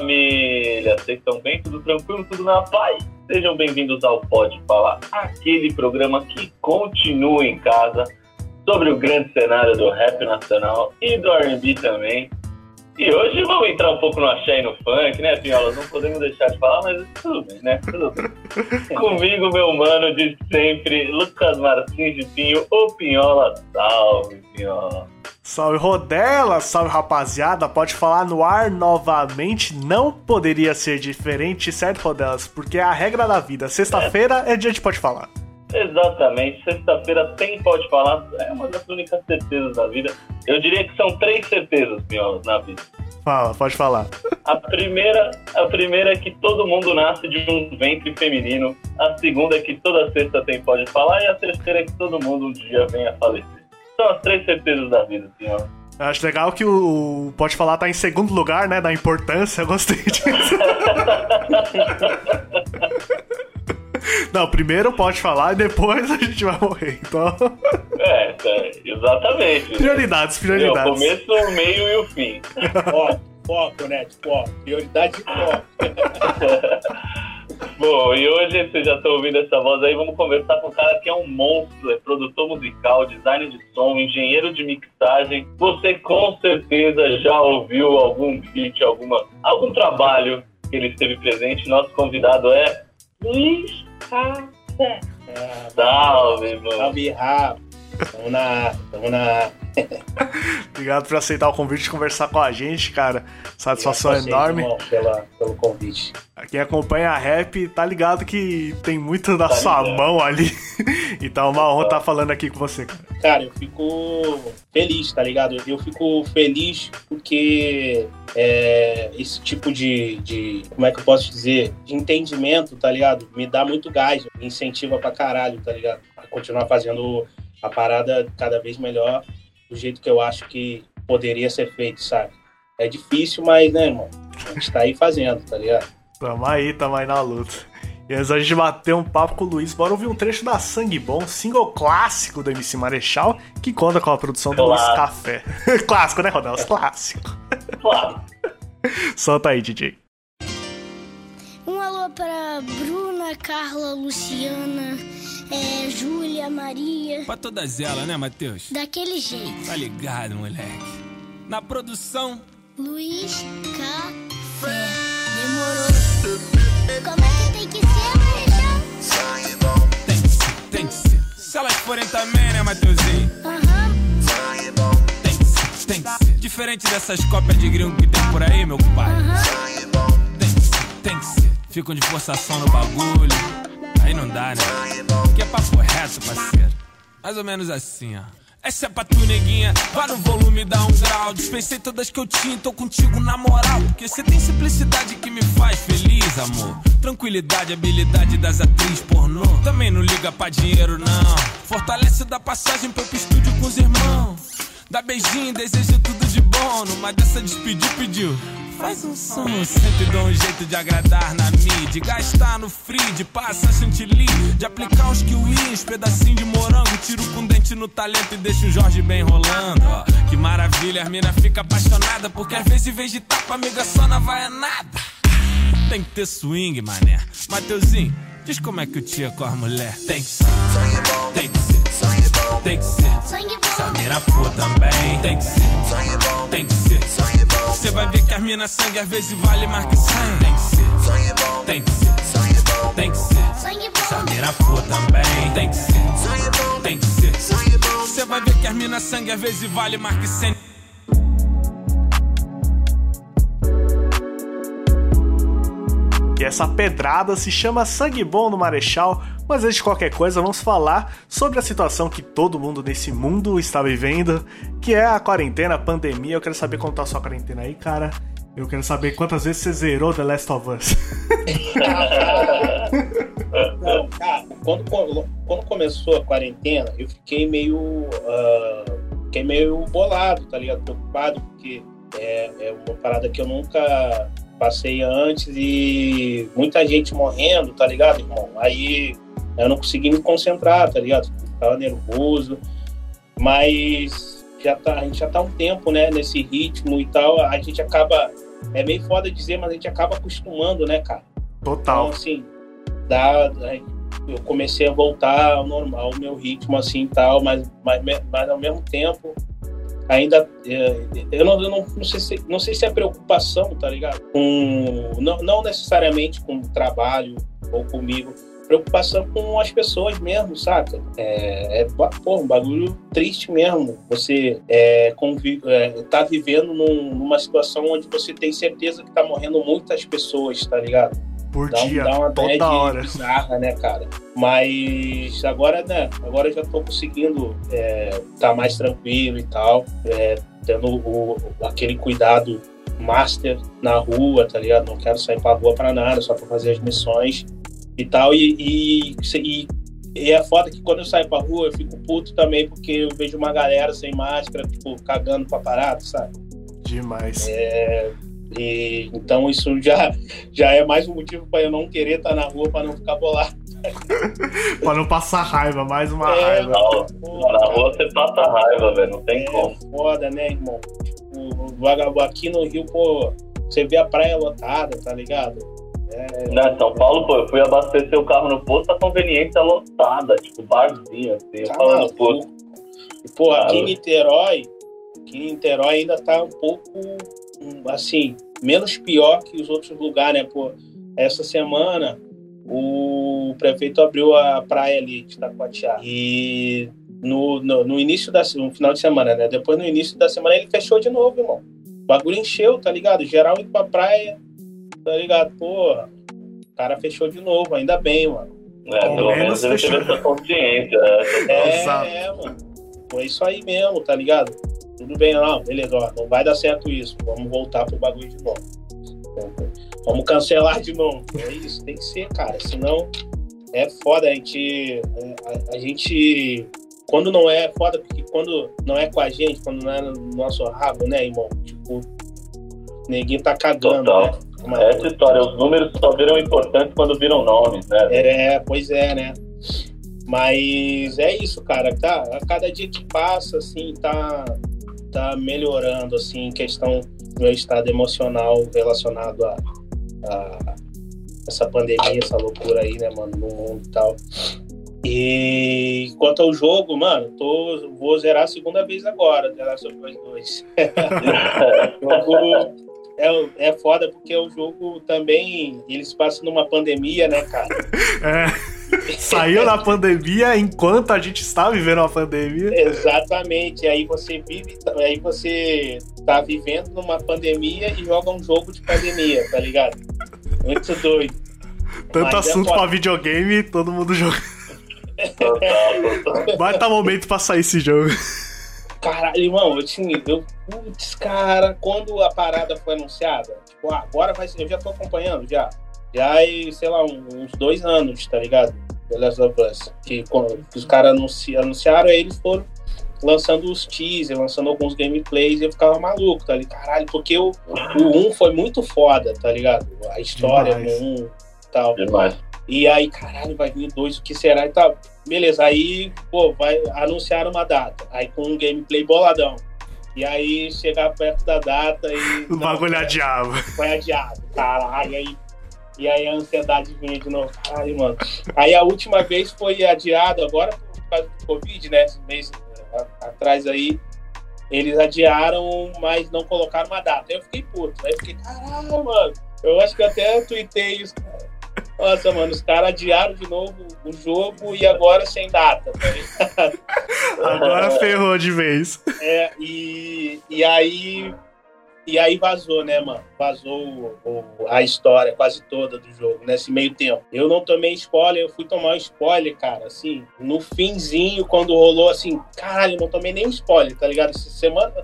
Família! Vocês estão bem? Tudo tranquilo? Tudo na paz? Sejam bem-vindos ao Pode Falar, aquele programa que continua em casa sobre o grande cenário do rap nacional e do R&B também. E hoje vamos entrar um pouco no axé e no funk, né, Pinhola? Não podemos deixar de falar, mas tudo bem, né? Tudo bem. Comigo, meu mano de sempre, Lucas Martins de Pinho, o Pinhola. Salve, Pinhola. Salve Rodela, salve rapaziada, pode falar no ar novamente, não poderia ser diferente, certo Rodelas? Porque é a regra da vida, sexta-feira é dia de pode falar. Exatamente, sexta-feira tem pode falar, é uma das únicas certezas da vida. Eu diria que são três certezas, Pinholas, na vida. Fala, pode falar. A primeira, a primeira é que todo mundo nasce de um ventre feminino, a segunda é que toda sexta tem pode falar e a terceira é que todo mundo um dia vem a falecer. São as três certezas da vida, senhor. Eu acho legal que o Pode Falar tá em segundo lugar, né? Da importância, eu gostei disso. Não, primeiro pode falar e depois a gente vai morrer. Então. É, é exatamente. Prioridades, prioridades. É o começo, o meio e o fim. Foco, foco, né? Foco. Prioridade de foco. Bom, e hoje vocês já estão ouvindo essa voz aí, vamos conversar com um cara que é um monstro, é produtor musical, designer de som, engenheiro de mixagem. Você com certeza já ouviu algum beat, alguma, algum trabalho que ele esteve presente. Nosso convidado é Luiz. Salve, mano. Salve, Rafa. Tamo na. Tamo na. Obrigado por aceitar o convite de conversar com a gente, cara. Satisfação enorme. irmão, Pela, pelo convite. Quem acompanha a rap tá ligado que tem muito da Tá sua ligado. mão ali. Então é uma honra estar falando aqui com você, cara. Cara, eu fico feliz, tá ligado? Eu fico feliz porque é, esse tipo de, de. Como é que eu posso dizer? De entendimento, tá ligado? Me dá muito gás, me incentiva pra caralho, tá ligado? A continuar fazendo a parada cada vez melhor do jeito que eu acho que poderia ser feito, sabe? É difícil, mas, né, irmão? A gente tá aí fazendo, tá ligado? Tamo aí, tamo aí na luta. E antes da gente bater um papo com o Luiz, bora ouvir um trecho da Sangue Bom, single clássico do MC Marechal, que conta com a produção do Luiz. Café. clássico, né, Rodelas? Clássico. Claro. Solta aí, DJ. Um alô para Bruna, Carla, Luciana, é, Júlia, Maria. Pra todas elas, né, Matheus? Daquele jeito. Tá ligado, moleque? Na produção, Luiz Café. Demorou. Como é que tem que ser, Marechal? tem que ser, tem que ser. Se elas forem também, né, Matheusinho? Aham. Tem que ser, tem que ser. Diferente dessas cópias de gringo que tem por aí, meu pai. Tem que ser, tem que ser. Ficam de forçação no bagulho. Aí não dá, né? Papo reto, parceiro. Mais ou menos assim, ó. Essa é pra tu, neguinha. Vá no volume, dá um grau. Dispensei todas que eu tinha, tô contigo na moral. Porque você tem simplicidade que me faz feliz, amor. Tranquilidade, habilidade das atrizes pornô. Também não liga pra dinheiro, não. Fortalece da passagem pro estúdio com os irmãos. Dá beijinho, desejo tudo de bom. Numa dessa despedir, pediu. Faz um som, sempre dou um jeito de agradar na mídia. Gastar no free, de passa chantilly. De aplicar uns kiwis, pedacinho de morango. Tiro com dente no talento e deixo o Jorge bem rolando. Que maravilha, as mina fica apaixonada. Porque às vezes, em vez de tapa, amiga, só na vai é nada. Tem que ter swing, mané. Mateuzinho, diz como é que o tia com as mulher tem que ser. Tem que ser. Tem que ser. Sangue Se a bom. mina for também, tem que ser. Tem que ser. Você vai ver que as minas sangue às vezes vale mais que sangue. Tem que ser. Tem que ser. Tem que ser. Sangue Se a bom. mina for também, tem que ser. Tem que ser. Você vai ver que as minas sangue às vezes vale mais que cem. E essa pedrada se chama Sangue Bom no Marechal. Mas antes de qualquer coisa, vamos falar sobre a situação que todo mundo nesse mundo está vivendo, que é a quarentena, a pandemia. Eu quero saber como tá a sua quarentena aí, cara. Eu quero saber quantas vezes você zerou The Last of Us. Cara, quando, quando começou a quarentena, eu fiquei meio. Uh, fiquei meio bolado, tá ligado? Preocupado, porque é, é uma parada que eu nunca passei antes e muita gente morrendo, tá ligado, irmão? Aí eu não consegui me concentrar, tá ligado? Tava nervoso, mas já tá, a gente já tá um tempo, né, nesse ritmo e tal, a gente acaba, é meio foda dizer, mas a gente acaba acostumando, né, cara? Total. Então, assim, dá, eu comecei a voltar ao normal, o meu ritmo, assim, tal, mas, mas, mas ao mesmo tempo ainda é, eu não, eu não, não, sei se, não sei se é preocupação, tá ligado? Com, não, não necessariamente com o trabalho ou comigo, preocupação com as pessoas mesmo, saca? É, é pô, um bagulho triste mesmo. Você é, convive, é, tá vivendo num, numa situação onde você tem certeza que tá morrendo muitas pessoas, tá ligado? Por dá, dia, dá uma toda hora. bizarra, né, cara? Mas agora, né, agora eu já tô conseguindo é, tá mais tranquilo e tal, é, tendo o, aquele cuidado master na rua, tá ligado? Não quero sair pra rua pra nada, só pra fazer as missões e tal. E, e, e, e, é foda que quando eu saio pra rua eu fico puto também, porque eu vejo uma galera sem máscara, tipo, cagando pra parado, sabe? Demais. É, e, então isso já, já é mais um motivo para eu não querer estar tá na rua, para não ficar bolado. para não passar raiva, mais uma é, raiva. Não, Pô, na rua você passa raiva, velho, não tem é como. foda, né, irmão? Tipo, vagabundo aqui no Rio, pô, você vê a praia lotada, tá ligado? É... Na São Paulo, pô, eu fui abastecer o carro no posto, a conveniência lotada, tipo, barzinho, assim, tá eu falando no posto. E, pô, aqui em Niterói, aqui em Niterói ainda tá um pouco assim, menos pior que os outros lugares, né? Pô, essa semana o prefeito abriu a praia ali de Itacoatiá e no, no, no, início da no final de semana, né? Depois no início da semana ele fechou de novo, irmão. O bagulho encheu, tá ligado? Geral indo pra praia, tá ligado? Pô, o cara fechou de novo, ainda bem, mano. É, pelo menos ele teve essa consciência. Né? É, é, mano. Foi isso aí mesmo, tá ligado? Tudo bem, não, beleza, ó, não vai dar certo isso, vamos voltar pro bagulho de novo. Vamos cancelar de novo. É isso, tem que ser, cara, senão é foda a gente. A, a gente. Quando não é foda, porque quando não é com a gente, quando não é no nosso rabo, né, irmão? Tipo, ninguém tá cagando, Total. né? Uma Essa história, os números só viram importantes quando viram nomes, né? É, pois é, né? Mas é isso, cara. Tá, a cada dia que passa, assim, tá, tá melhorando, assim, em questão do meu estado emocional relacionado a, a, essa pandemia, essa loucura aí, né, mano, no mundo e tal. E quanto ao jogo, mano, tô, vou zerar a segunda vez agora, The Last of Us 2. é, é foda porque o jogo também, eles passam numa pandemia, né, cara? É. Saiu na pandemia enquanto a gente está vivendo uma pandemia. Exatamente. Aí você vive, aí você tá vivendo numa pandemia e joga um jogo de pandemia, tá ligado? Muito doido. Tanto Mas é assunto é pra videogame, todo mundo joga. Vai tá momento pra sair esse jogo. Caralho, irmão, eu tinha. Eu, putz, cara, quando a parada foi anunciada, tipo, ah, agora vai ser. Eu já tô acompanhando já já há, sei lá, uns dois anos, tá ligado? The Last of Us. Que, que os caras anunci, anunciaram, aí eles foram lançando os teasers, lançando alguns gameplays, e eu ficava maluco, tá ligado? Caralho, porque o, o 1 foi muito foda, tá ligado? A história Demais. no 1 e tal. Demais. E aí, caralho, vai vir dois, o que será e tal. Beleza, aí, pô, vai anunciar uma data. Aí com um gameplay boladão. E aí chegar perto da data e. O bagulho adiava. Foi adiado. Caralho, aí e aí a ansiedade vinha de novo. Ai, mano. Aí a última vez foi adiado, agora por causa do Covid, né? Esse mês atrás aí. Eles adiaram, mas não colocaram uma data. Aí eu fiquei puto. Aí eu fiquei, caralho, mano. Eu acho que até tuitei isso. Nossa, mano, os caras adiaram de novo o jogo e agora sem data, tá Agora ferrou de vez. É, e, e aí e aí vazou, né, mano? Vazou o, o, a história quase toda do jogo, nesse meio tempo. Eu não tomei spoiler, eu fui tomar um spoiler, cara, assim, no finzinho, quando rolou assim, caralho, não tomei nem spoiler, tá ligado? Essa semana,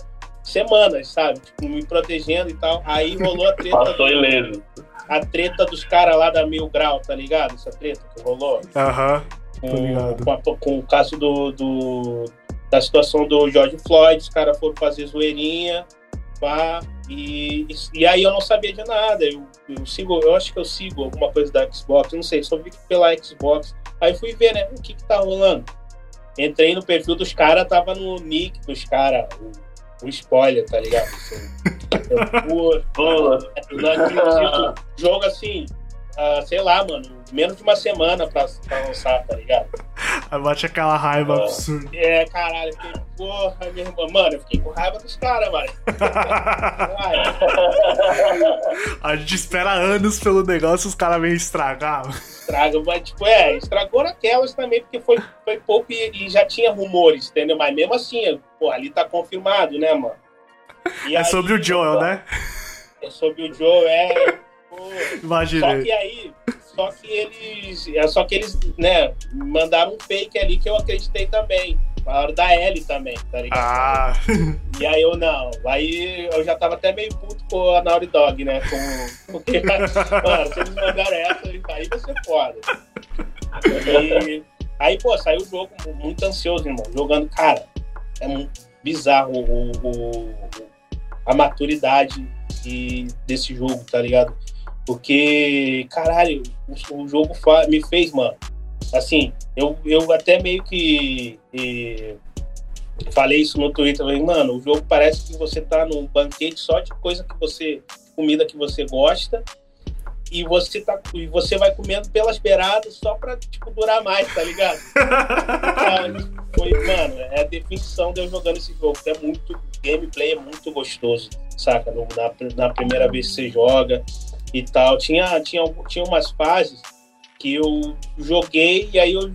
semanas, sabe? Tipo, me protegendo e tal. Aí rolou a treta, Passou ileso. a treta dos caras lá da Mil Grau, tá ligado? Essa treta que rolou Aham. com, ligado. com, a- com o caso do, do- da situação do George Floyd, os caras foram fazer zoeirinha, pá, e, e aí eu não sabia de nada. Eu, eu sigo, eu acho que eu sigo alguma coisa da Xbox, não sei, só vi pela Xbox. Aí fui ver, né? O que que tá rolando? Entrei no perfil dos caras, tava no nick dos caras, o, o spoiler, tá ligado? Assim, eu, eu. Jogo assim, ah, sei lá, mano, menos de uma semana pra, pra lançar, tá ligado? Aí bate aquela raiva Ah. absurda. É, caralho, eu fiquei, porra, minha irmã. Mano, eu fiquei com raiva dos caras, mano. A gente espera anos pelo negócio e os caras vêm estragar. estraga, mas, tipo, é, estragou naquelas também, porque foi, foi pouco e, e já tinha rumores, entendeu? Mas mesmo assim, pô, ali tá confirmado, né, mano? E É aí, sobre o Joel, né? É sobre o Joel, é. Pô, Só que aí, só que eles, é só que eles, né, mandaram um fake ali que eu acreditei também. Falaram da Ellie também, tá ligado? Ah, E aí eu não. Aí eu já tava até meio puto com a Naughty Dog, né? Com, porque, mano, se eles mandaram essa, aí vai ser foda. E, aí, pô, saiu o jogo muito ansioso, irmão. Jogando, cara, é muito bizarro o, o- a maturidade e- desse jogo, tá ligado? Porque, caralho, o, o jogo me fez, mano. Assim, eu, eu até meio que. eh, falei isso no Twitter, falei, mano, o jogo parece que você tá num banquete só de coisa que você, comida que você gosta, e você tá e você vai comendo pelas beiradas só pra tipo durar mais, tá ligado? Foi, mano, é a definição de eu jogando esse jogo, é muito o gameplay é muito gostoso, saca? No- na, na primeira vez que você joga e tal. Tinha tinha tinha umas fases que eu joguei e aí eu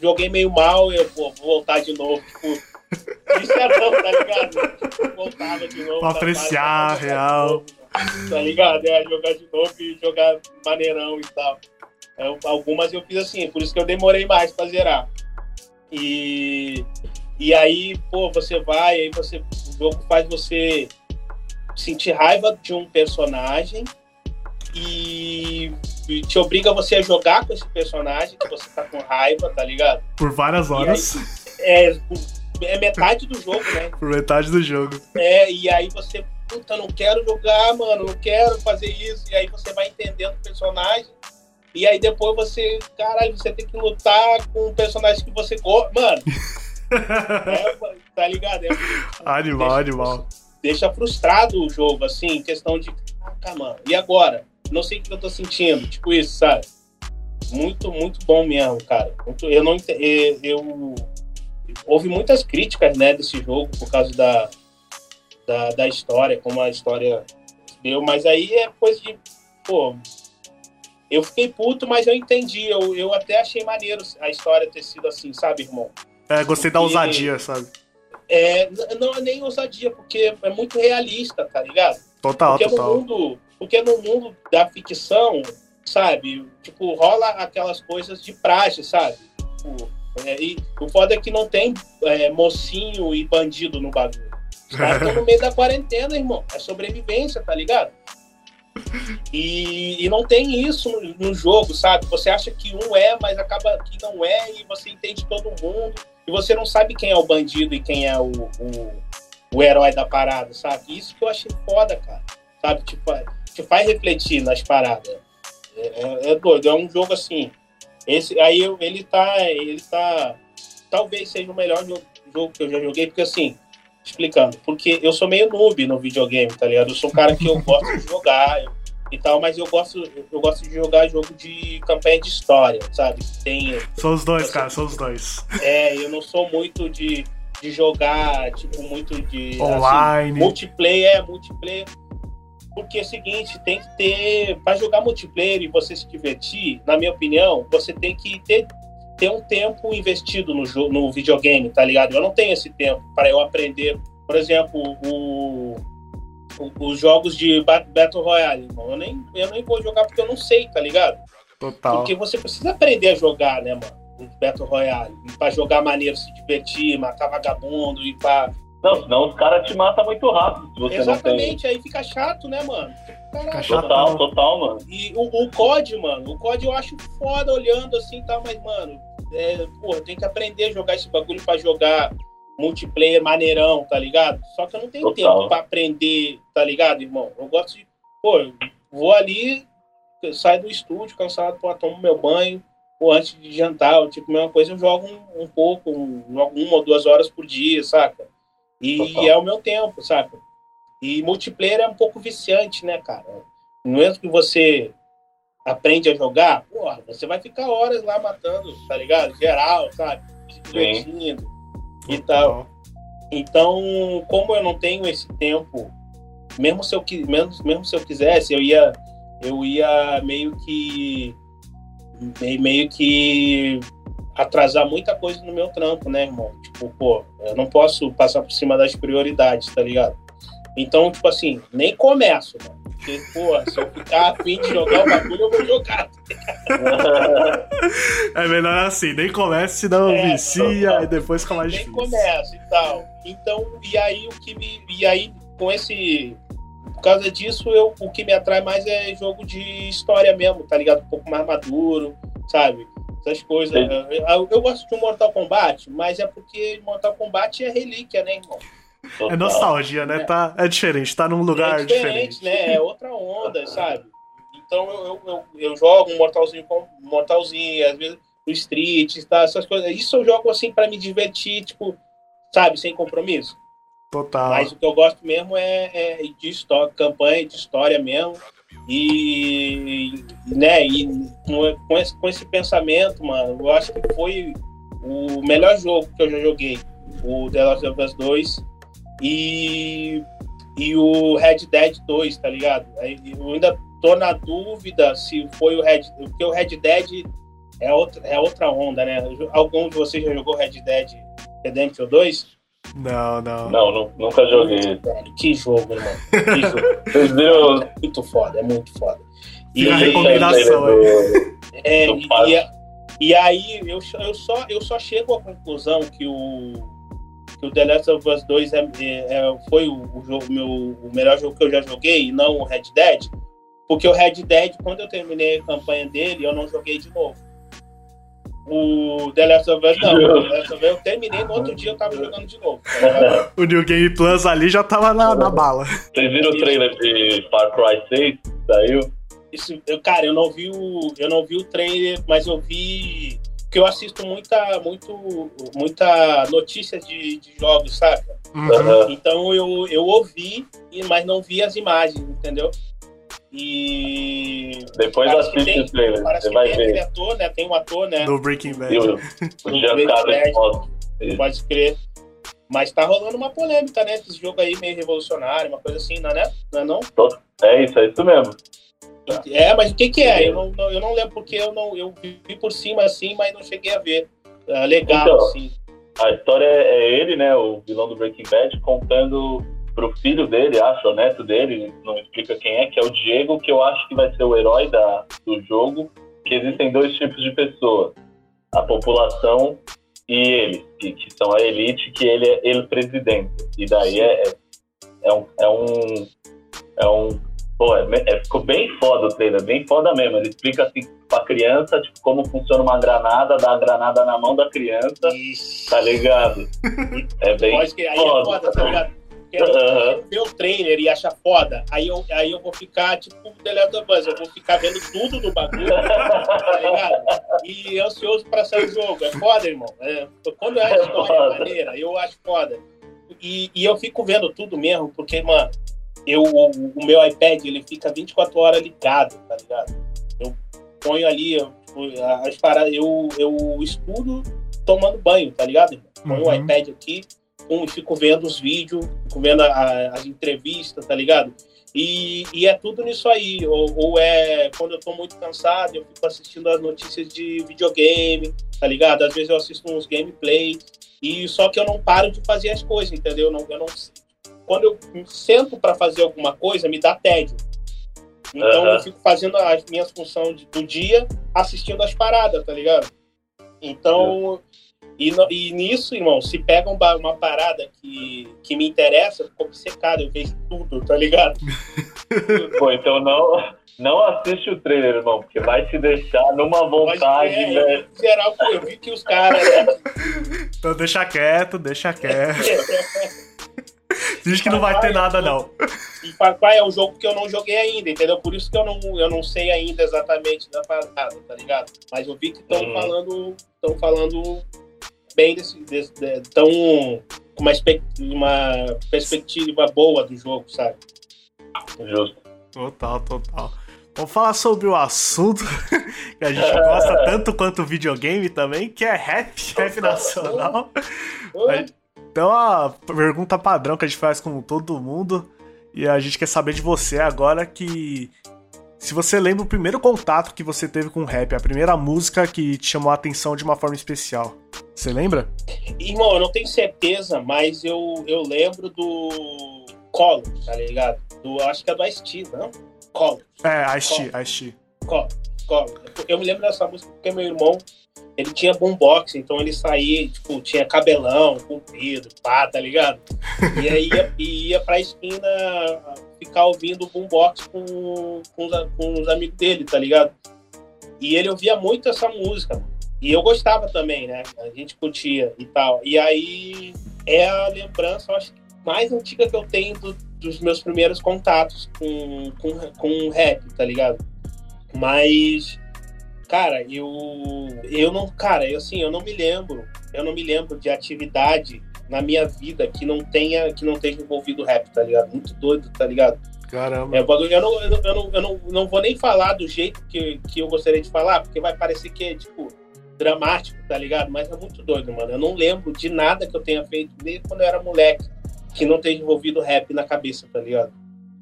joguei meio mal, eu vou voltar de novo, tipo isso é bom, tá ligado? Tipo, voltava de novo. Pra apreciar, fase, real. novo, Tá ligado? É, jogar de novo e jogar maneirão e tal. Eu- algumas eu fiz assim, por isso que eu demorei mais pra zerar. E, e aí, pô, você vai, aí você, o jogo faz você sentir raiva de um personagem e, te obriga você a jogar com esse personagem que você tá com raiva, tá ligado? por várias horas. É, é metade do jogo, né? Por metade do jogo. É, e aí você, puta, não quero jogar, mano, não quero fazer isso. E aí você vai entendendo o personagem. E aí depois você, caralho, você tem que lutar com um personagem que você gosta. Mano, é, tá ligado? É, Animal, deixa, animal. Deixa frustrado o jogo, assim, questão de, caraca, mano, e agora? Não sei o que eu tô sentindo, tipo isso, sabe? Muito, muito bom mesmo, cara. Muito, eu não eu, eu houve muitas críticas, né, desse jogo por causa da, da, da história, como a história deu, mas aí é coisa de, pô, eu fiquei puto, mas eu entendi, eu, eu até achei maneiro a história ter sido assim, sabe, irmão? É, gostei da Porque- ousadia, sabe? É, não é nem ousadia, porque é muito realista, tá ligado? Total, Porque no total. mundo, porque no mundo da ficção, sabe, tipo, rola aquelas coisas de praxe, sabe? Tipo, é, e o foda é que não tem é, mocinho e bandido no bagulho. Os caras estão no meio da quarentena, irmão. É sobrevivência, tá ligado? E, e não tem isso no, no jogo, sabe? Você acha que um é, mas acaba que não é, e você entende todo mundo. E você não sabe quem é o bandido e quem é o, o, o herói da parada, sabe? Isso que eu achei foda, cara. Sabe? Fa- te faz refletir nas paradas. É, é- é doido. É um jogo assim. Esse, aí eu- ele tá. Ele tá. Talvez seja o melhor jogo, jogo que eu já joguei, porque assim, explicando, porque eu sou meio noob no videogame, tá ligado? Eu sou um cara que eu gosto de jogar eu- e tal, mas eu gosto, eu gosto de jogar jogo de campanha de história, sabe? Tem, São os dois, cara, são os dois. é, eu não sou muito de, de jogar, tipo, muito de. Online. Assim, multiplayer, é, multiplayer. Porque é o seguinte, tem que ter. Para jogar multiplayer e você se divertir, na minha opinião, você tem que ter, ter um tempo investido no, no videogame, tá ligado? Eu não tenho esse tempo para eu aprender. Por exemplo, o, o- os jogos de Ba- Battle Royale, irmão. Eu nem, eu nem vou jogar porque eu não sei, tá ligado? Total. Porque você precisa aprender a jogar, né, mano? Um Battle Royale. Pra jogar maneiro, se divertir, matar vagabundo e pra, Não, senão os caras te matam muito rápido se você Exatamente, aí fica chato, né, mano? Caralho. Fica não chato. tem. Total, total, mano. E o, o COD, mano, o COD eu acho foda olhando assim e tal, mas, mano, é, porra, tem que aprender a jogar esse bagulho pra jogar multiplayer maneirão, tá ligado? Só que eu não tenho Total. tempo pra aprender, tá ligado, irmão? Eu gosto de, pô, vou ali, saio do estúdio cansado, pô, tomo meu banho, pô, antes de jantar, eu, tipo, mesma coisa, eu jogo um, um pouco, um, jogo uma ou duas horas por dia, saca? E é o meu tempo, saca? E multiplayer é um pouco viciante, né, cara? Mesmo que você aprende a jogar, porra, você vai ficar horas lá matando, tá ligado? Geral, sabe? Se divertindo e tal. Então, como eu não tenho esse tempo, mesmo se eu, mesmo, mesmo se eu quisesse, eu ia, eu ia meio que meio que atrasar muita coisa no meu trampo, né, irmão? Tipo, pô, eu não posso passar por cima das prioridades, tá ligado? Então, tipo assim, nem começo, mano. Porque, pô, se eu ficar afim de jogar o bagulho, eu vou jogar. É melhor assim, nem comece, senão É, vicia total. e depois fica mais nem difícil. começa e tal. Então, e aí o que me. E aí, com esse. Por causa disso, eu, o que me atrai mais é jogo de história mesmo, tá ligado? Um pouco mais maduro, sabe? Essas coisas. Sim. Eu, eu- gosto de um Mortal Kombat, mas é porque Mortal Kombat é relíquia, né, irmão? É Total. nostalgia, né? Tá, é diferente, tá num lugar é diferente. diferente, né? É outra onda, sabe? Então eu, eu, eu, jogo um Mortalzinho com Mortalzinho, às vezes o Street, tá? essas coisas. Isso eu jogo assim pra me divertir, tipo, sabe, sem compromisso. Total. Mas o que eu gosto mesmo é, é de história, campanha de história mesmo. E, né, e com, esse, com esse pensamento, mano, eu acho que foi o melhor jogo que eu já joguei. O The Last of Us 2 e, e o Red Dead 2, tá ligado? Eu ainda tô na dúvida se foi o Red porque o Red Dead é outra, é outra onda, né? Algum de vocês já jogou Red Dead Redemption 2? Não, não. Não, nu- nunca joguei. Velho, que jogo, irmão. Que jogo. Vocês viram muito foda, é muito foda. E, a recomendação aí. do- é, do e, e, e aí eu, só- eu, só, eu só chego à conclusão que o, que o The Last of Us 2 é, é- é- foi o, o jogo, meu, o melhor jogo que eu já joguei, e não o Red Dead, porque o Red Dead, quando eu terminei a campanha dele, eu não joguei de novo. O The Last of Us não. O The Last of Us eu terminei, no outro dia eu tava jogando de novo. tá? O New Game Plus ali já tava na, na bala. Vocês viram o trailer de Far Cry 6? Saiu? Isso, eu, cara, eu não vi o, eu não vi o trailer, mas eu vi porque eu assisto muita, muito, muita notícia de, de jogos, saca? Uhum. Então eu, eu ouvi, e- mas não vi as imagens, entendeu? E Depois Parece que assiste tem- o trailer, parece você que vai tem aquele ver. ator, né? Tem um ator, né? Do Breaking Bad. o, o Giancarlo Bad. Pode crer. Mas tá rolando uma polêmica, né? Esse jogo aí meio revolucionário, uma coisa assim, não é, né? Não é não? É isso, é isso mesmo. É, mas o que que é? Eu não, não- eu não lembro porque eu não eu vi por cima assim, mas não cheguei a ver. É, legal, Então. assim. A história é ele, né, o vilão do Breaking Bad, contando pro filho dele, acho, o neto dele, não explica quem é, que é o Diego, que eu acho que vai ser o herói da, do jogo, que existem dois tipos de pessoas. A população e ele, que, que são a elite, que ele é ele presidente. E daí é, é, é um... É um, é um pô, é, é- ficou bem foda o trailer, bem foda mesmo. Ele explica assim pra criança, tipo, como funciona uma granada, dá a granada na mão da criança, Ixi. tá ligado? É bem Pode que aí é foda. foda, tá ligado? Aham. eu ver o trailer e achar foda, aí eu, aí eu vou ficar tipo o The Last of Us, eu vou ficar vendo tudo do bagulho, tá ligado? E ansioso pra sair o jogo. É foda, irmão. É, quando é a história foda. maneira, eu acho foda. E, e eu fico vendo tudo mesmo, porque, mano, eu, o, o meu iPad ele fica 24 horas ligado, tá ligado? Eu ponho ali eu, as paradas, eu, eu estudo tomando banho, tá ligado? irmão? Ponho o Uhum. iPad aqui, um, fico vendo os vídeos, fico vendo as entrevistas, tá ligado? E, e é tudo nisso aí. Ou, ou é quando eu tô muito cansado, eu fico assistindo as notícias de videogame, tá ligado? Às vezes eu assisto uns gameplay, e só que eu não paro de fazer as coisas, entendeu? Eu não, eu não, quando eu sento para fazer alguma coisa, me dá tédio. Então Aham. eu fico fazendo as minhas funções do dia assistindo as paradas, tá ligado? Então E, no- e nisso, irmão, se pega um ba- uma parada que, que me interessa, eu fico obcecado, eu vejo tudo, tá ligado? Pô, então não, não assiste o trailer, irmão, porque vai te deixar numa vontade, é, velho. geral, pô, eu vi que os caras. né, Então deixa quieto, deixa quieto. Diz que não vai ter nada, não. E Cry é um jogo que eu não joguei ainda, entendeu? Por isso que eu não, eu não sei ainda exatamente da parada, tá ligado? Mas eu vi que estão Uhum. falando. Estão falando bem desse. desse tão com uma, uma perspectiva boa do jogo, sabe? Justo. Total, total. Vamos falar sobre o assunto que a gente gosta tanto quanto videogame também, que é rap, rap nacional. Então a pergunta padrão que a gente faz com todo mundo e a gente quer saber de você agora que se você lembra o primeiro contato que você teve com o rap, a primeira música que te chamou a atenção de uma forma especial. Você lembra? Irmão, eu não tenho certeza, mas eu, eu lembro do Collor, tá ligado? Do, acho que é do Ice-T, não? Collor. É, Ice-T, Ice-T. Collor, Collor. Eu me lembro dessa música porque meu irmão, ele tinha boombox, então ele saía, tipo, tinha cabelão, comprido, pá, tá ligado? E aí ia, e ia pra esquina ficar ouvindo boombox com, com, os, com os amigos dele, tá ligado? E ele ouvia muito essa música. E eu gostava também, né? A gente curtia e tal. E aí é a lembrança, eu acho, mais antiga que eu tenho do- dos meus primeiros contatos com, com, com rap, tá ligado? Mas, cara, eu, eu não, cara, eu, assim, eu não me lembro, eu não me lembro de atividade na minha vida que não tenha, que não tenha envolvido rap, tá ligado? Muito doido, tá ligado? Caramba. É, o bagulho- eu, não, eu, não, eu, não, eu não, não vou nem falar do jeito que, que eu gostaria de falar, porque vai parecer que é, tipo, dramático, tá ligado? Mas é muito doido, mano. Eu não lembro de nada que eu tenha feito desde quando eu era moleque que não tenha envolvido rap na cabeça, tá ligado?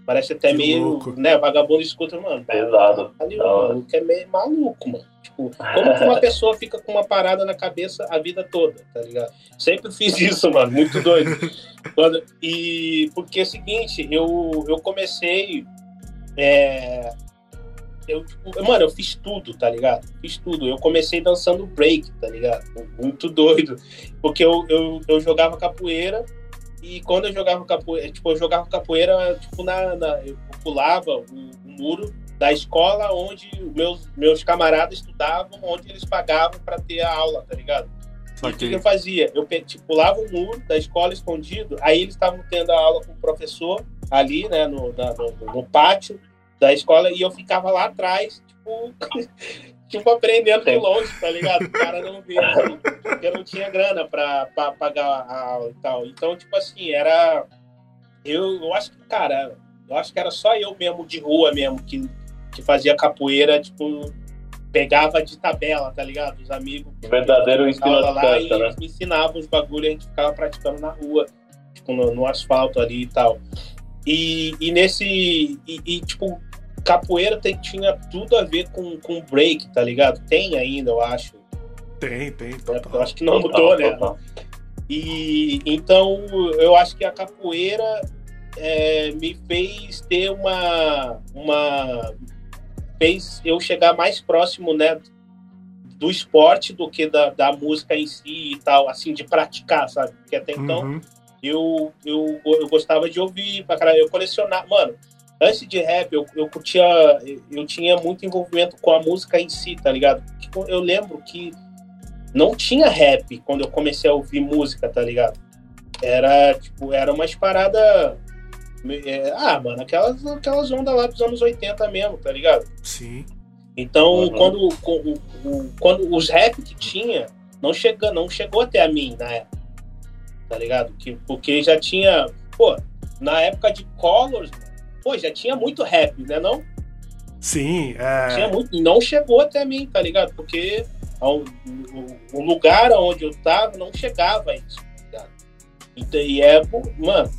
Parece até Que meio, louco. né, vagabundo escuta, mano. Pesado. Ali, Da hora. mano, que é meio maluco, mano. Tipo, como que uma pessoa fica com uma parada na cabeça a vida toda, tá ligado? Sempre fiz isso, mano, muito doido. E porque é o seguinte, eu, eu comecei. é, eu, tipo, mano, eu fiz tudo, tá ligado? Fiz tudo. Eu comecei dançando break, tá ligado? Muito doido. Porque eu, eu, eu jogava capoeira e quando eu jogava capoeira, tipo, eu jogava capoeira, tipo, na, na- eu pulava o, o muro da escola onde meus, meus camaradas estudavam, onde eles pagavam pra ter a aula, tá ligado? E o que, que eu fazia? Eu tipo, pulava o muro da escola escondido, aí eles estavam tendo a aula com o professor ali, né, no, na- no, no pátio da escola, e eu ficava lá atrás, tipo, tipo aprendendo de longe, tá ligado? O cara não via, assim, porque eu não tinha grana pra, pra pagar a aula e tal. Então, tipo assim, era. Eu, eu acho que, cara, eu acho que era só eu mesmo de rua mesmo que, que fazia capoeira, tipo, pegava de tabela, tá ligado? Os amigos. Verdadeiro ensino à lá e né? eles me ensinavam os bagulhos e a gente ficava praticando na rua, tipo, no, no asfalto ali e tal. E, e nesse. E, e, tipo, capoeira tem- tinha tudo a ver com, com break, tá ligado? Tem ainda, eu acho. Tem, tem, né? total. Eu acho que não Total, mudou, né? total. E então eu acho que a capoeira é, me fez ter uma, uma fez eu chegar mais próximo, né, do esporte do que da, da música em si e tal, assim, de praticar, sabe? Porque até então Uhum. eu, eu, eu gostava de ouvir pra caralho. Eu colecionava. Mano, antes de rap, eu, eu curtia. Eu tinha muito envolvimento com a música em si, tá ligado? Eu lembro que não tinha rap quando eu comecei a ouvir música, tá ligado? Era, tipo, era umas paradas. Ah, mano, aquelas, aquelas ondas lá dos anos 80 mesmo, tá ligado? Sim. Então, Uhum. quando, o- o- quando os rap que tinha, não, chega, não chegou até a mim na época. Tá ligado? Que, porque já tinha. Pô, na época de Colors, pô, já tinha muito rap, né? Não? Sim, Tinha é. muito. E não chegou até mim, tá ligado? Porque ao- o, o lugar onde eu tava não chegava isso, tá ligado? Então, e é, mano,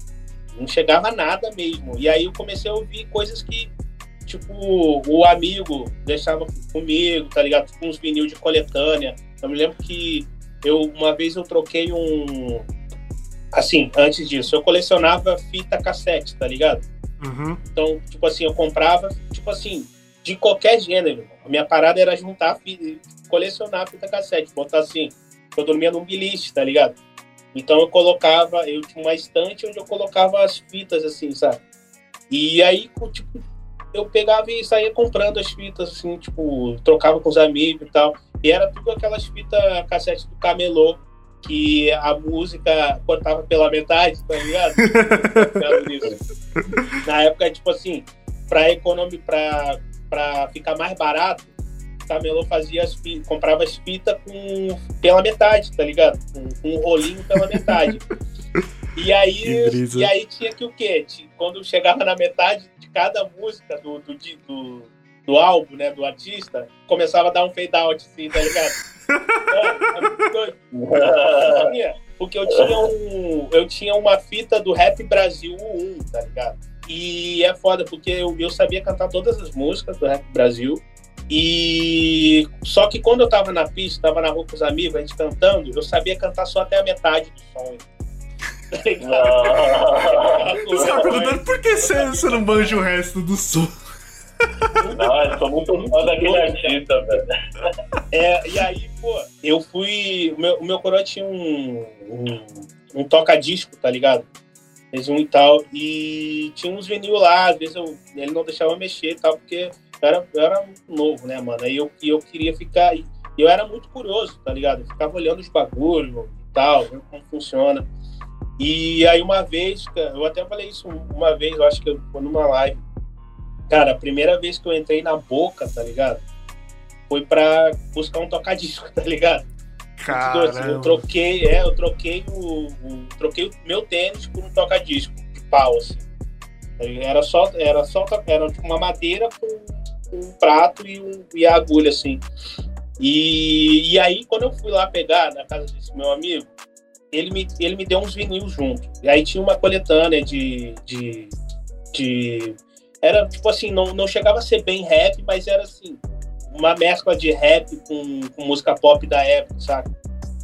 não chegava nada mesmo. E aí eu comecei a ouvir coisas que, tipo, o amigo deixava comigo, tá ligado? Tipo, uns vinil de coletânea. Eu me lembro que eu, uma vez eu troquei um. Assim, antes disso, eu colecionava fita cassete, tá ligado? Uhum. Então, tipo assim, eu comprava, tipo assim, de qualquer gênero. A minha parada era juntar, colecionar fita cassete, botar assim, eu dormia num bilhete, tá ligado? Então eu colocava, eu tinha uma estante onde eu colocava as fitas, assim, sabe? E aí, tipo, eu pegava e saía comprando as fitas, assim, tipo, trocava com os amigos e tal. E era tudo aquelas fitas cassete do camelô, que a música cortava pela metade, tá ligado? Na época, tipo assim, pra economia, pra, pra ficar mais barato, camelô fazia as fitas, comprava as fitas com, pela metade, tá ligado? Com, com um rolinho pela metade. E aí, e aí tinha que o quê? Quando chegava na metade de cada música do, do, do, do álbum, né, do artista, começava a dar um fade out, assim, tá ligado? é, porque eu tinha, um, eu tinha uma fita do Rap Brasil 1, tá ligado? E é foda, porque eu, eu sabia cantar todas as músicas do Rap Brasil. E só que quando eu tava na pista, tava na rua com os amigos, a gente cantando, eu sabia cantar só até a metade do som. Os caras perguntando por que você, você não manja o resto do som. Não, eu sou muito fã daquele artista, velho. É, e aí, pô, eu fui. O meu, o meu coroa tinha um, um, um toca-disco, tá ligado? Fez um e tal. E tinha uns vinil lá, às vezes eu, ele não deixava mexer e tal, porque eu era, eu era novo, né, mano? Aí eu, eu queria ficar. E eu era muito curioso, tá ligado? Eu ficava olhando os bagulhos e tal, vendo como funciona. E aí uma vez, eu até falei isso uma vez, eu acho que foi numa live. Cara, a primeira vez que eu entrei na boca, tá ligado? Foi pra buscar um tocadisco, tá ligado? Caramba. Eu troquei, é, eu troquei o, o troquei o meu tênis por um tocadisco de pau, assim. Era só, era só, era tipo uma madeira com, um prato e, um, e a agulha, assim. E, e aí, quando eu fui lá pegar na casa desse meu amigo, ele me, ele me deu uns vinil junto. E aí tinha uma coletânea de, de, de. Era tipo assim, não, não chegava a ser bem rap, mas era assim, uma mescla de rap com, com música pop da época, sabe?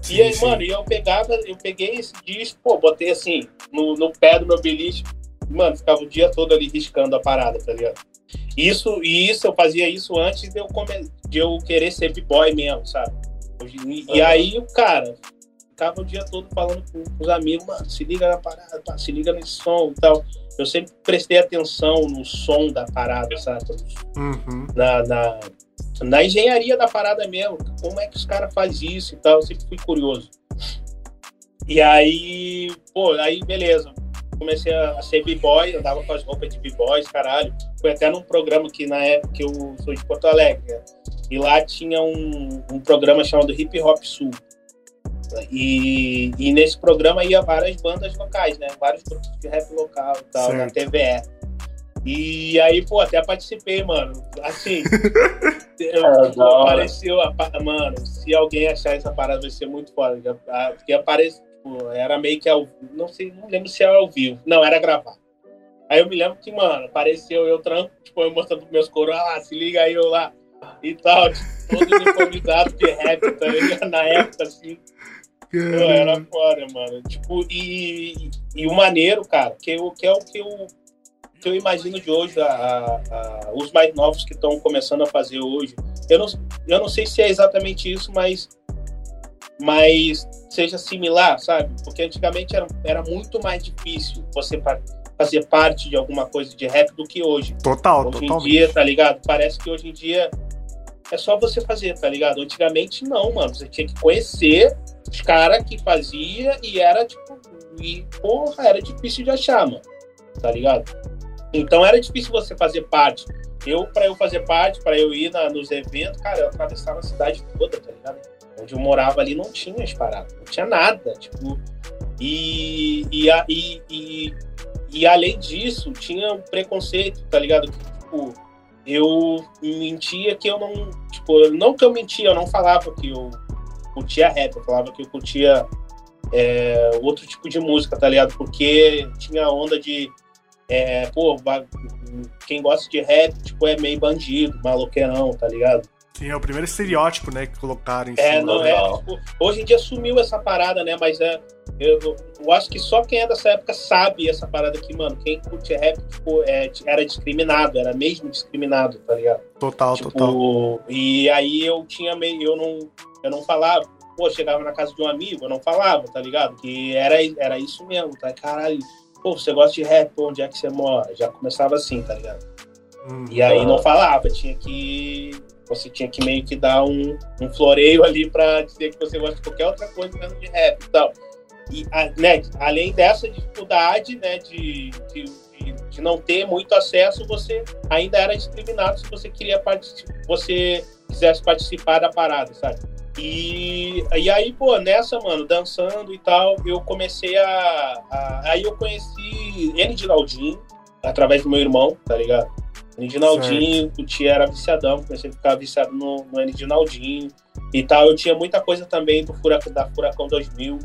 Sim, e aí, sim. mano, eu pegava, eu peguei esse disco, pô, botei assim, no, no pé do meu beliche, mano, ficava o dia todo ali riscando a parada, tá ligado? Isso, e isso, eu fazia isso antes de eu, come, de eu querer ser b-boy mesmo, sabe? E, e aí, cara, ficava o dia todo falando com, os amigos, mano, se liga na parada, pá, se liga nesse som e tal. Eu sempre prestei atenção no som da parada, sabe? Uhum. Na, na, na, engenharia da parada mesmo, como é que os caras fazem isso e tal, eu sempre fui curioso. E aí, pô, aí beleza. Comecei a, ser b-boy, andava com as roupas de b-boys, caralho. Foi até num programa que na época que eu sou de Porto Alegre, né? E lá tinha um, um programa chamado Hip Hop Sul. E, e nesse programa ia várias bandas locais, né? Vários grupos de rap local e tal, certo. na TVE. E aí, pô, até participei, mano. Assim, eu, apareceu, mano, se alguém achar essa parada vai ser muito foda. Porque apareceu, tipo, era meio que ao não sei, não lembro se era ao vivo. Não, era gravar. Aí eu me lembro que, mano, apareceu eu tranco, tipo, eu mostrando pros meus coros, ah, se liga aí eu lá e tal, tipo, todo uniformizado de rap, tá ligado? Na época, assim. Pô, era fora, mano. Tipo, e, e o maneiro, cara, que, eu, que é o que eu, que eu imagino de hoje, a, a, os mais novos que estão começando a fazer hoje. Eu não, eu não sei se é exatamente isso, mas, mas seja similar, sabe? Porque antigamente era, era muito mais difícil você fazer parte de alguma coisa de rap do que hoje. Total, hoje totalmente. em dia, tá ligado? Parece que hoje em dia é só você fazer, tá ligado? Antigamente não, mano. Você tinha que conhecer os caras que fazia e era tipo. E, porra, era difícil de achar, mano. Tá ligado? Então era difícil você fazer parte. Eu, para eu fazer parte, para eu ir na, nos eventos, cara, eu atravessava a cidade toda, tá ligado? Onde eu morava ali não tinha as paradas, não tinha nada. Tipo, e, e, e, e, e além disso, tinha um preconceito, tá ligado? Tipo, eu mentia que eu não. Tipo, não que eu mentia, eu não falava que eu curtia rap, eu falava que eu curtia é, outro tipo de música, tá ligado? Porque tinha onda de. É, pô, quem gosta de rap, tipo, é meio bandido, maloqueirão, tá ligado? Sim, é o primeiro estereótipo, né, que colocaram em é, cima. Não, é, tipo, hoje em dia sumiu essa parada, né, mas é, eu, eu, acho que só quem é dessa época sabe essa parada aqui, mano. Quem curte rap, tipo, é, era discriminado, era mesmo discriminado, tá ligado? Total, tipo, total. E aí eu tinha meio, eu não, eu não falava, pô, chegava na casa de um amigo, eu não falava, tá ligado? Que era, era isso mesmo, tá? Caralho, pô, você gosta de rap, onde é que você mora? Já começava assim, tá ligado? Hum. E aí não falava, tinha que. Você tinha que meio que dar um, um floreio ali pra dizer que você gosta de qualquer outra coisa menos de rap e tal. E, a- né, além dessa dificuldade, né, de, de, de- não ter muito acesso, você ainda era discriminado se você queria você quisesse participar da parada, sabe? E, e aí, pô, nessa, mano, dançando e tal, eu comecei a. a- aí eu conheci N de através do meu irmão, tá ligado? N de Naldinho, o Tia era viciadão, comecei a ficar viciado no, no N de Naldinho e tal. Eu tinha muita coisa também do Furacão, da Furacão 2000,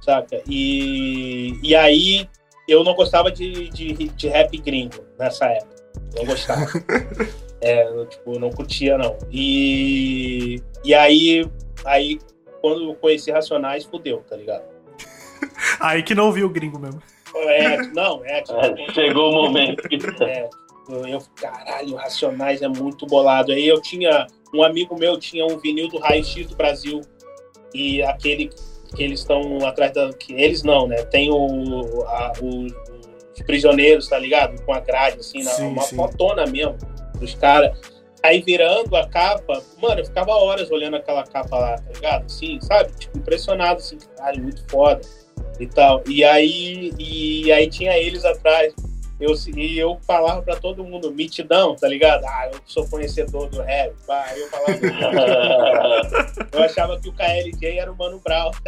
saca? E, e aí eu não gostava de, de, de rap gringo nessa época. Não gostava. é, eu, tipo, não curtia, não. E, e aí, aí, quando eu conheci Racionais, fudeu, tá ligado? Aí que não viu o gringo mesmo. É, não, é, tipo, É, chegou o momento que. é, eu, caralho, Racionais é muito bolado. Aí eu tinha, um amigo meu tinha um vinil do Raio X do Brasil e aquele que eles estão atrás da. Que eles não, né? Tem o, a- o- os prisioneiros, tá ligado? Com a grade, assim, na, Sim, uma sim. fotona mesmo dos caras. Aí virando a capa, mano, eu ficava horas olhando aquela capa lá, tá ligado? Assim, sabe? Tipo, impressionado, assim, caralho, muito foda e tal. E aí, e aí tinha eles atrás. Eu, e eu falava pra todo mundo, mitidão, tá ligado? Ah, eu sou conhecedor do rap. Pá. Aí eu falava, eu achava que o KLJ era o Mano Brown.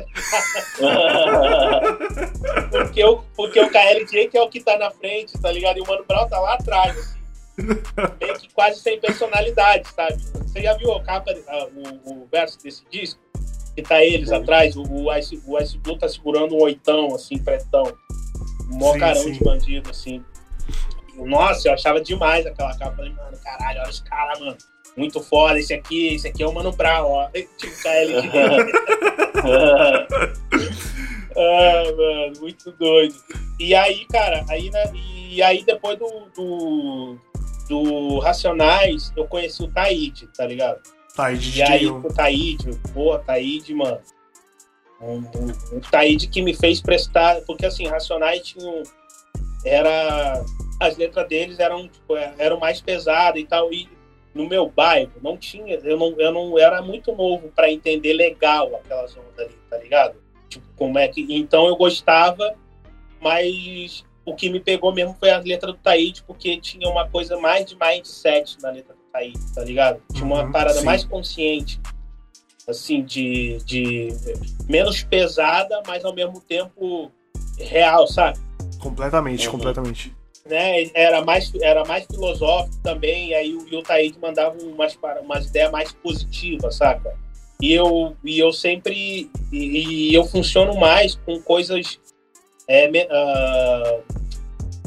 Porque, eu, porque o KLJ que é o que tá na frente, tá ligado? E o Mano Brown tá lá atrás, assim. Meio que quase sem personalidade, sabe? Você já viu a capa, a- o, o verso desse disco? Que tá eles atrás, o, o, Ice, o Ice Blue tá segurando um oitão, assim, pretão. Um mó Sim, carão sim. de bandido, assim. Nossa, eu achava demais aquela capa. Falei, mano, caralho, olha esse cara, mano. Muito foda, esse aqui, esse aqui é o Mano Brown, ó. Tipo, KLJ. Ah, mano, muito doido. E aí, cara, aí, né, e aí depois do, do, do Racionais, eu conheci o Taíde, tá ligado? Aí de E aí, o Taíde, pô, Taíde, mano. Um, um, um Taíde que me fez prestar, porque assim, Racionais tinham. Era. As letras deles eram, tipo, eram mais pesadas e tal. E no meu bairro não tinha. Eu não, eu não era muito novo pra entender legal aquelas ondas ali, tá ligado? Tipo, como é que. Então eu gostava, mas o que me pegou mesmo foi a letra do Taíde, porque tinha uma coisa mais de mindset na letra do Taíde, tá ligado? Tinha uma Uhum, parada sim. mais consciente, assim, de, de menos pesada, mas ao mesmo tempo real, sabe? Completamente, Uhum. completamente. Né, era mais, era mais filosófico também, e aí o, e o Taíde mandava umas, umas ideias mais positivas, saca? E eu, e eu sempre. E, e eu funciono mais com coisas é, ah,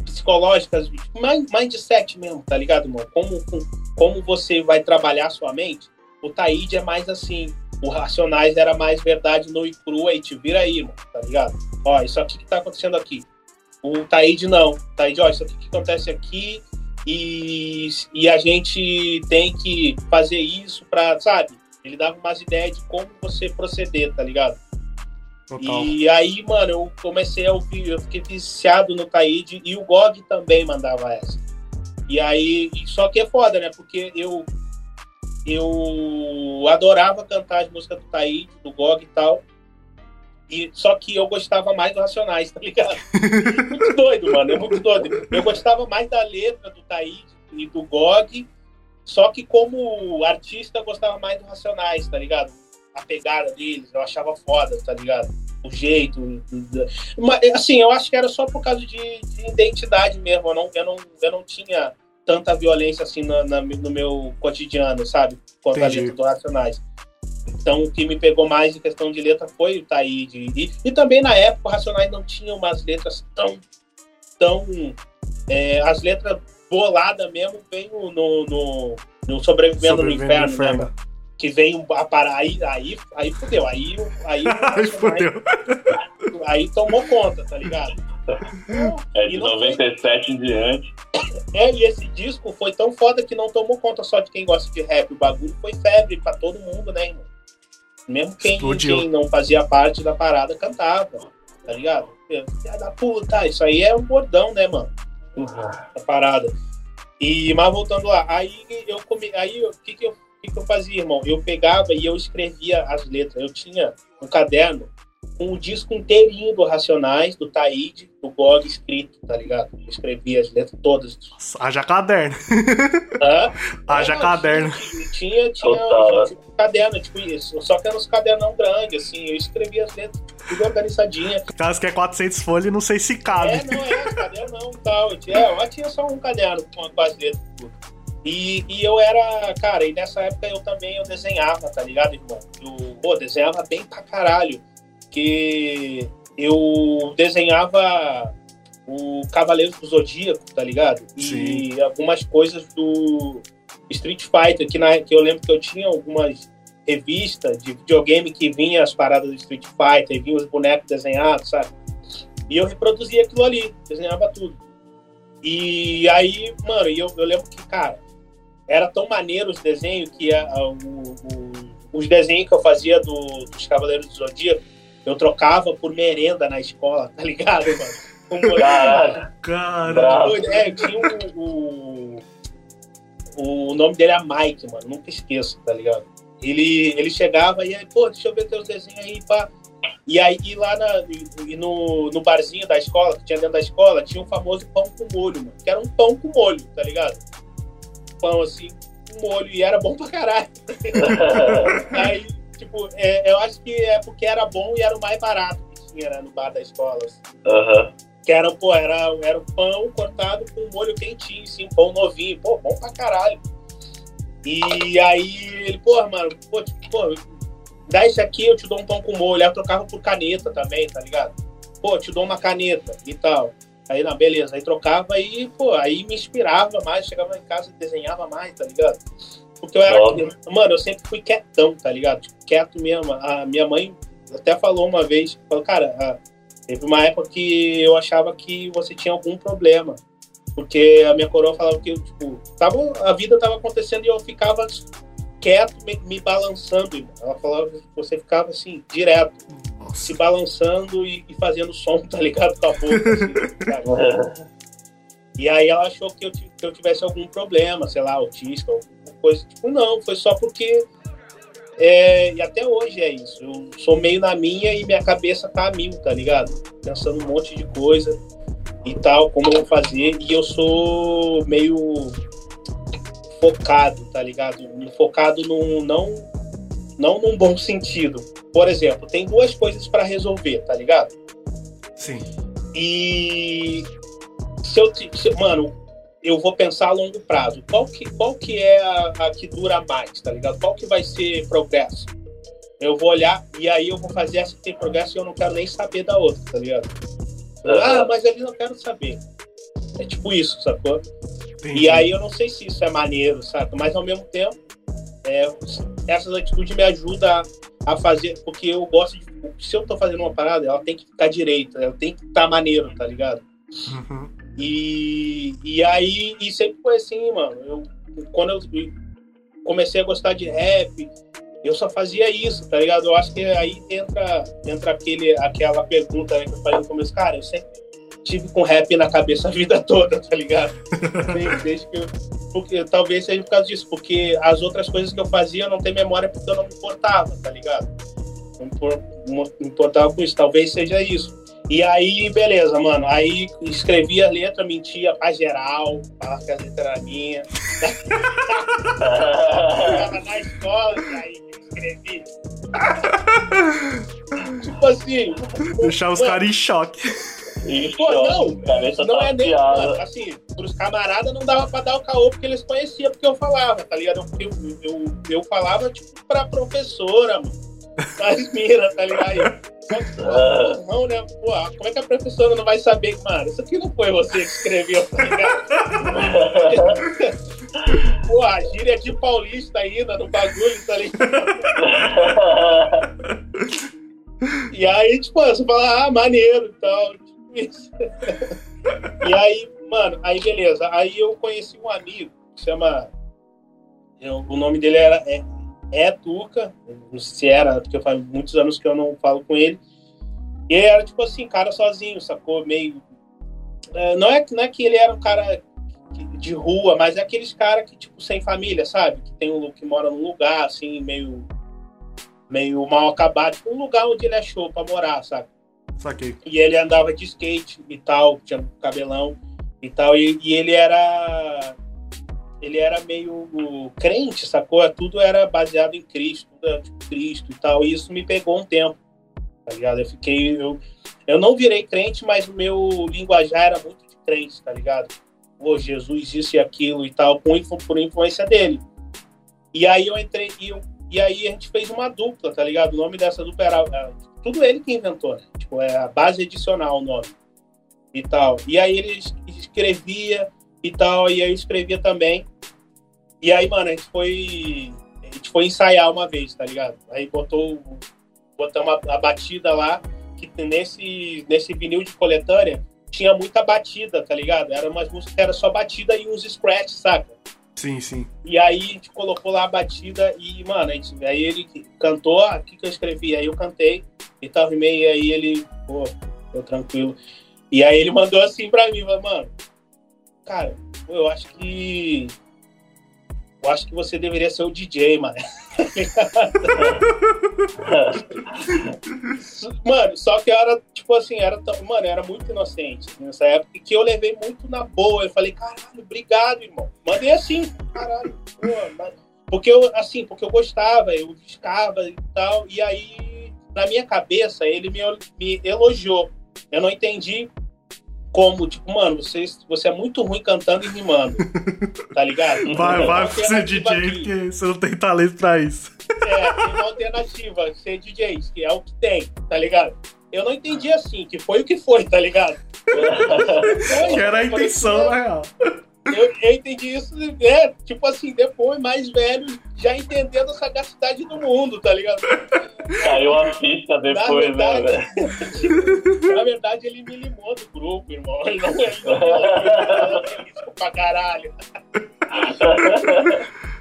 psicológicas, mind- mindset mesmo, tá ligado, mano? Como, com- como você vai trabalhar a sua mente. O Taíde é mais assim. O Racionais era mais verdade no e crua e te vira aí, mano, tá ligado? Ó, isso aqui que tá acontecendo aqui. O Taíde não. Taíde, ó, isso aqui que acontece aqui e, e a gente tem que fazer isso pra, sabe? Ele dava umas ideias de como você proceder, tá ligado? Total. E aí, mano, eu comecei a ouvir, eu fiquei viciado no Taíde e o GOG também mandava essa. E aí, só que é foda, né? Porque eu eu adorava cantar as músicas do Taíde, do GOG e tal. E, só que eu gostava mais do Racionais, tá ligado? muito doido, mano, é muito doido. Eu gostava mais da letra do Taíde e do GOG, só que como artista eu gostava mais do Racionais, tá ligado? A pegada deles, eu achava foda, tá ligado? O jeito. Mas, assim, eu acho que era só por causa de, de identidade mesmo. Eu não, eu, não, eu não tinha tanta violência assim na, na- no meu cotidiano, sabe? Quanto a Entendi. letra do Racionais. Então, o que me pegou mais em questão de letra foi o Taíde. E, e também na época, o Racionais não tinha umas letras tão. tão é, as letras boladas mesmo vem no, no, no, no Sobrevivendo, Sobrevivendo no Inferno, no Inferno. né, mano? Que vem a parar. Aí, aí, aí fudeu. Aí, aí, o Aí Racionais- fodeu. aí tomou conta, tá ligado? É E de não foi- 97 em diante. É, e esse disco foi tão foda que não tomou conta só de quem gosta de rap. O bagulho foi febre pra todo mundo, né, irmão? Mesmo quem, Explodiu. quem não fazia parte da parada cantava, tá ligado? Filha da puta, isso aí é um bordão, né, mano? A parada. E, mas voltando lá, aí eu come, aí o que que eu, que que eu fazia, irmão? Eu pegava e eu escrevia as letras. Eu tinha um caderno com o disco inteirinho do Racionais, do Taíde, do blog escrito, tá ligado? Eu escrevia as letras todas. Haja caderno. Hã? Haja Não, caderno. Tinha, tinha, tinha Total, tinha um caderno, tipo isso. Só que eram uns cadernão grandes, assim. Eu escrevia as letras, tudo organizadinha. Caso que é 400 folhas, não sei se cabe. É, não é, caderno não e tal. Eu tinha, é, eu tinha só um caderno com, as letras e tudo. E, e eu era, cara, e nessa época eu também eu desenhava, tá ligado, irmão? Eu, pô, desenhava bem pra caralho. Que eu desenhava o Cavaleiro do Zodíaco, tá ligado? E algumas coisas do Street Fighter, que, na, que eu lembro que eu tinha algumas revistas de videogame que vinha as paradas do Street Fighter, vinha os bonecos desenhados, sabe? E eu reproduzia aquilo ali, desenhava tudo. E aí, mano, eu, eu lembro que, cara, era tão maneiro os desenhos que a, a, o, o, os desenhos que eu fazia do, dos Cavaleiros do Zodíaco, eu trocava por merenda na escola, tá ligado, mano? Moleque. Caralho. É, tinha o, o. O nome dele é Mike, mano. Nunca esqueço, tá ligado? Ele, ele chegava e aí, pô, deixa eu ver teus desenhos aí, pá. E aí e lá na, e no, no barzinho da escola, que tinha dentro da escola, tinha um famoso pão com molho, mano. Que era um pão com molho, tá ligado? Pão assim, com molho. E era bom pra caralho. aí, tipo, é, eu acho que é porque era bom e era o mais barato que tinha né, no bar da escola. assim. Aham. Que era, pô, era, era o pão cortado com molho quentinho, assim, pão novinho. Pô, bom pra caralho. E aí ele, pô, mano, pô, tipo, pô, dá esse aqui, eu te dou um pão com molho. Aí eu trocava por caneta também, tá ligado? Pô, te dou uma caneta e tal. Aí, não, beleza. Aí trocava e, pô, aí me inspirava mais. Chegava em casa e desenhava mais, tá ligado? Porque eu era, mano, eu sempre fui quietão, tá ligado? Tipo, quieto mesmo. A minha mãe até falou uma vez, falou, cara, a- teve uma época que eu achava que você tinha algum problema. Porque a minha coroa falava que, eu, tipo, tava, a vida tava acontecendo e eu ficava quieto, me, me balançando. irmão. Ela falava que você ficava assim, direto, se balançando e, e fazendo som, tá ligado? Com a boca, assim, sabe? E aí ela achou que eu, que eu tivesse algum problema, sei lá, autista, alguma coisa. Tipo, não, foi só porque. é, e até hoje é isso. Eu sou meio na minha e minha cabeça tá a mil, tá ligado? Pensando um monte de coisa e tal, como eu vou fazer. E eu sou meio focado, tá ligado? Focado num. Não, não num bom sentido. Por exemplo, tem duas coisas para resolver, tá ligado? sim. E se eu, se- mano, eu vou pensar a longo prazo. Qual que, qual que é a, a que dura mais, tá ligado? Qual que vai ser progresso? Eu vou olhar e aí eu vou fazer essa que tem progresso e eu não quero nem saber da outra, tá ligado? Ah, mas ali não quero saber. É tipo isso, sacou? Entendi. E aí eu não sei se isso é maneiro, sabe? Mas ao mesmo tempo, é, essas atitudes me ajudam a, a fazer, porque eu gosto de. Se eu tô fazendo uma parada, ela tem que ficar direita, ela tem que estar maneiro, tá ligado? Uhum. E, e aí, e sempre foi assim, mano. Eu, quando eu comecei a gostar de rap, eu só fazia isso, tá ligado? Eu acho que aí entra, entra aquele, aquela pergunta né, que eu falei no começo, cara, eu sempre tive com rap na cabeça a vida toda, tá ligado? Desde- que eu, porque, talvez seja por causa disso, porque as outras coisas que eu fazia eu não tenho memória porque eu não me importava, tá ligado? Não me importava com isso, talvez seja isso. E aí, beleza, mano. Aí escrevia a letra, mentia pra geral, falava que a letra era minha. Chegava na escola e aí eu escrevi. tipo assim. Deixar os caras em choque. Pô, não, cabeça não tá é nem. Mano, assim, pros camaradas não dava pra dar o caô porque eles conheciam porque eu falava, tá ligado? Eu, eu, eu, eu falava, tipo, pra professora, mano. As minas, tá ligado? Só Ah. Não, né? Pô, como é que a professora não vai saber, mano? Isso aqui não foi você que escreveu, tá ligado? Pô, a gíria de paulista ainda no bagulho, tá ligado? E aí, tipo, você fala, ah, maneiro e tal. Tipo isso. E aí, mano, aí beleza. Aí eu conheci um amigo que chama. eu- o nome dele era é, é Tuca, não sei se era, porque faz muitos anos que eu não falo com ele. E ele era tipo assim, cara sozinho, sacou? Meio. É, não, é, não é que ele era um cara de rua, mas é aqueles caras que, tipo, sem família, sabe? Que tem um que mora num lugar, assim, meio. meio mal acabado, tipo, um lugar onde ele achou pra morar, sabe? Saquei. E ele andava de skate e tal, tinha cabelão e tal, e, e ele era ele era meio crente, sacou? Tudo era baseado em Cristo, tudo era tipo Cristo e tal. E isso me pegou um tempo, tá ligado? Eu fiquei. Eu, eu não virei crente, mas o meu linguajar era muito de crente, tá ligado? Pô, Jesus, isso e aquilo e tal, por, por influência dele. E aí eu entrei. E, e aí a gente fez uma dupla, tá ligado? O nome dessa dupla era. era tudo ele que inventou, né? Tipo, é a base adicional o nome. E tal. E aí ele escrevia e tal, e eu escrevia também. E aí, mano, a gente foi. A gente foi ensaiar uma vez, tá ligado? Aí botou. Botamos a, a batida lá, que nesse, nesse vinil de coletânea tinha muita batida, tá ligado? Era umas músicas que era só batida e uns scratch, saca? Sim, sim. E aí a gente colocou lá a batida e, mano, a gente, aí ele cantou, ah, o que, que eu escrevi? Aí eu cantei e tal, e aí ele, pô, tô tranquilo. E aí ele mandou assim pra mim, mano, cara, eu acho que. Eu acho que você deveria ser o DJ, mano. mano, só que eu era, tipo assim, era, mano, era muito inocente nessa época que eu levei muito na boa. Eu falei, caralho, obrigado, irmão. Mandei assim, caralho, pô, porque eu, assim, porque eu gostava, eu riscava e tal, e aí, na minha cabeça, ele me, me elogiou. Eu não entendi como, tipo, mano, você, você é muito ruim cantando e rimando. Tá ligado? Vai, vai ser DJ, aqui. porque você não tem talento pra isso. É, tem uma alternativa, ser DJ, que é o que tem, tá ligado? Eu não entendi assim, que foi o que foi, tá ligado? que era a intenção, na real. Eu, eu, entendi isso, né? Tipo assim, depois, mais velho, já entendendo a sagacidade do mundo, tá ligado? Caiu a ficha depois, na né, verdade, Na verdade, ele me limou do grupo, irmão. Ele não, ele não risco pra caralho.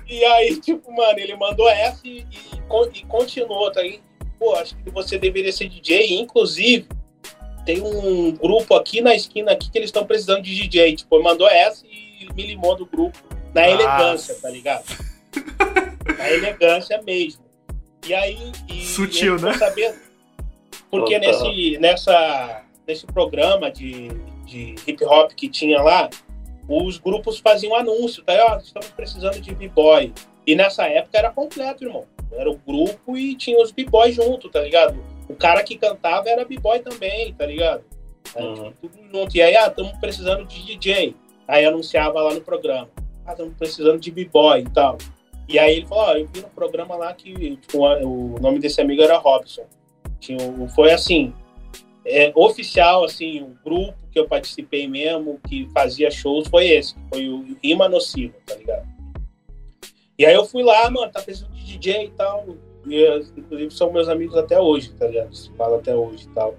e aí, tipo, mano, ele mandou essa e, e, e continuou, tá aí? Pô, acho que você deveria ser DJ, inclusive tem um grupo aqui na esquina aqui que eles estão precisando de DJ. Tipo, mandou essa e me limou do grupo. Na Nossa. elegância, tá ligado? na elegância mesmo. E aí. E Sutil, né? Saber, porque nesse, nessa, nesse programa de, de hip hop que tinha lá, os grupos faziam anúncio, tá? Ó, estamos precisando de b-boy. E nessa época era completo, irmão. Era o grupo e tinha os b-boys junto, tá ligado? o cara que cantava era b-boy também, tá ligado? Uhum. Tudo junto. E aí, ah, estamos precisando de DJ. Aí anunciava lá no programa. Ah, estamos precisando de b-boy e tal. E aí ele falou, ó, oh, eu vi no programa lá que tipo, o nome desse amigo era Robson. Tinha, foi assim, é, oficial, assim, o grupo que eu participei mesmo, que fazia shows, foi esse. Foi o Rima Nociva, tá ligado? E aí eu fui lá, mano, tá precisando de DJ e tal e, inclusive são meus amigos até hoje, tá ligado? Se fala até hoje e tal.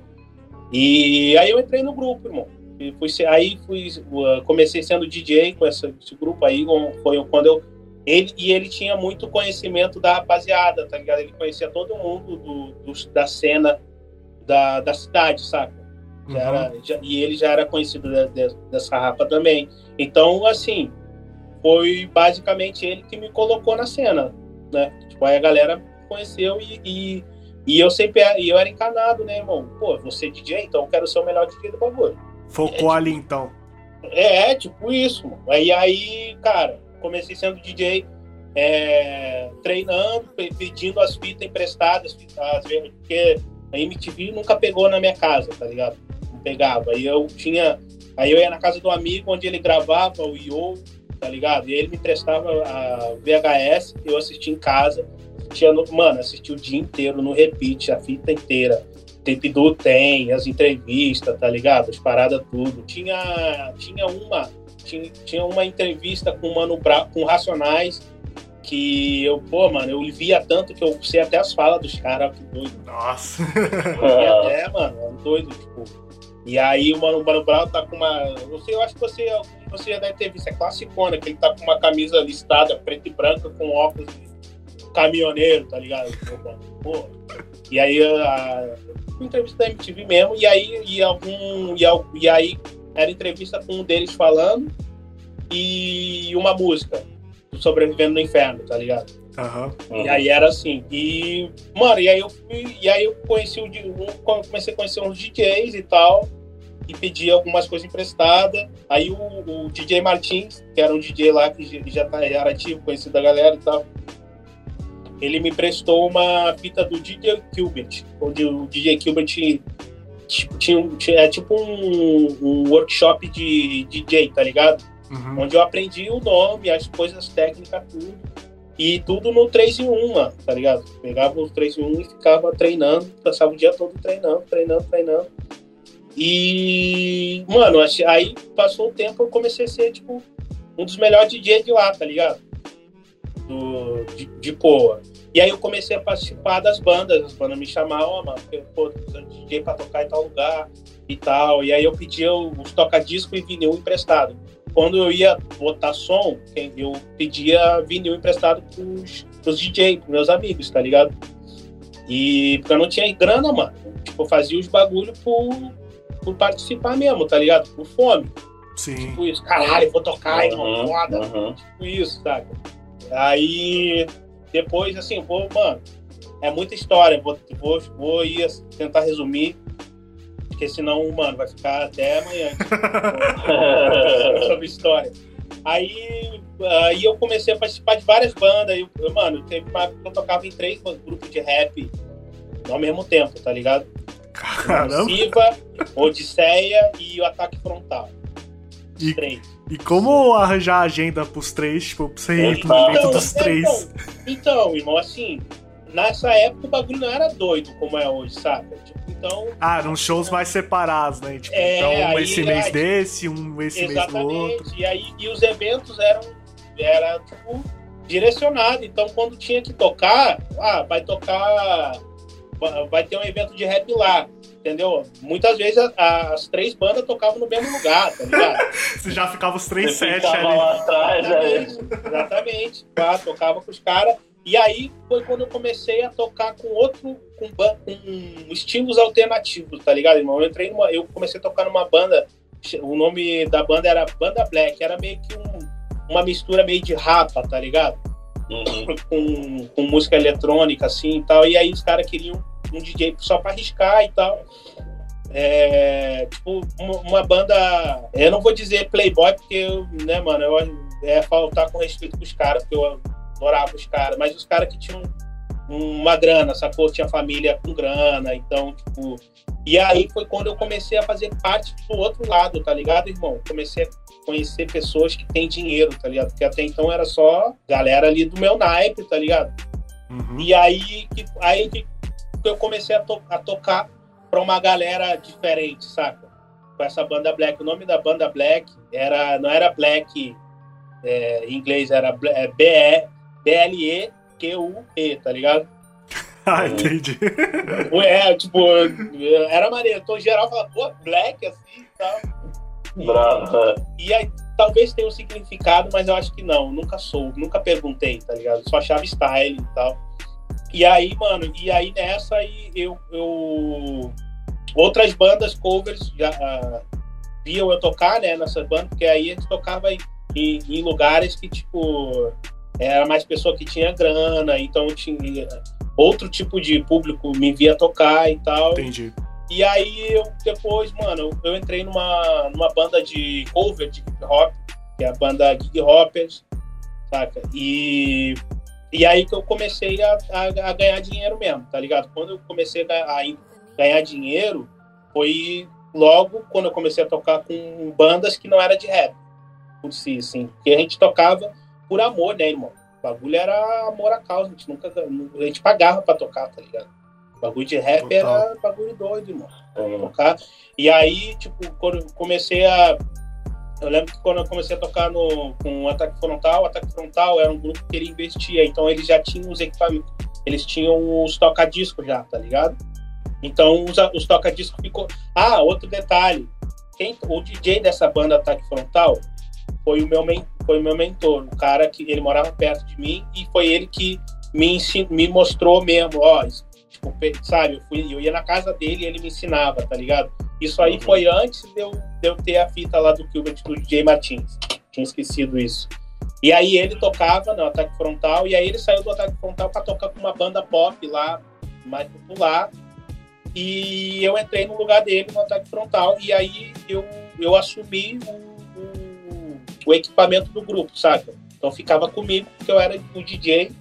E aí eu entrei no grupo, irmão. E fui, aí fui, uh, comecei sendo DJ com esse, esse grupo aí, foi quando eu ele, e ele tinha muito conhecimento da rapaziada, tá ligado? Ele conhecia todo mundo do, do da cena da, da cidade, saca? Já uhum. era, já, e ele já era conhecido de, de, dessa rapa também. Então, assim, foi basicamente ele que me colocou na cena, né? Tipo, aí a galera conheceu e, e, e eu sempre e eu era encanado, né, irmão? Pô, você é DJ, então eu quero ser o melhor DJ do bagulho. Focou é, ali tipo, então. É, é, tipo isso, mano. Aí, aí, cara, comecei sendo DJ, é, treinando, pedindo as fitas emprestadas, as, porque a MTV nunca pegou na minha casa, tá ligado? Não pegava. Aí eu tinha. Aí eu ia na casa do amigo onde ele gravava o IO, tá ligado? E ele me emprestava a VHS, eu assistia em casa tinha, mano, assisti o dia inteiro no repeat, a fita inteira. Tape do tem, as entrevistas, tá ligado? As paradas tudo. Tinha, tinha uma, tinha, tinha uma entrevista com o Mano Bra com Racionais, que eu, pô, mano, eu via tanto que eu sei até as falas dos caras, que doido. Nossa. é, mano, é doido, tipo. E aí o Mano, Mano Brown tá com uma. Não sei, eu acho que você, você já deve ter visto, é classicona, que ele tá com uma camisa listada, preta e branca, com óculos caminhoneiro, tá ligado? Pô. E aí a, uma entrevista da MTV mesmo, e aí e algum. E, e aí era entrevista com um deles falando e uma música. Sobrevivendo no Inferno, tá ligado? Uhum. E aí era assim. E, mano, e aí eu fui, e aí eu conheci o comecei a conhecer uns DJs e tal. E pedi algumas coisas emprestadas. Aí o, o, DJ Martins, que era um DJ lá que já, já era ativo, conhecido da galera e tal, ele me prestou uma fita do DJ Gilbert, onde o DJ Gilbert tipo, tinha, tinha, é tipo um, um workshop de DJ, tá ligado? Uhum. Onde eu aprendi o nome, as coisas técnicas, tudo. E tudo no 3 em 1, mano, tá ligado? Pegava o 3 em 1 e ficava treinando, passava o dia todo treinando, treinando, treinando. E, mano, aí passou o tempo, eu comecei a ser, tipo, um dos melhores DJs de lá, tá ligado? Do, de, de Poa. E aí eu comecei a participar das bandas, as bandas me chamavam, oh, mano, eu, pô, tô DJ pra tocar em tal lugar e tal. E aí eu pedia os toca-disco e vinil emprestado quando eu ia botar som, eu pedia vinil emprestado pros, pros DJ, pros meus amigos, tá ligado? E porque eu não tinha grana, mano. Tipo, eu fazia os bagulho por, por participar mesmo, tá ligado? Por fome. Sim. Tipo isso, caralho, vou tocar, uhum, foda. Uhum. Tipo isso, saca? Aí, depois, assim, vou, mano, é muita história. Vou, vou, vou ir tentar resumir porque senão, mano, vai ficar até amanhã sobre história. Aí, aí eu comecei a participar de várias bandas. Eu, eu, mano, teve uma época que eu tocava em três grupos de rap ao mesmo tempo, tá ligado? Caramba! Siva, Odisseia e o Ataque Frontal. E. E como arranjar a agenda pros três, tipo, pra você ir pro evento então, dos três? Então, então, irmão, assim, nessa época o bagulho não era doido como é hoje, sabe? Tipo, então. Ah, eram shows mais separados, né? Tipo, é, então um aí, esse mês aí, desse, um esse mês do outro. E aí e os eventos eram era tipo direcionado. Então quando tinha que tocar, ah, vai tocar vai ter um evento de rap lá, entendeu? Muitas vezes as, as três bandas tocavam no mesmo lugar, tá ligado? Você já ficava os três sets ali. Lá atrás, exatamente, é. exatamente. Tá? Tocava com os caras. E aí foi quando eu comecei a tocar com outro, com, com estilos alternativos, tá ligado, irmão? Eu entrei numa, eu comecei a tocar numa banda, o nome da banda era Banda Black, era meio que um, uma mistura meio de rapa, tá ligado? Uhum. Com, com música eletrônica, assim e tal. E aí os caras queriam um DJ só pra arriscar e tal. É, tipo, uma, uma, banda. Eu não vou dizer Playboy, porque, eu, né, mano, eu, é faltar com respeito com os caras, porque eu adorava os caras, mas os caras que tinham uma grana, sacou? Tinha família com grana, então, tipo. E aí foi quando eu comecei a fazer parte do outro lado, tá ligado, irmão? Comecei a conhecer pessoas que têm dinheiro, tá ligado? Porque até então era só galera ali do meu naipe, tá ligado? Uhum. E aí que, aí que eu comecei a, to a tocar pra uma galera diferente, saca? Com essa banda Black. O nome da banda Black era, não era Black é, em inglês, era B-L-E-Q-U-E, tá ligado? ah, entendi. É, tipo, era maneiro. Então, geral, fala, pô, black assim e tal. Brava. E aí, talvez tenha um significado, mas eu acho que não. Nunca sou, nunca perguntei, tá ligado? Só achava style e tal. E aí, mano, e aí nessa aí eu. eu... Outras bandas covers já uh, viam eu tocar, né, nessa banda, porque aí a gente tocava em, em, em lugares que, tipo, era mais pessoa que tinha grana, então tinha outro tipo de público me via tocar e tal. Entendi. E aí eu depois, mano, eu entrei numa, numa banda de cover de hip hop, que é a banda Gig Hoppers, saca? E, e aí que eu comecei a, a, a ganhar dinheiro mesmo, tá ligado? Quando eu comecei a, a ganhar dinheiro, foi logo quando eu comecei a tocar com bandas que não era de rap, por si, assim. Porque a gente tocava por amor, né, irmão? O bagulho era amor à causa, a gente nunca. A gente pagava pra tocar, tá ligado? O bagulho de rap Total. era bagulho doido, irmão. Tocar. E aí, tipo, quando eu comecei a. Eu lembro que quando eu comecei a tocar no, com o Ataque Frontal, o Ataque Frontal era um grupo que ele investia, então eles já tinham os equipamentos, eles tinham os toca-discos já, tá ligado? Então os, os toca-discos ficou. Ah, outro detalhe. Quem, o DJ dessa banda Ataque Frontal foi o meu, foi o meu mentor, o cara que ele morava perto de mim e foi ele que me, ensin, me mostrou mesmo, ó, tipo, sabe, eu, fui, eu ia na casa dele e ele me ensinava, tá ligado? Isso aí uhum. foi antes de eu, de eu ter a fita lá do Gilbert do DJ Martins. Tinha esquecido isso. E aí ele tocava no Ataque Frontal, e aí ele saiu do Ataque Frontal para tocar com uma banda pop lá, mais popular. E eu entrei no lugar dele no Ataque Frontal, e aí eu, eu assumi o, o, o equipamento do grupo, saca? Então ficava comigo, porque eu era o DJ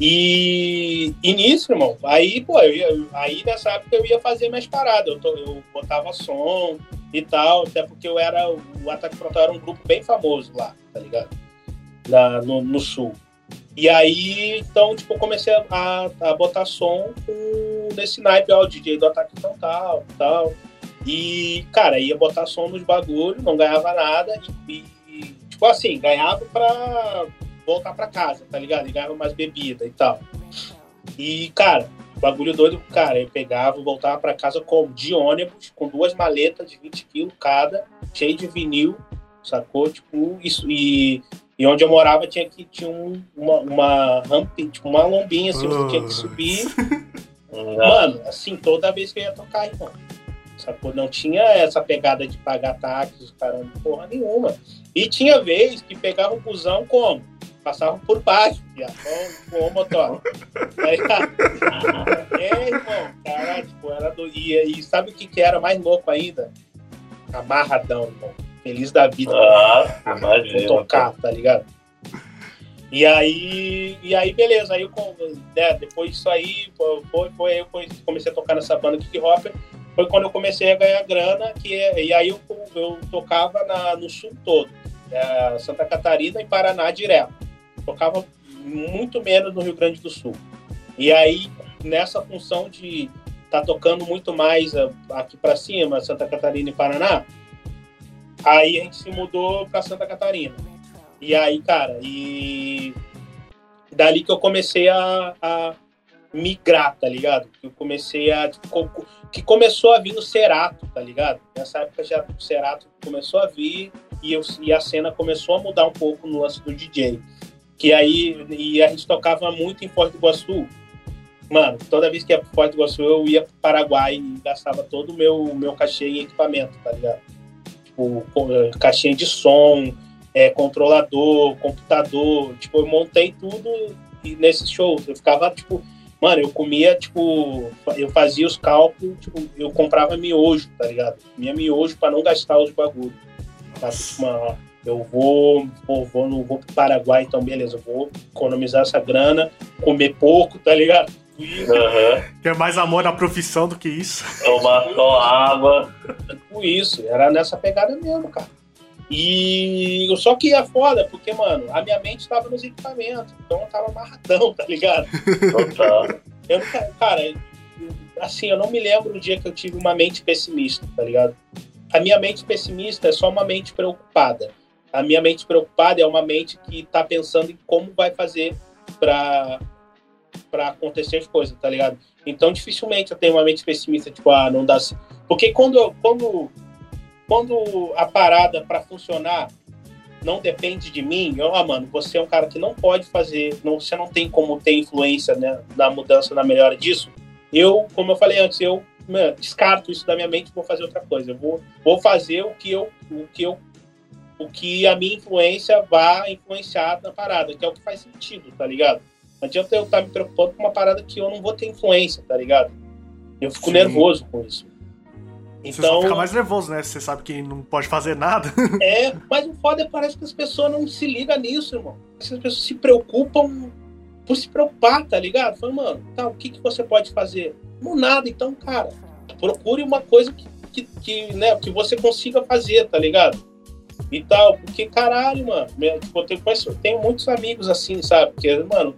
e, e nisso, irmão, aí, pô, eu aí nessa época eu ia fazer minhas paradas. Eu, tô, eu botava som e tal, até porque eu era. O Ataque Frontal era um grupo bem famoso lá, tá ligado? Na, no, no sul. E aí, então, tipo, comecei a, a botar som com, nesse naipe, ó, o DJ do Ataque Frontal e tal. E, cara, ia botar som nos bagulhos, não ganhava nada. E, e tipo assim, ganhava pra voltar para casa, tá ligado? E ganhava mais bebida e tal. E, cara, bagulho doido, cara, eu pegava, voltava para casa com, de ônibus, com duas maletas de 20 quilos cada, cheio de vinil, sacou? Tipo, isso. E, e onde eu morava tinha que tinha um, uma, uma rampa, tipo, uma lombinha assim, você tinha que subir. Mano, assim, toda vez que eu ia tocar, irmão. Sacou? Não tinha essa pegada de pagar táxis, caramba, porra nenhuma. E tinha vez que pegava o busão como? Passavam por baixo, viado, com, o motor. é, irmão, cara, tipo, era do... e, e sabe o que, que era mais louco ainda? Amarradão, irmão. Feliz da vida. Ah, imagina. tocar, tá ligado? E aí, e aí beleza, aí eu, né, depois disso aí, foi, foi, eu comecei a tocar nessa banda Kick Hopper, foi quando eu comecei a ganhar grana, que, é, e aí eu, eu tocava na, no sul todo, é, Santa Catarina e Paraná direto tocava muito menos no Rio Grande do Sul. E aí, nessa função de tá tocando muito mais eh, aqui para cima, Santa Catarina e Paraná, aí a gente se mudou para Santa Catarina. E aí, cara, e dali que eu comecei a, a migrar, tá ligado? Eu comecei a. Que começou a vir no Cerato, tá ligado? Nessa época já o Cerato começou a vir e, eu, e a cena começou a mudar um pouco no lance do DJ que aí e a gente tocava muito em Foz do Iguaçu. Mano, toda vez que ia pro Foz do Iguaçu, eu ia pro Paraguai e gastava todo o meu, meu cachê em equipamento, tá ligado? Tipo, eh, caixinha de som, é, controlador, computador. Tipo, eu montei tudo nesses shows. Eu ficava, tipo, mano, eu comia, tipo, eu fazia os cálculos, tipo, eu comprava miojo, tá ligado? Comia miojo para não gastar os bagulhos. Sabe? Tipo, uma, eu vou, vou, vou, não vou pro Paraguai, então beleza, eu vou economizar essa grana, comer pouco, tá ligado? Uhum. Tem mais amor na profissão do que isso. Tomar só água. Com isso, era nessa pegada mesmo, cara. E só que é foda, porque, mano, a minha mente tava nos equipamentos, então eu tava amarradão, tá ligado? Total. Eu, cara, assim, eu não me lembro o dia que eu tive uma mente pessimista, tá ligado? A minha mente pessimista é só uma mente preocupada a minha mente preocupada é uma mente que está pensando em como vai fazer para para acontecer as coisas, tá ligado? Então dificilmente eu tenho uma mente pessimista tipo ah não dá porque quando quando quando a parada para funcionar não depende de mim, ó, mano, você é um cara que não pode fazer, não, você não tem como ter influência né, na mudança, na melhora disso. Eu, como eu falei antes, eu mano, descarto isso da minha mente vou fazer outra coisa. Eu vou, vou fazer o que eu, o que eu o que a minha influência vai influenciar na parada, que é o que faz sentido, tá ligado? Não adianta eu estar tá me preocupando com uma parada que eu não vou ter influência, tá ligado? Eu fico Sim. nervoso com isso. Então, você fica mais nervoso, né? Você sabe que não pode fazer nada. É, mas o foda é parece que as pessoas não se ligam nisso, irmão. As pessoas se preocupam por se preocupar, tá ligado? Fala, mano, tá, o que, que você pode fazer? Não nada, então, cara, procure uma coisa que, que, que, né, que você consiga fazer, tá ligado? E tal. Porque, caralho, mano, tipo, eu tenho, eu tenho muitos amigos assim, sabe? Porque, mano,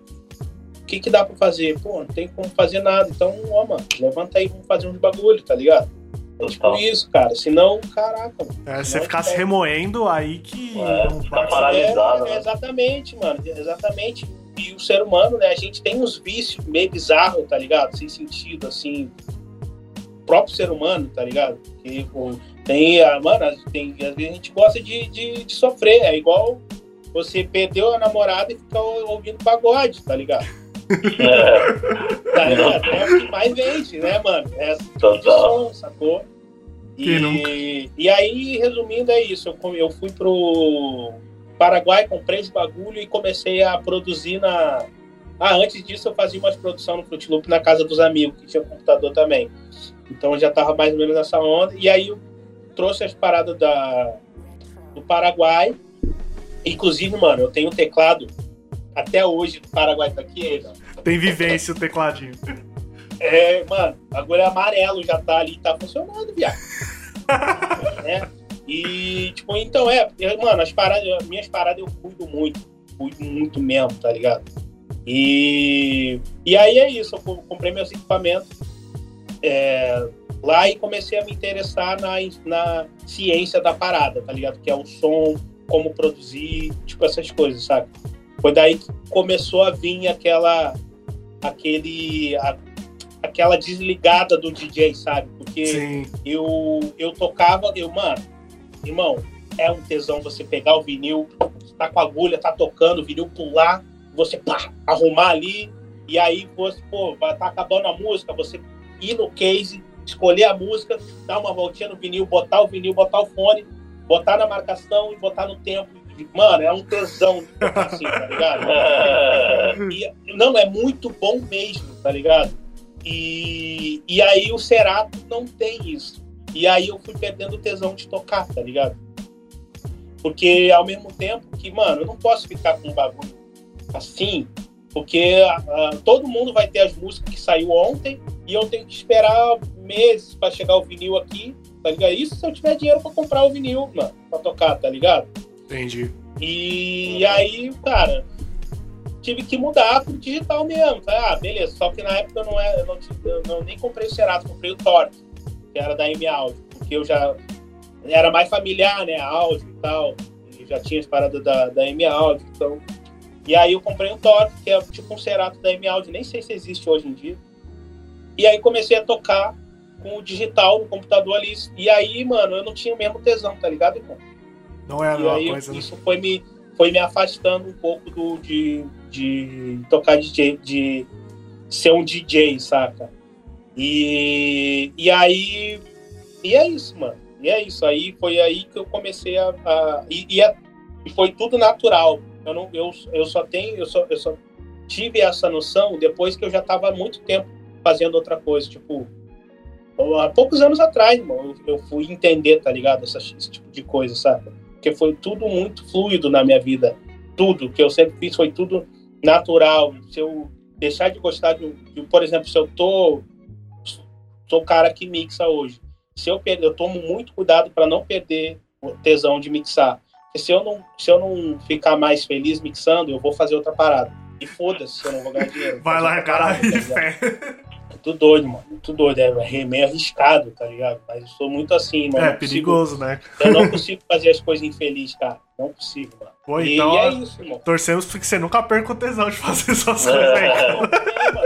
o que que dá pra fazer? Pô, não tem como fazer nada. Então, ó, mano, levanta aí, vamos fazer uns bagulho, tá ligado? É tipo isso, cara. Senão, caraca. Mano, é, você ficar se remoendo aí que. É, ficar paralisado. É, né? Exatamente, mano. Exatamente. E o ser humano, né? A gente tem uns vícios meio bizarros, tá ligado? Sem sentido, assim. O próprio ser humano, tá ligado? Que, pô, tem, mano, tem, às vezes a gente gosta de, de, de, sofrer, é igual você perdeu a namorada e fica ouvindo pagode, tá ligado? É, Tá ligado? É o que mais vende, né, mano? É esse tipo de som, sacou? E, e aí, resumindo, é isso. Eu, eu fui pro Paraguai, comprei esse bagulho e comecei a produzir na. Ah, antes disso eu fazia umas produções no Fruit Loop na casa dos amigos, que tinha computador também. Então eu já tava mais ou menos nessa onda. E aí eu trouxe as paradas da, do Paraguai. Inclusive, mano, eu tenho um teclado até hoje do Paraguai tá aqui, ó. Tem vivência o tecladinho. É, mano, bagulho é amarelo já tá ali, tá funcionando, viado. né? E, tipo, então é, mano, as paradas, as minhas paradas eu cuido muito, cuido muito mesmo, tá ligado? E, e aí é isso, eu co- comprei meus equipamentos é, lá e comecei a me interessar na, na ciência da parada, tá ligado? Que é o som, como produzir, tipo, essas coisas, sabe? Foi daí que começou a vir aquela, aquele, a- aquela desligada do DJ, sabe? Porque Sim. eu, eu tocava, eu, mano, irmão, é um tesão você pegar o vinil, tá com a agulha, tá tocando, o vinil pular, você pá, arrumar ali, e aí você, pô, vai tá acabando a música, você ir no case, escolher a música, dar uma voltinha no vinil, botar o vinil, botar o fone, botar na marcação e botar no tempo. Mano, é um tesão assim, tá ligado? E, não, é muito bom mesmo, tá ligado? E, e aí o Cerato não tem isso. E aí eu fui perdendo o tesão de tocar, tá ligado? Porque ao mesmo tempo que, mano, eu não posso ficar com um bagulho assim, porque ah, todo mundo vai ter as músicas que saiu ontem e eu tenho que esperar meses pra chegar o vinil aqui, tá ligado? Isso se eu tiver dinheiro pra comprar o vinil, mano, pra tocar, tá ligado? Entendi. E aí, cara, tive que mudar pro digital mesmo. Tá? Ah, beleza. Só que na época eu não, era, eu não, eu não- nem comprei o Cerato, comprei o Torque, que era da M Audio, porque eu já era mais familiar, né? Áudio e tal. E já tinha as paradas da, da M Audio, então. E aí eu comprei o Torque, que é tipo um Cerato da M Audio, nem sei se existe hoje em dia. E aí comecei a tocar com o digital no computador ali. E aí, mano, eu não tinha o mesmo tesão, tá ligado, irmão? Não é a E aí coisa, né? isso foi me, foi me afastando um pouco do, de, de tocar DJ, de ser um DJ, saca? E, e aí. E é isso, mano. E é isso. Aí foi aí que eu comecei a. a- e, e é- e foi tudo natural. Eu, não, eu, eu só tenho. Eu só, eu só tive essa noção depois que eu já estava há muito tempo fazendo outra coisa. Tipo, há poucos anos atrás, irmão, eu, fui entender, tá ligado? Essa, esse tipo de coisa, saca? porque foi tudo muito fluido na minha vida. Tudo que eu sempre fiz foi tudo natural. Se eu deixar de gostar de, de por exemplo, se eu tô sou o cara que mixa hoje. Se eu perder, eu tomo muito cuidado para não perder o tesão de mixar. Porque se eu não se eu não ficar mais feliz mixando, eu vou fazer outra parada. E foda-se, se eu não vou ganhar dinheiro. Vai parada, aí, tá fé. Muito doido, mano. Muito doido. É meio arriscado, tá ligado? Mas eu sou muito assim, mano. É consigo- perigoso, né? eu não consigo fazer as coisas infelizes, cara. Não consigo, mano. Pô, e, então, e é isso, irmão. torcemos porque você nunca perca o tesão de fazer essas coisas aí. É, mano,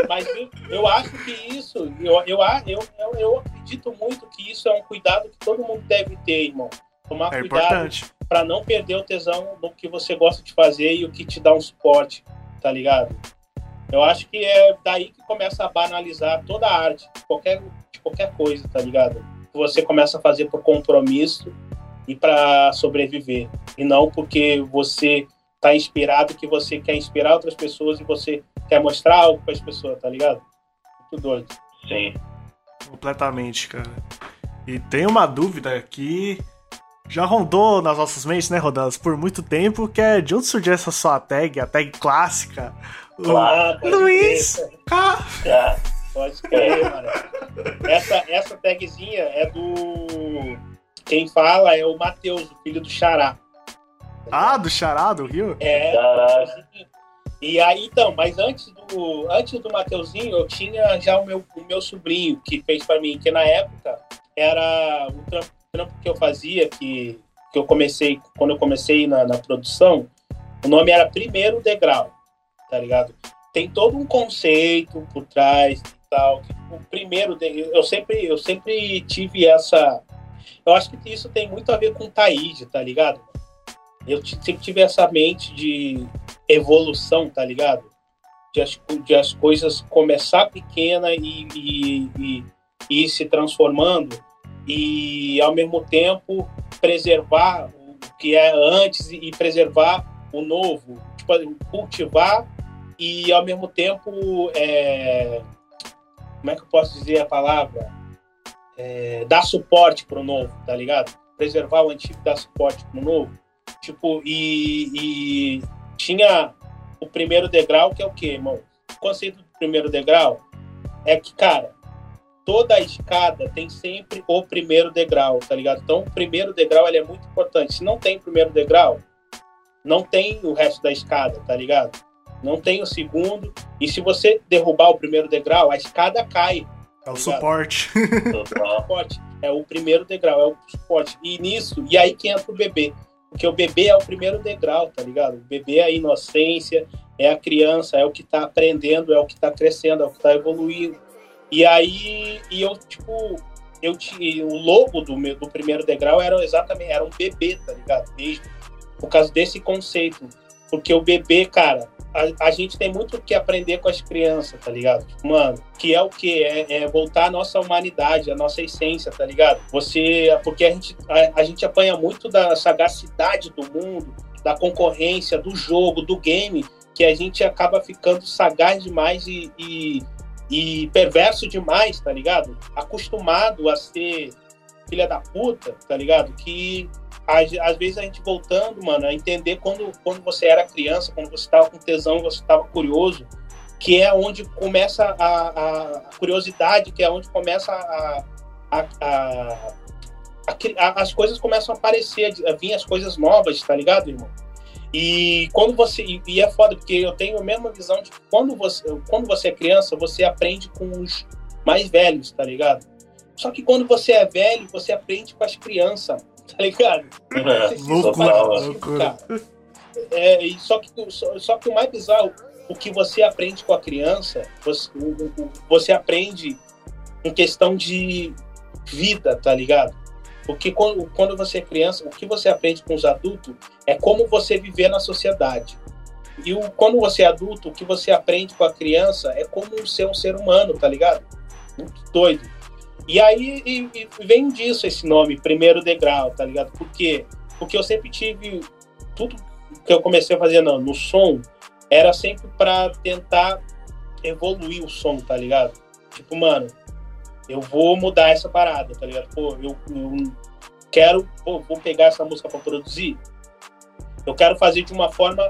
mas eu, eu acho que isso, eu, eu, eu, eu, acredito muito que isso é um cuidado que todo mundo deve ter, irmão. Tomar É cuidado importante. pra não perder o tesão do que você gosta de fazer e o que te dá um suporte, tá ligado? Eu acho que é daí que começa a banalizar toda a arte, de qualquer, de qualquer coisa, tá ligado? Você começa a fazer por compromisso e pra sobreviver. E não porque você tá inspirado, que você quer inspirar outras pessoas e você quer mostrar algo para as pessoas, tá ligado? Muito doido. Sim. Completamente, cara. E tem uma dúvida que já rondou nas nossas mentes, né, Rodadas, por muito tempo, que é de onde surgiu essa sua tag, a tag clássica? Claro. pode Luiz K. Já. Pode crer, mano. Essa, essa tagzinha é do. Quem fala é o Matheus, o filho do Xará. Ah, do Chará, do Rio? É. E aí, então, mas antes do, antes do Mateuzinho, eu tinha já o meu, o meu sobrinho que fez pra mim, que na época era o trampo, trampo que eu fazia, que, que eu comecei, quando eu comecei na, na produção, o nome era Primeiro Degrau, tá ligado? Tem todo um conceito por trás e tal. O primeiro, eu sempre, eu sempre tive essa. Eu acho que isso tem muito a ver com Taíde, tá ligado? Eu sempre tive essa mente de evolução, tá ligado? De as, de as coisas começar pequena e, e, e, e ir se transformando e, ao mesmo tempo, preservar o que é antes e preservar o novo. Tipo, cultivar e, ao mesmo tempo, é... como é que eu posso dizer a palavra? É... Dar suporte para o novo, tá ligado? Preservar o antigo dar suporte para o novo. Tipo, e, e tinha o primeiro degrau, que é o quê, irmão? O conceito do primeiro degrau é que, cara, toda a escada tem sempre o primeiro degrau, tá ligado? Então, o primeiro degrau ele é muito importante. Se não tem primeiro degrau, não tem o resto da escada, tá ligado? Não tem o segundo. E se você derrubar o primeiro degrau, a escada cai. Tá é o suporte. suporte. É o primeiro degrau, é o suporte. E nisso, e aí que entra o bebê. Porque o bebê é o primeiro degrau, tá ligado? O bebê é a inocência, é a criança, é o que tá aprendendo, é o que tá crescendo, é o que tá evoluindo. E aí, e eu, tipo, eu tinha, o logo do, meu, do primeiro degrau era exatamente, era um bebê, tá ligado? Mesmo. Por causa desse conceito. Porque o bebê, cara, a, a gente tem muito que aprender com as crianças, tá ligado? Mano, que é o que? É, é, voltar à nossa humanidade, à nossa essência, tá ligado? Você. Porque a gente, a, a gente apanha muito da sagacidade do mundo, da concorrência, do jogo, do game, que a gente acaba ficando sagaz demais e, e e perverso demais, tá ligado? Acostumado a ser filha da puta, tá ligado? Que às, vezes a gente voltando, mano, a entender quando, quando você era criança, quando você estava com tesão, você estava curioso, que é onde começa a, a, curiosidade, que é onde começa a, a, a, as coisas começam a aparecer, a vir as coisas novas, tá ligado, irmão? E quando você e é foda porque eu tenho a mesma visão de quando você quando você é criança, você aprende com os mais velhos, tá ligado? Só que quando você é velho, você aprende com as crianças, tá ligado? É, loucura, loucura. É, só que só, só que o mais bizarro, o que você aprende com a criança, você, você aprende em questão de vida, tá ligado? Porque quando, quando você é criança, o que você aprende com os adultos é como você viver na sociedade. E o, quando você é adulto, o que você aprende com a criança é como ser um ser humano, tá ligado? Muito doido. E aí e, e vem disso esse nome, primeiro degrau, tá ligado? Por quê? Porque eu sempre tive. Tudo que eu comecei a fazer no, no som era sempre para tentar evoluir o som, tá ligado? Tipo, mano, eu vou mudar essa parada, tá ligado? Pô, eu, eu quero, pô, vou pegar essa música para produzir. Eu quero fazer de uma forma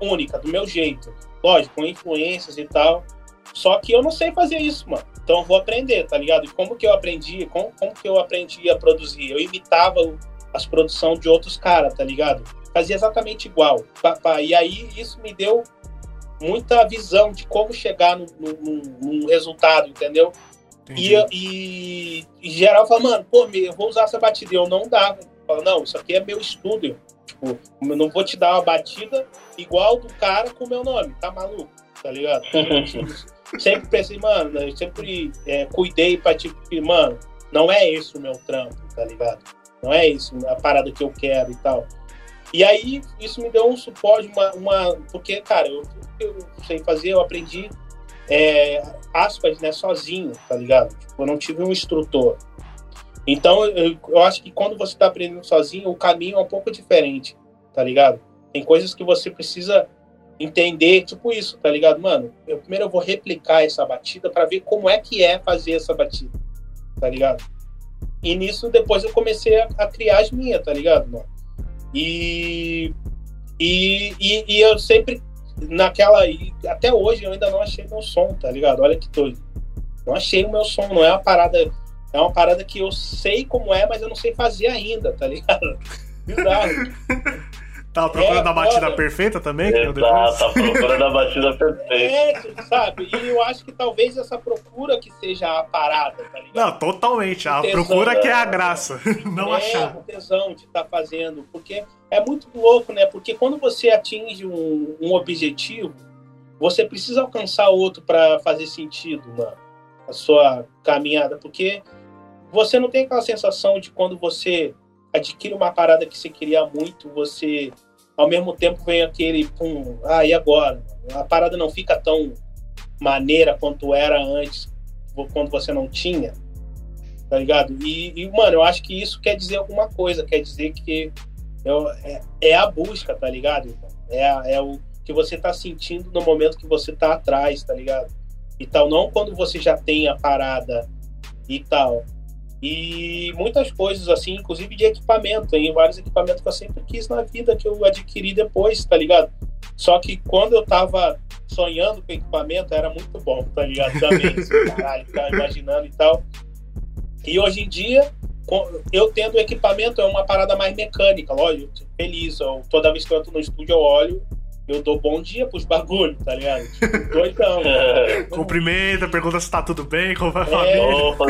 única, do meu jeito. Lógico, com influências e tal. Só que eu não sei fazer isso, mano. Então eu vou aprender, tá ligado? E como que eu aprendi? Como, como que eu aprendi a produzir? Eu imitava as produções de outros caras, tá ligado? Fazia exatamente igual. E aí isso me deu muita visão de como chegar no, no, no resultado, entendeu? E, e, e, geral fala, mano, pô, eu vou usar essa batida. E eu não dava. Fala, não, isso aqui é meu estúdio. Tipo, eu não vou te dar uma batida igual do cara com o meu nome, tá maluco? Tá ligado? sempre pensei, mano, eu sempre é, cuidei pra tipo, mano, não é esse o meu trampo, tá ligado? Não é isso a parada que eu quero e tal. E aí, isso me deu um suporte, uma. uma porque, cara, eu, eu sei fazer, eu aprendi é, aspas, né, sozinho, tá ligado? Tipo, eu não tive um instrutor. Então, eu, eu acho que quando você está aprendendo sozinho, o caminho é um pouco diferente, tá ligado? Tem coisas que você precisa entender, tipo isso, tá ligado? Mano, eu, primeiro eu vou replicar essa batida para ver como é que é fazer essa batida, tá ligado? E nisso, depois eu comecei a, a criar as minhas, tá ligado, mano? E, e, e, e eu sempre naquela. Até hoje eu ainda não achei meu som, tá ligado? Olha que doido. Não achei o meu som, não é uma parada. É uma parada que eu sei como é, mas eu não sei fazer ainda, tá ligado? Tava procurando é, a batida olha, perfeita também? Exato, tá procurando a batida perfeita. É, sabe? E eu acho que talvez essa procura que seja a parada, tá ligado? Não, totalmente. A tesão, procura que é a graça. Não é, achar. o tesão de estar tá fazendo. Porque é muito louco, né? Porque quando você atinge um, um objetivo, você precisa alcançar outro para fazer sentido, mano. A sua caminhada. Porque você não tem aquela sensação de quando você adquire uma parada que você queria muito, você ao mesmo tempo vem aquele pum, ah, e agora? A parada não fica tão maneira quanto era antes, quando você não tinha, tá ligado? E, e mano, eu acho que isso quer dizer alguma coisa, quer dizer que é, é a busca, tá ligado? É, é o que você tá sentindo no momento que você tá atrás, tá ligado? E tal, não quando você já tem a parada e tal. E muitas coisas assim, inclusive de equipamento, tem vários equipamentos que eu sempre quis na vida que eu adquiri depois, tá ligado? Só que quando eu tava sonhando com equipamento, era muito bom, tá ligado? Também, assim, caralho, ficava imaginando e tal. E hoje em dia, eu tendo equipamento, é uma parada mais mecânica, lógico, feliz. Eu, toda vez que eu entro no estúdio, eu olho, eu dou bom dia pros bagulhos, tá ligado? Tipo, doidão. Cumprimenta, pergunta se tá tudo bem, como vai a é, Opa,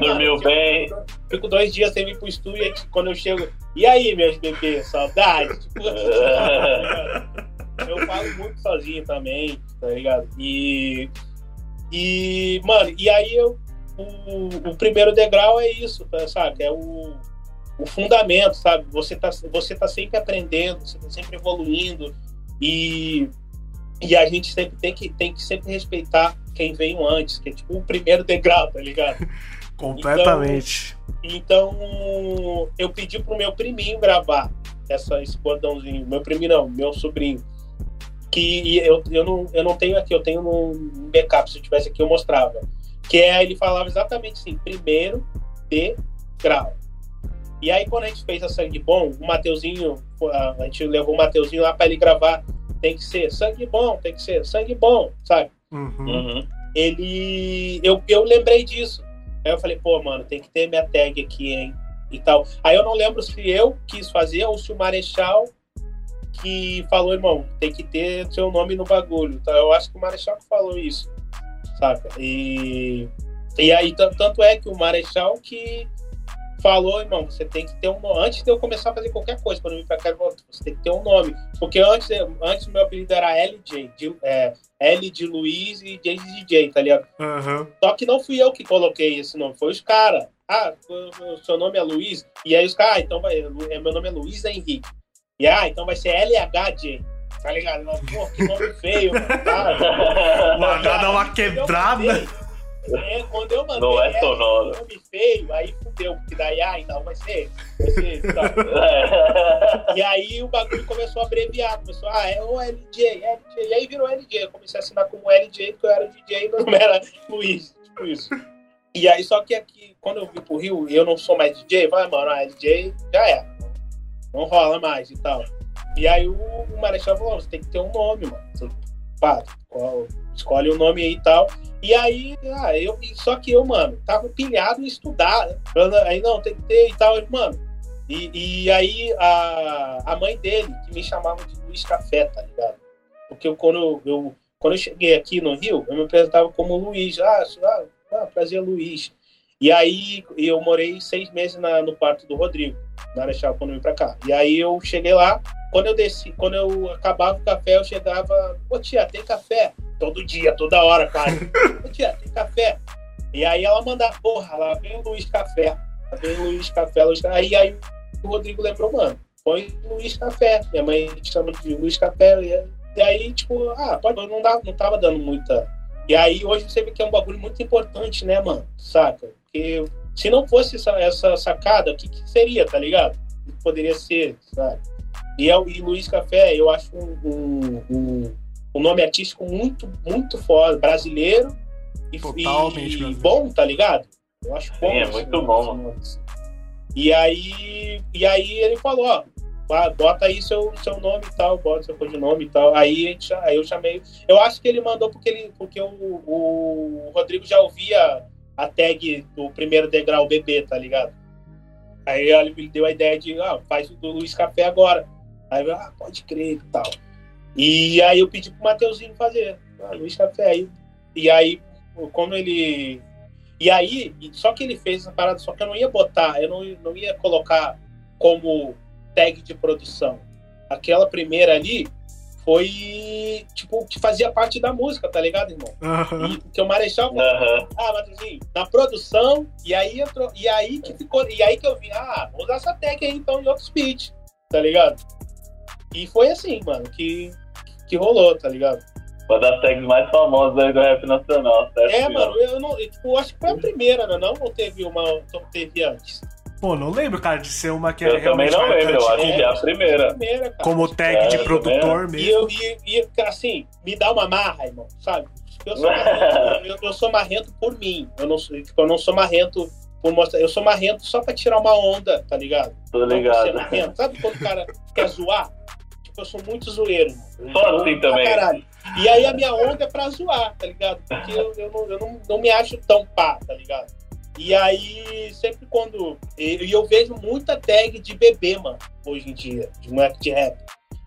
dormiu bem. Fico dois dias sem vir pro estúdio e quando eu chego, e aí, meus bebês, saudade? Tipo, eu falo muito sozinho também, tá ligado? E, e mano, e aí eu o, o primeiro degrau é isso, tá, sabe? É o, o fundamento, sabe? Você tá, você tá sempre aprendendo, você tá sempre evoluindo e, e a gente sempre tem que, tem que sempre respeitar quem veio antes, que é tipo o primeiro degrau, tá ligado? Completamente. Então, então, eu pedi pro meu priminho gravar essa, esse bordãozinho. Meu priminho não, meu sobrinho. Que eu, eu, não, eu não tenho aqui, eu tenho um backup. Se eu tivesse aqui, eu mostrava que é, ele falava exatamente assim, primeiro degrau. E aí, quando a gente fez a Sangue Bom, o Mateuzinho, a gente levou o Mateuzinho lá para ele gravar, tem que ser sangue bom, tem que ser sangue bom, sabe? Uhum. Uhum. Ele. Eu, eu lembrei disso. Aí eu falei, pô, mano, tem que ter minha tag aqui, hein? E tal. Aí eu não lembro se eu quis fazer ou se o Marechal que falou, irmão, tem que ter seu nome no bagulho. Então, eu acho que o Marechal que falou isso saca? E, e aí, tanto é que o Marechal que falou, irmão, você tem que ter um nome. Antes de eu começar a fazer qualquer coisa, quando eu vim pra cá, você tem que ter um nome. Porque antes, antes meu apelido era LJ, de, é, L de Luiz e J de DJ, tá ligado? Uhum. Só que não fui eu que coloquei esse nome, foi os caras. Ah, o seu nome é Luiz? E aí os caras, ah, então vai, é, meu nome é Luiz Henrique. E ah, então vai ser LHJ tá ligado? Pô, que nome feio, mano. Cara. Dá uma quebrada. É, quando eu mandei não é sonoro. nome feio, aí fudeu, porque daí, ah, então vai ser. Vai ser tá. é. E aí o bagulho começou a abreviar, começou, ah, é o LJ, LJ. E aí virou LJ. Eu comecei a assinar como LJ, porque eu era DJ e não era Luiz, tipo isso. E aí, só que aqui, quando eu vim pro Rio e eu não sou mais DJ, vai, mano, a LJ já é. Não rola mais e tal. E aí o, Marechal falou, você tem que ter um nome, mano. Você, pá, escolhe o um nome aí e tal. E aí, ah, eu, só que eu, mano, tava pilhado em estudar. Né? Aí, não, tem que ter e tal. Mano, e, e aí a, a mãe dele, que me chamava de Luiz Café, tá ligado? Porque eu, quando, eu, quando eu cheguei aqui no Rio, eu me apresentava como Luiz. Ah, ah, ah prazer, Luiz. E aí eu morei seis meses na, no quarto do Rodrigo, na Arechal, quando eu vim pra cá. E aí eu cheguei lá, quando eu desci, quando eu acabava o café, eu chegava, ô tia, tem café? Todo dia, toda hora, cara. ô tia, tem café? E aí ela mandava, porra, lá vem o Luiz Café. Lá vem o Luiz Café, Luiz Café. Aí, aí o Rodrigo lembrou, mano, põe Luiz Café. Minha mãe chama de Luiz Café. E aí, tipo, ah, pode, não, dava, não tava dando muita. E aí hoje você vê que é um bagulho muito importante, né, mano? Saca? Porque se não fosse essa, essa sacada, o que, que, seria, tá ligado? Poderia ser, sabe? E, é, e Luiz Café, eu acho um, um, um nome artístico muito, muito foda, brasileiro e, Totalmente e bom, tá ligado? Eu acho bom. Sim, é muito bom. E aí, e aí ele falou, ó, bota aí seu, seu nome e tal, bota seu codinome e tal. Aí, aí eu chamei. Eu acho que ele mandou porque, ele, porque o, o Rodrigo já ouvia a tag do primeiro degrau bebê, tá ligado? Aí ele me deu a ideia de, ah, faz o do Luiz Café agora. Aí eu, ah, pode crer e tal. E aí eu pedi pro Mateuzinho fazer, ah, Luiz Café. Aí, e aí, como ele. E aí, só que ele fez essa parada, só que eu não ia botar, eu não, não ia colocar como tag de produção. Aquela primeira ali foi, tipo, que fazia parte da música, tá ligado, irmão? Aham. E, porque o Marechal Aham. ah, Matheusinho, na produção, e aí entrou, e aí que ficou, e aí que eu vi, ah, vou usar essa tag aí então em outros beats, tá ligado? E foi assim, mano, que, que rolou, tá ligado? Uma das tags mais famosas aí do rap nacional, certo? É, mano, eu não, eu, tipo, eu acho que foi a primeira, né? Não ou teve uma, ou teve antes? Pô, não lembro, cara, de ser uma que é Eu também realmente não lembro, eu marcante, acho que é a primeira. Primeira, cara. Como tag É, de eu produtor E mesmo. eu, e, e, assim, me dá uma marra, irmão, sabe? Eu sou marrento, eu, eu sou marrento por mim. Eu não, sou- tipo, eu não sou marrento por mostrar. Eu sou marrento só pra tirar uma onda, tá ligado? Tô Não ser ligado. marrento. Sabe quando o cara quer zoar? Eu sou muito zoeiro, Eu assim também. caralho. E aí a minha onda é pra zoar, tá ligado? Porque eu, eu, não, eu não, não me acho tão pá, tá ligado? E aí, sempre quando. E eu, vejo muita tag de bebê, mano, hoje em dia, de moleque de rap.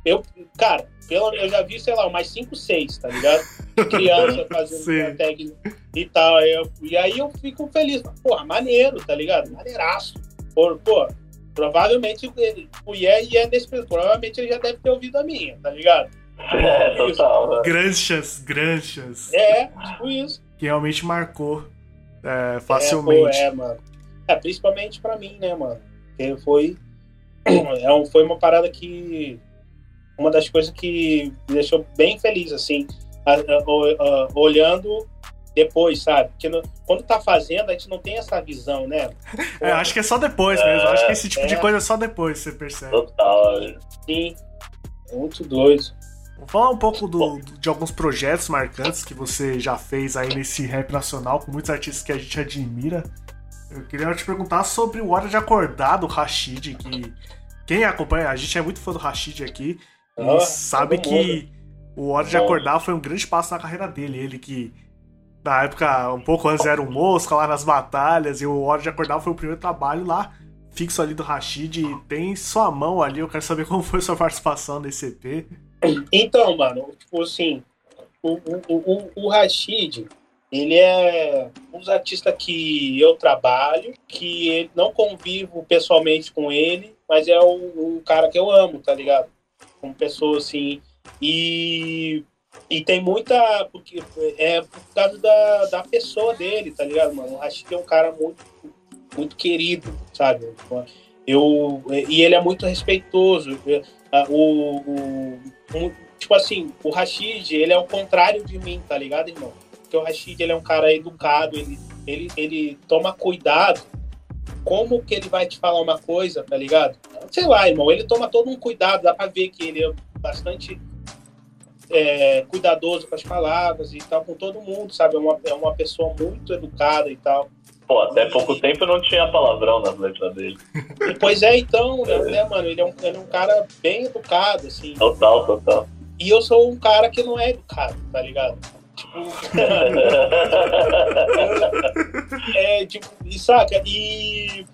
Eu, cara, pelo, eu já vi, sei lá, umas 5, 6, tá ligado? De criança fazendo tag e tal. Eu- e aí eu fico feliz. Porra, maneiro, tá ligado? Maneiraço. Pô, pô provavelmente ele, o Ié, e é nesse provavelmente ele já deve ter ouvido a minha, tá ligado? É, total. né? Granchas, granchas. É, tipo isso. Que realmente marcou é, É, facilmente. pô, é, mano. É, principalmente pra mim, né, mano? Porque foi. É um, foi uma parada que. Uma das coisas que me deixou bem feliz, assim, a- a- a- olhando depois, sabe? Porque no- quando tá fazendo, a gente não tem essa visão, né? É, acho que é só depois mesmo. Acho que esse tipo de é. coisa é só depois, você percebe. Total. Sim. É muito doido. Vamos falar um pouco do- de alguns projetos marcantes que você já fez aí nesse rap nacional, com muitos artistas que a gente admira. Eu queria te perguntar sobre o Hora de Acordar do Rashid, que quem acompanha, a gente é muito fã do Rashid aqui, e Ah, sabe que o Hora de. Acordar foi um grande passo na carreira dele. Ele que, na época, um pouco antes era um mosca lá nas batalhas, e o Hora de Acordar foi o primeiro trabalho lá, fixo ali do Rashid, e tem sua mão ali, eu quero saber como foi sua participação nesse EP. Então, mano, tipo assim, o, o, o, o Rashid, ele é um dos artistas que eu trabalho, que não convivo pessoalmente com ele, mas é o, o cara que eu amo, tá ligado? Como pessoa, assim. E, e tem muita. Porque é por causa da, da pessoa dele, tá ligado, mano? O Rashid é um cara muito, muito querido, sabe? Eu, e ele é muito respeitoso. Ah, O, o, tipo assim, o Rashid, ele é o contrário de mim, tá ligado, irmão? Porque o Rashid, ele é um cara educado, ele, ele, ele toma cuidado como que ele vai te falar uma coisa, tá ligado? Sei lá, irmão, ele toma todo um cuidado, dá pra ver que ele é bastante é, cuidadoso com as palavras e tal, com todo mundo, sabe? É uma, é uma pessoa muito educada e tal. Pô, até pouco tempo não tinha palavrão nas letras dele. E, pois é, então, né, né, mano, ele é, um, ele é um cara bem educado, assim. Total, total. E eu sou um cara que não é educado, tá ligado? Tipo. é, tipo, e saca? E.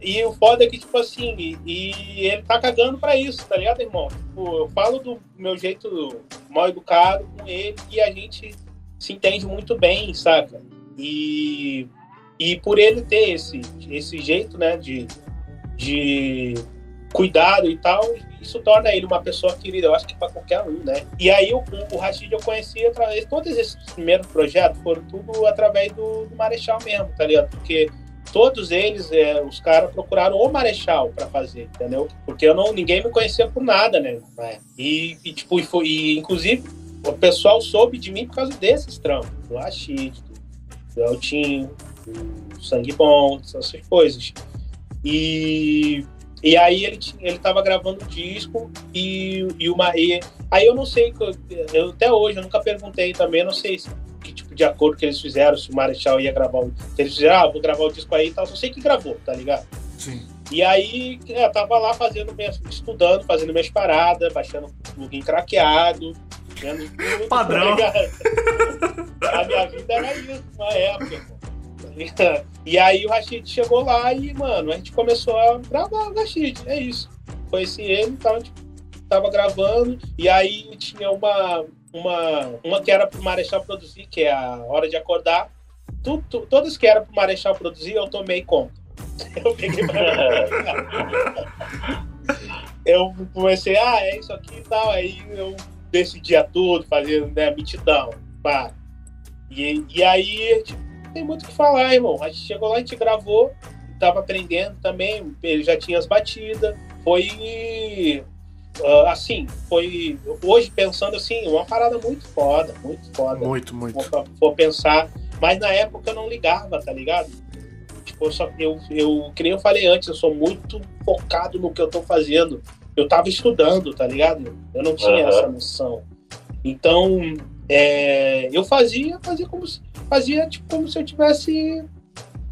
E o foda é que, tipo assim, e, e ele tá cagando pra isso, tá ligado, irmão? Tipo, eu falo do meu jeito mal educado com ele e a gente se entende muito bem, saca? E, e por ele ter esse, esse jeito, né, de, de cuidado e tal, isso torna ele uma pessoa querida, eu acho que para qualquer um, né? E aí o, o Rashid eu conheci através, todos esses primeiros projetos foram tudo através do, do Marechal mesmo, tá ligado? Porque todos eles, é, os caras procuraram o Marechal para fazer, entendeu? Porque eu não, ninguém me conhecia por nada, né? E, e tipo, e foi, e, inclusive, o pessoal soube de mim por causa desses trampos, do Rashid, do, Eltinho, do Sangue Bom, essas coisas. E e aí ele, ele tava gravando o disco e, e uma. E, aí eu não sei, eu, até hoje eu nunca perguntei também, não sei se- de acordo que eles fizeram, se o Marechal ia gravar eles fizeram, ah, vou gravar o disco aí e tal, só sei que gravou, tá ligado? Sim. E aí é, eu tava lá fazendo minhas, estudando, fazendo minhas paradas, baixando plugin craqueado, vendo tudo, Padrão. tá? A minha vida era isso, uma época, pô. tá? E aí o Rashid chegou lá e, mano, a gente começou a gravar o Rashid, é isso. Conheci ele, então a gente tava gravando, e aí tinha uma, uma, uma que era pro Marechal produzir, que é a Hora de Acordar. Tu, tu, todas que era pro Marechal produzir, eu tomei conta. Eu peguei eu comecei, ah, é isso aqui e tal. Aí eu decidia tudo, fazia né, mitidão. Pá. E, e aí, tipo, tem muito o que falar, irmão. A gente chegou lá, a gente gravou, tava aprendendo também, ele já tinha as batidas. Foi uh, assim, foi hoje pensando assim, uma parada muito foda, muito foda. Muito, muito. For pensar, mas na época eu não ligava, tá ligado? Tipo, eu, só, eu, eu, que nem eu falei antes, eu sou muito focado no que eu tô fazendo. Eu tava estudando, tá ligado? Eu não tinha Aham. essa noção. Então, é, eu fazia, fazia como se, fazia tipo como se eu tivesse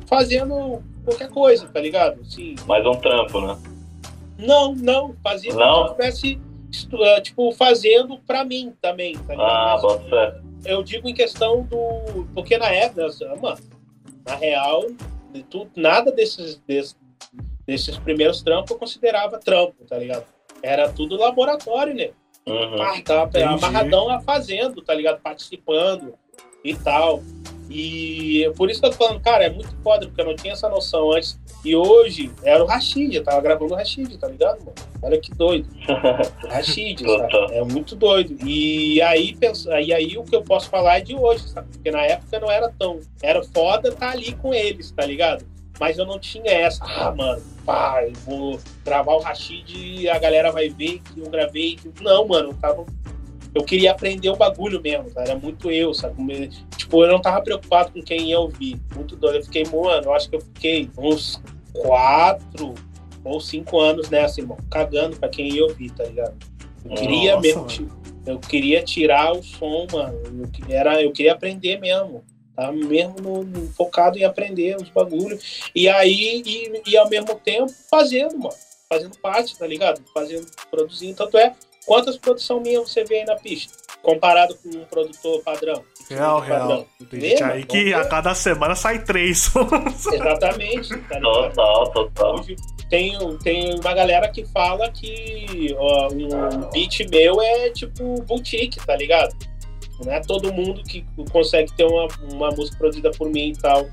fazendo qualquer coisa, tá ligado? Assim, Mais um trampo, né? Não, não, fazia Não? como se eu estivesse estu- ah, tipo fazendo pra mim também, tá ligado? Ah, fé. eu digo em questão do. Porque na época, mano, na real, de tudo, nada desses, desses, desses primeiros trampos eu considerava trampo, tá ligado? Era tudo laboratório, né? Uhum. Ah, tava Entendi. amarradão lá fazendo, tá ligado? Participando e tal. E por isso que eu tô falando, cara, é muito foda, porque eu não tinha essa noção antes. E hoje era o Rashid, eu tava gravando o Rashid, tá ligado, mano? Olha que doido. Rashid, sabe? É muito doido. E aí, pensa, e aí o que eu posso falar é de hoje, sabe? Porque na época não era tão. Era foda estar ali com eles, tá ligado? Mas eu não tinha essa, ah, mano, pá, eu vou gravar o Rashid e a galera vai ver que eu gravei. Não, mano, eu tava. Eu queria aprender o bagulho mesmo, tá? Era muito eu, sabe? Tipo, eu não tava preocupado com quem ia ouvir. Muito doido. Eu fiquei, mano, eu acho que eu fiquei uns quatro ou cinco anos nessa, irmão, cagando pra quem ia ouvir, tá ligado? Eu queria Nossa, mesmo, mano. eu queria tirar o som, mano. Eu, era, eu queria aprender mesmo. Tava mesmo no- no- focado em aprender os bagulhos. E aí, e, e ao mesmo tempo, fazendo, mano. Fazendo parte, tá ligado? Fazendo, produzindo. Tanto é, quantas produções minhas você vê aí na pista? Comparado com um produtor padrão. Real, Padrão. real. Tem gente aí que a cada semana sai três. Exatamente, tá ligado? Total, total. Tem, tem uma galera que fala que ó, um beat meu é tipo boutique, tá ligado? Não é todo mundo que consegue ter uma, uma música produzida por mim e tal.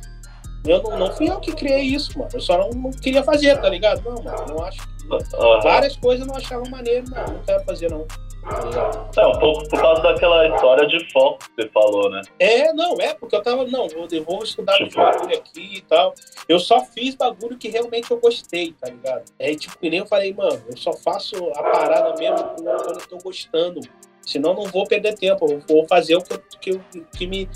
Eu não, não fui eu que criei isso, mano. Eu só não, não queria fazer, tá ligado? Não, mano, não acho. Várias coisas eu não achava maneiro, não. Não quero fazer, não. É, um pouco por causa daquela história de foco que você falou, né? É, não, é, porque eu tava, não, eu vou estudar Tipo- bagulho aqui e tal. Eu só fiz bagulho que realmente eu gostei, tá ligado? É tipo, que nem eu falei, mano, eu só faço a parada mesmo quando eu tô gostando. Senão eu não vou perder tempo, eu vou fazer o que, eu- que, eu- que me.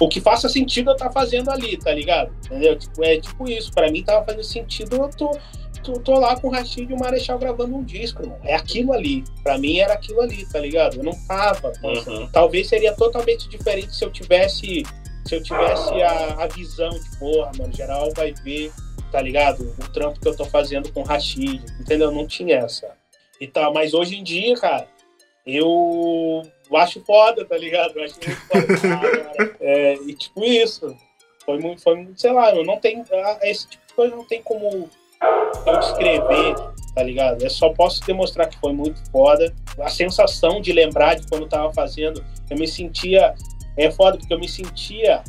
O que faça sentido eu tá fazendo ali, tá ligado? Entendeu? Tipo, é tipo isso. Pra mim tava fazendo sentido, eu tô, tô, tô lá com o Rashid e o Marechal gravando um disco, irmão. É aquilo ali. Pra mim era aquilo ali, tá ligado? Eu não tava. Uhum. talvez seria totalmente diferente se eu tivesse se eu tivesse a, a visão de porra, mano, geral vai ver, tá ligado? O trampo que eu tô fazendo com o Rashid, entendeu? Não tinha essa. E tal, mas hoje em dia, cara, eu acho foda, tá ligado? Eu acho muito foda. É, e tipo isso. Foi muito, foi muito, sei lá, eu não tenho. ah, Esse tipo de coisa não tem como eu descrever, tá ligado? Eu só posso demonstrar que foi muito foda. A sensação de lembrar de quando eu tava fazendo, eu me sentia. É foda, porque eu me sentia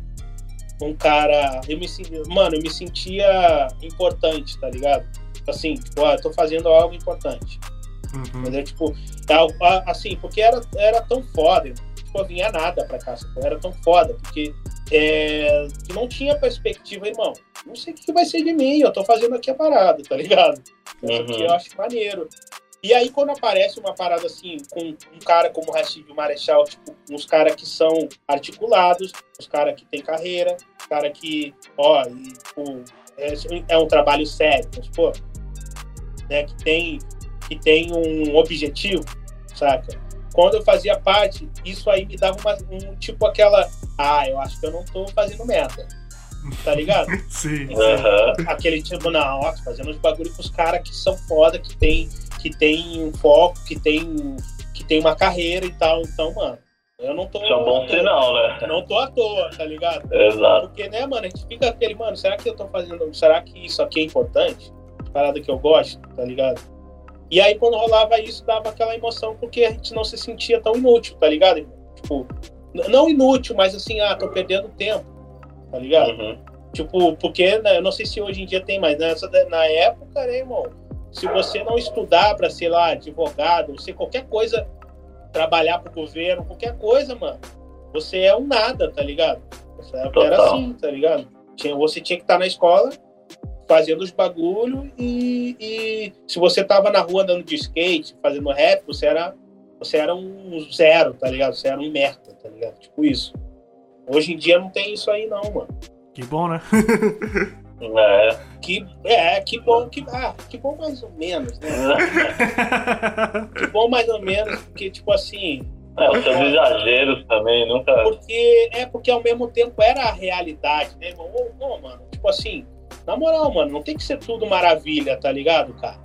um cara. Eu me. Mano, eu me sentia importante, tá ligado? Assim, tipo, ó, eu tô fazendo algo importante. Uhum. Entendeu? Tipo, a- a- assim, porque era, era tão foda, tipo, vinha nada pra cá, era tão foda, porque é, que não tinha perspectiva, irmão. Não sei o que vai ser de mim, eu tô fazendo aqui a parada, tá ligado? Isso aqui Uhum. eu acho maneiro. E aí, quando aparece uma parada assim, com um cara como o Rashid Marechal, tipo, uns caras que são articulados, os caras que têm carreira, os caras que, ó, e, tipo, é, é um trabalho sério, vamos supor, né, que tem, que tem um objetivo, saca? Quando eu fazia parte, isso aí me dava uma, um, tipo aquela, ah, eu acho que eu não tô fazendo merda, tá ligado? Sim. Aquele tipo, não, ó, tô fazendo uns bagulho com os caras que são foda, que tem, que tem um foco, que tem, que tem uma carreira e tal. Então, mano, eu não tô. Isso é um bom sinal, né? Não tô à toa, tá ligado? Exato. Porque, né, mano, a gente fica aquele, mano, será que eu tô fazendo. Será que isso aqui é importante? Parada que eu gosto, tá ligado? E aí, quando rolava isso, dava aquela emoção, porque a gente não se sentia tão inútil, tá ligado? Tipo, não inútil, mas assim, ah, tô perdendo tempo, tá ligado? Uhum. Tipo, porque né, eu não sei se hoje em dia tem mais. Nessa, na época, né, irmão? Se você não estudar para ser lá advogado, ou ser qualquer coisa trabalhar pro governo, qualquer coisa, mano, você é um nada, tá ligado? Era assim, tá ligado? Você tinha que estar na escola fazendo os bagulho e, e se você tava na rua andando de skate, fazendo rap, você era, você era um zero, tá ligado? Você era um merda, tá ligado? Tipo isso. Hoje em dia não tem isso aí não, mano. Que bom, né? É. Que, é, que bom, que, ah, que bom mais ou menos, né? Que bom mais ou menos, porque, tipo assim, É, os seus exageros também, nunca. Porque é porque ao mesmo tempo era a realidade, né, irmão? Ô, ô, mano, tipo assim, na moral, mano, não tem que ser tudo maravilha, tá ligado, cara?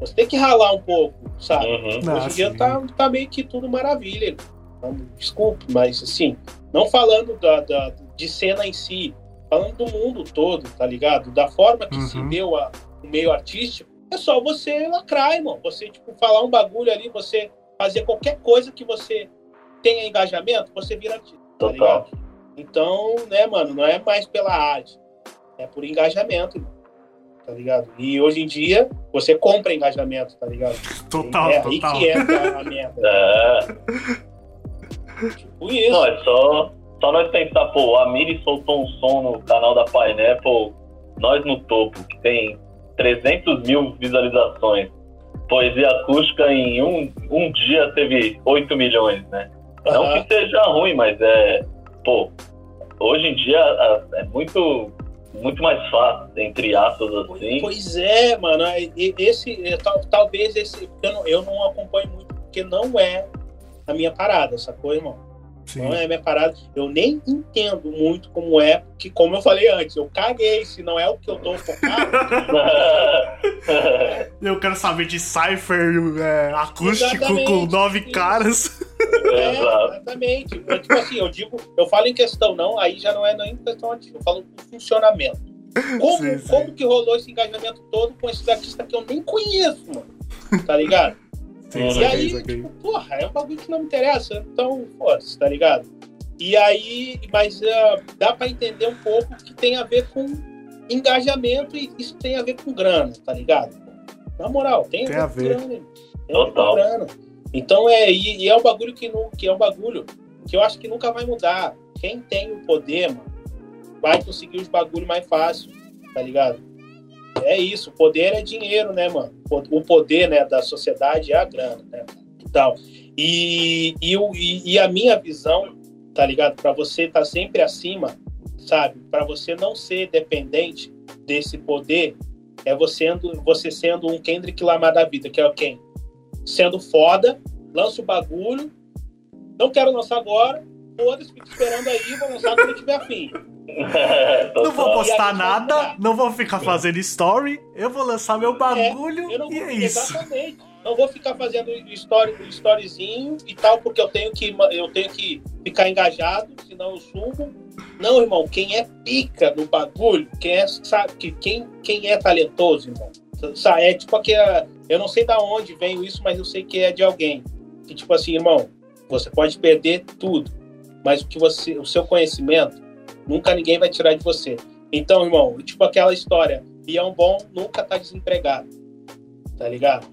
Você tem que ralar um pouco, sabe? Uhum. Hoje em dia tá, tá meio que tudo maravilha. Então, desculpe, mas assim, não falando da, da- de cena em si, falando do mundo todo, tá ligado? Da forma que se Uhum. deu a- o meio artístico, é só você lacrar, irmão. Você, tipo, falar um bagulho ali, você fazer qualquer coisa que você tenha engajamento, você vira artista, tá Total. ligado? Então, né, mano, não é mais pela arte, é por engajamento, tá ligado? E hoje em dia, você compra engajamento, tá ligado? Total, é aí total. que entra a merda. É. Tipo isso. Não, é só, só nós pensar, pô, a Miri soltou um som no canal da Pineapple, nós no topo, que tem 300 mil visualizações. Poesia acústica em um, um dia teve 8 milhões, né? Não Aham. que seja ruim, mas é. Pô, hoje em dia é muito, muito mais fácil, entre aspas, assim. Pois é, mano. Esse, é, tal- talvez esse. Eu não, eu não acompanho muito, porque não é a minha parada, sacou, irmão? Sim. Não é a minha parada. Eu nem entendo muito como é, que como eu falei antes, eu caguei. Se não é o que eu tô focado, Eu quero saber de Cypher é, acústico Exatamente. com nove Isso. caras. é, exatamente. Eu, tipo assim, eu digo, eu falo em questão, não, aí já não é nem questão artística, eu falo do funcionamento. Como, Sim, sim. como que rolou esse engajamento todo com esses artistas que eu nem conheço, mano? Tá ligado? Sim, E saquei, aí, saquei. tipo, porra, é um bagulho que não me interessa, então, foda-se, tá ligado? E aí, mas ah, dá pra entender um pouco que tem a ver com engajamento e isso tem a ver com grana, tá ligado? Na moral, tem, Tem a ver com grana. Tem Total. grana. Então é, e, e é um bagulho que, não, que é um bagulho que eu acho que nunca vai mudar. Quem tem o poder, mano, vai conseguir os bagulhos mais fácil, tá ligado? É isso, poder é dinheiro, né, mano? O poder, né, da sociedade é a grana, né? E tal. E, e, o- e, a minha visão, tá ligado? Pra você estar sempre acima, sabe? Pra você não ser dependente desse poder, é você sendo, você sendo um Kendrick Lamar da vida, que é quem? Sendo foda, lança o bagulho, não quero lançar agora, foda-se, fica esperando aí, vou lançar quando tiver afim. Não vou postar nada, não vou ficar fazendo story, eu vou lançar meu bagulho Eu não e vou, é isso. Exatamente. Não vou ficar fazendo story, storyzinho e tal, porque eu tenho que eu tenho que ficar engajado, senão eu subo. Não, irmão, quem é pica no bagulho, quem é, sabe, que quem, quem é talentoso, irmão. É tipo que eu não sei da onde veio isso, mas eu sei que é de alguém. Que tipo assim, irmão, você pode perder tudo, mas o que você, o seu conhecimento, nunca ninguém vai tirar de você. Então, irmão, tipo aquela história, Leão bom nunca tá desempregado. Tá ligado?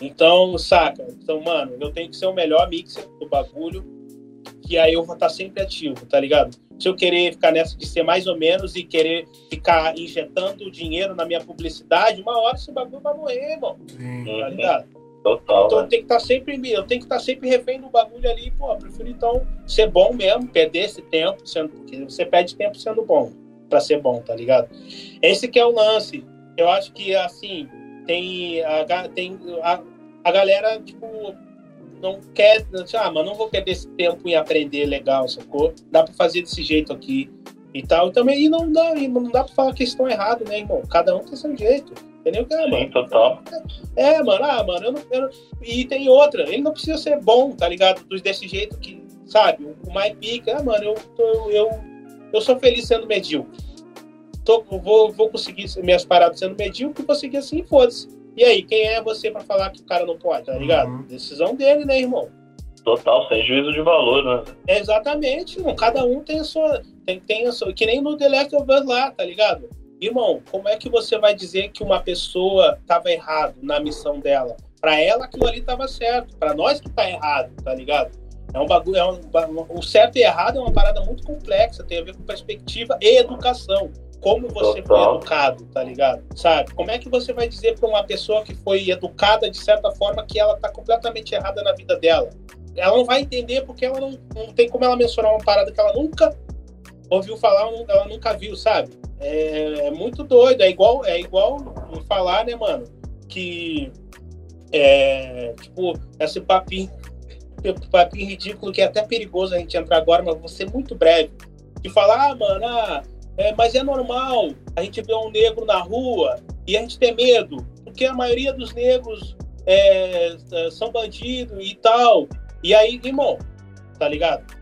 Então, saca? Então, mano, eu tenho que ser o melhor mixer do bagulho, que aí eu vou estar sempre ativo, tá ligado? Se eu querer ficar nessa de ser mais ou menos e querer ficar injetando dinheiro na minha publicidade, uma hora esse bagulho vai morrer, irmão. Sim. Tá ligado? Total, Então né? tenho que estar sempre, eu tenho que estar sempre refém do bagulho ali, pô. Prefiro então ser bom mesmo, perder esse tempo, sendo, porque você perde tempo sendo bom, pra ser bom, tá ligado? Esse que é o lance. Eu acho que assim, tem a, tem a, a galera, tipo, não quer, ah, mas não vou perder esse tempo em aprender legal, sacou? Dá pra fazer desse jeito aqui e tal. E também e não dá, e não dá pra falar que eles estão errados, né, irmão? Cada um tem seu jeito. Entendeu? Ah, Sim, mano, total. é, mano, ah, mano, eu não, eu não- E tem outra, ele não precisa ser bom, tá ligado? Dos- Desse jeito que, sabe, o mais pica, ah, mano, eu, tô- eu, eu sou feliz sendo medíocre. Tô, vou, vou conseguir minhas paradas sendo medíocre, vou seguir assim, foda-se. E aí, quem é você pra falar que o cara não pode, tá ligado? Uhum. Decisão dele, né, irmão? Total, sem juízo de valor, né? É exatamente, irmão. Cada um tem a sua. Tem, tem a sua. Que nem no The Last of Us lá, tá ligado? Irmão, como é que você vai dizer que uma pessoa estava errado na missão dela Pra ela aquilo ali tava certo. Pra nós que tá errado, tá ligado? É um bagulho. É um, o certo e errado é uma parada muito complexa, tem a ver com perspectiva e educação. Como você foi educado, tá ligado? Sabe? Como é que você vai dizer pra uma pessoa que foi educada de certa forma que ela tá completamente errada na vida dela? Ela não vai entender porque ela não, não tem como ela mencionar uma parada que ela nunca ouviu falar, ela nunca viu, sabe? É, é muito doido. É igual, é igual falar, né, mano? Que é, tipo, esse papinho, papinho ridículo que é até perigoso a gente entrar agora, mas vou ser muito breve. De falar, ah, mano, ah, é, mas é normal a gente ver um negro na rua e a gente ter medo, porque a maioria dos negros é, são bandidos e tal. E aí, irmão, tá ligado?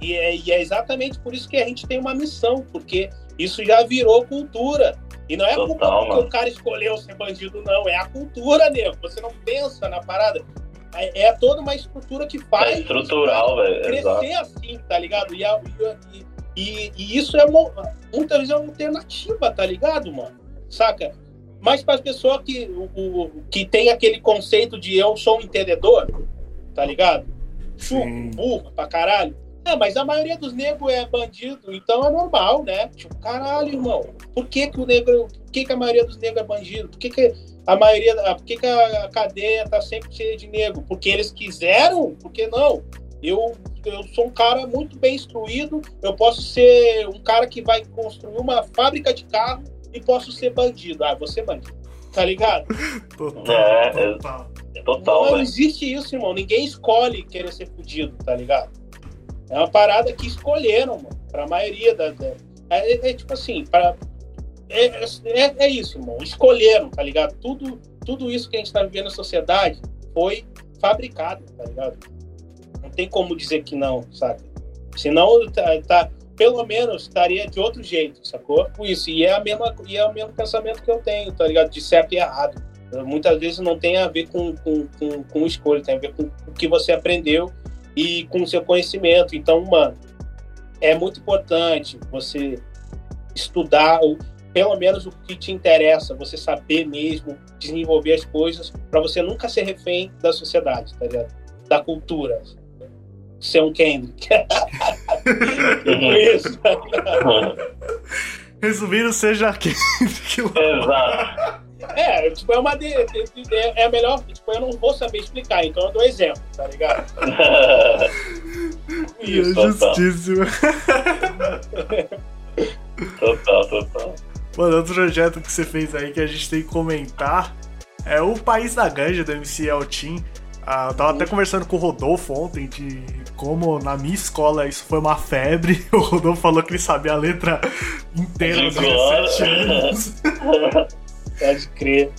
E é, e é exatamente por isso que a gente tem uma missão, porque isso já virou cultura. E não é Total, culpa porque mano. o cara escolheu ser bandido, não. É a cultura, nego. Você não pensa na parada. É, é toda uma estrutura que faz. É estrutural, velho. Exato. Crescer assim, tá ligado? E, a- e- e- e isso é uma, muitas vezes é uma alternativa, tá ligado, mano? Saca? Mas para as pessoas que, o, o- que tem aquele conceito de eu sou um entendedor, tá ligado? Chupa, burro pra caralho. É, mas a maioria dos negros é bandido, então é normal, né? Tipo, caralho, irmão. Por que, que o negro. Por que, que a maioria dos negros é bandido? Por que, que a maioria. Por que, que a cadeia tá sempre cheia de negro? Porque eles quiseram? Por que não? Eu, eu sou um cara muito bem instruído, eu posso ser um cara que vai construir uma fábrica de carro e posso ser bandido. Ah, você é bandido. Tá ligado? Total, É, total. Total, não velho. existe isso, irmão. Ninguém escolhe querer ser fudido, tá ligado? É uma parada que escolheram, mano. Pra maioria da. da- é, é- é tipo assim, pra, é, é, é isso, irmão. Escolheram, tá ligado? Tudo, tudo isso que a gente tá vivendo na sociedade foi fabricado, tá ligado? Não tem como dizer que não, sabe? Senão, tá, tá- pelo menos estaria de outro jeito, sacou? Isso, e é, a mesma, e é o mesmo pensamento que eu tenho, tá ligado? De certo e errado. Muitas vezes não tem a ver com, com, com, com escolha, tem a ver com o que você aprendeu e com o seu conhecimento. Então, mano, é muito importante você estudar, ou pelo menos o que te interessa, você saber mesmo, desenvolver as coisas, para você nunca ser refém da sociedade, tá ligado? Da cultura. Ser um Kendrick. Tipo isso. ligado? Resumindo, seja que Exato. É, tipo, é uma de, é, é a melhor, tipo, eu não vou saber explicar, então eu dou exemplo, tá ligado? é Isso. total. justíssimo. Total, total. Mano, outro projeto que você fez aí que a gente tem que comentar é o País da Ganja do MC Eltim. Ah, eu tava até conversando com o Rodolfo ontem de como na minha escola isso foi uma febre. O Rodolfo falou que ele sabia a letra inteira aos cor. 17 anos. Pode crer.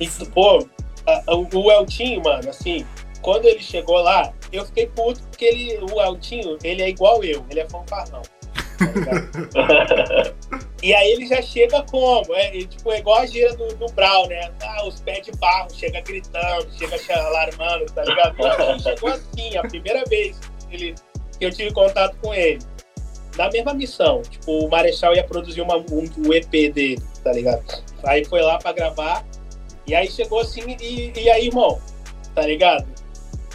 E, pô, a- a- o Eltinho, mano, assim, quando ele chegou lá, eu fiquei puto porque ele, o Eltinho, ele é igual eu, ele é fanfarrão. tá e aí ele já chega como? É, tipo, é igual a gira do, do Brau, né? Ah, os pés de barro, chega gritando, chega alarmando, tá ligado? O Eltinho chegou assim, a primeira vez que, ele, que eu tive contato com ele. Na mesma missão, tipo, o Marechal ia produzir uma, um, um EP dele, tá ligado? Aí foi lá pra gravar, e aí chegou assim, e, e aí, irmão, tá ligado?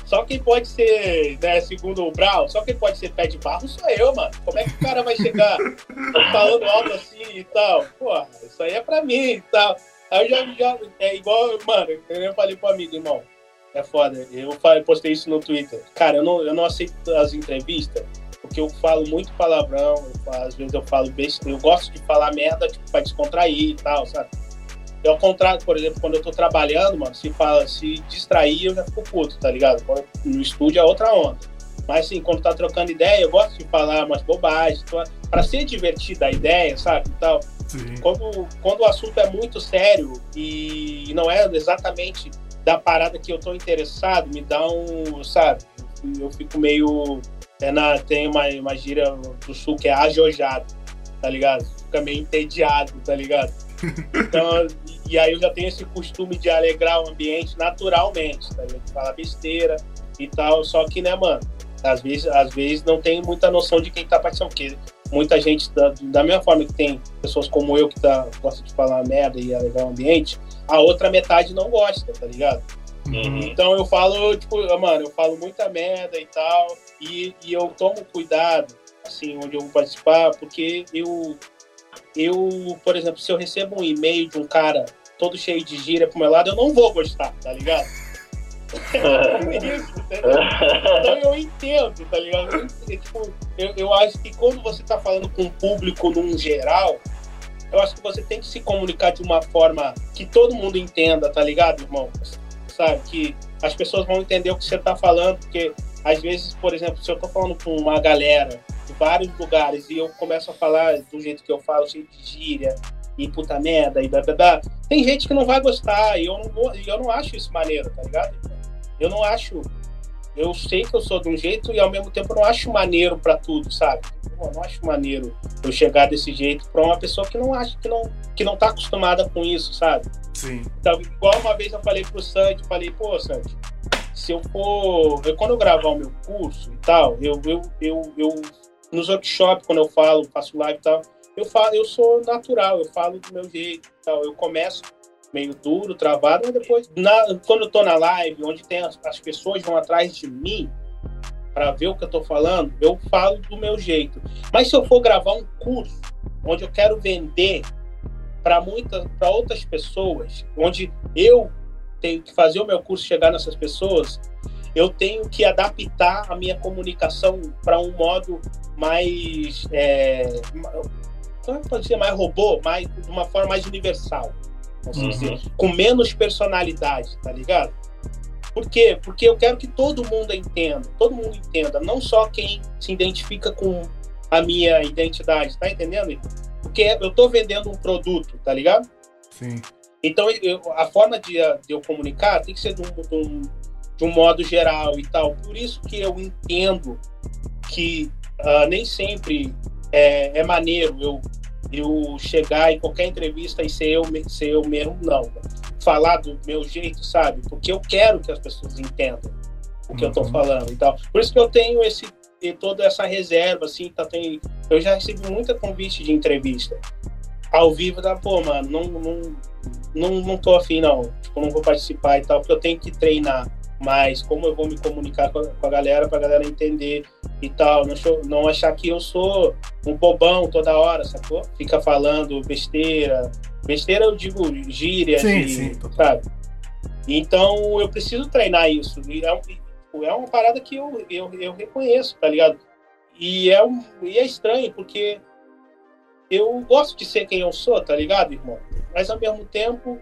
Só quem pode ser, né, segundo o Brau, só quem pode ser pé de barro sou eu, mano. Como é que o cara vai chegar falando alto assim e tal? Porra, isso aí é pra mim e tal. Aí eu já, já é igual, mano, eu falei pro amigo, irmão, é foda. Eu postei isso no Twitter. Cara, eu não, eu não aceito as entrevistas porque eu falo muito palavrão, falo- às vezes eu falo besteira, eu gosto de falar merda, tipo, pra descontrair e tal, sabe? E ao contrário, por exemplo, quando eu tô trabalhando, mano, se fala, se distrair, eu já fico puto, tá ligado? No estúdio é outra onda. Mas assim, quando tá trocando ideia, eu gosto de falar umas bobagens, pra- pra ser divertida a ideia, sabe? E. Sim. Quando, quando o assunto é muito sério e não é exatamente da parada que eu tô interessado, me dá um, sabe? Eu fico meio. É na, tem uma, uma gíria do sul que é ajojado, tá ligado? Fica meio entediado, tá ligado? Então, e, aí eu já tenho esse costume de alegrar o ambiente naturalmente, tá ligado? Falar besteira e tal, só que, né, mano, às vezes, às vezes não tem muita noção de quem tá participando, porque muita gente, da, da mesma forma que tem pessoas como eu que tá, gosta de falar merda e alegrar o ambiente, a outra metade não gosta, tá ligado? Uhum. Então eu falo, tipo, mano, eu falo muita merda e tal, e, e eu tomo cuidado, assim, onde eu vou participar, porque eu, eu, por exemplo, se eu recebo um e-mail de um cara todo cheio de gíria pro meu lado, eu não vou gostar, tá ligado? Isso? Então eu entendo, tá ligado? Eu, entendo, tipo, eu, eu acho que quando você tá falando com o público num geral, eu acho que você tem que se comunicar de uma forma que todo mundo entenda, tá ligado, irmão? Sabe? Que as pessoas vão entender o que você tá falando, porque às vezes, por exemplo, se eu tô falando com uma galera de vários lugares e eu começo a falar do jeito que eu falo, cheio de gíria e puta merda e blá blá blá, tem gente que não vai gostar e eu não, vou, e eu não acho isso maneiro, tá ligado? Eu não acho. Eu sei que eu sou de um jeito e ao mesmo tempo eu não acho maneiro para tudo, sabe? Eu não acho maneiro eu chegar desse jeito para uma pessoa que não acha que não que não tá acostumada com isso, sabe? Sim. Então, igual uma vez eu falei pro Sandy, falei, pô, Sandy, se eu for, eu, quando eu gravar o meu curso e tal, eu eu, eu, eu nos workshops quando eu falo, faço live e tal, eu falo, eu sou natural, eu falo do meu jeito e tal, eu começo meio duro, travado, mas depois, na, quando eu tô na live, onde tem as, as pessoas vão atrás de mim para ver o que eu tô falando, eu falo do meu jeito. Mas se eu for gravar um curso onde eu quero vender para muitas, para outras pessoas, onde eu tenho que fazer o meu curso chegar nessas pessoas, eu tenho que adaptar a minha comunicação para um modo mais, é, como é que pode ser, mais robô, mais, de uma forma mais universal assim dizer, com menos personalidade, tá ligado? Por quê? Porque eu quero que todo mundo entenda, todo mundo entenda, não só quem se identifica com a minha identidade, tá entendendo? Porque eu tô vendendo um produto, tá ligado? Sim. Então, eu, a forma de, de, eu comunicar tem que ser de um, de, um, de um, modo geral e tal. Por isso que eu entendo que uh, nem sempre é, é maneiro eu eu chegar em qualquer entrevista e ser eu, ser eu mesmo, não. Falar do meu jeito, sabe? Porque eu quero que as pessoas entendam o que uhum. eu uhum. falando e tal. Por isso que eu tenho esse toda essa reserva, assim, tá, tem, eu já recebi muita convite de entrevista. Ao vivo, da pô, mano, não, não, não, não tô afim, não. Tipo, não vou participar e tal, porque eu tenho que treinar mais como eu vou me comunicar com a, com a galera pra galera entender e tal. Não, não achar que eu sou um bobão toda hora, sacou? Fica falando besteira. Besteira eu digo gíria, sim, e, sim, sabe? Então eu preciso treinar isso. E é, tipo, é uma parada que eu, eu, eu reconheço, tá ligado? E é, um, e é estranho, porque eu gosto de ser quem eu sou, tá ligado, irmão? Mas ao mesmo tempo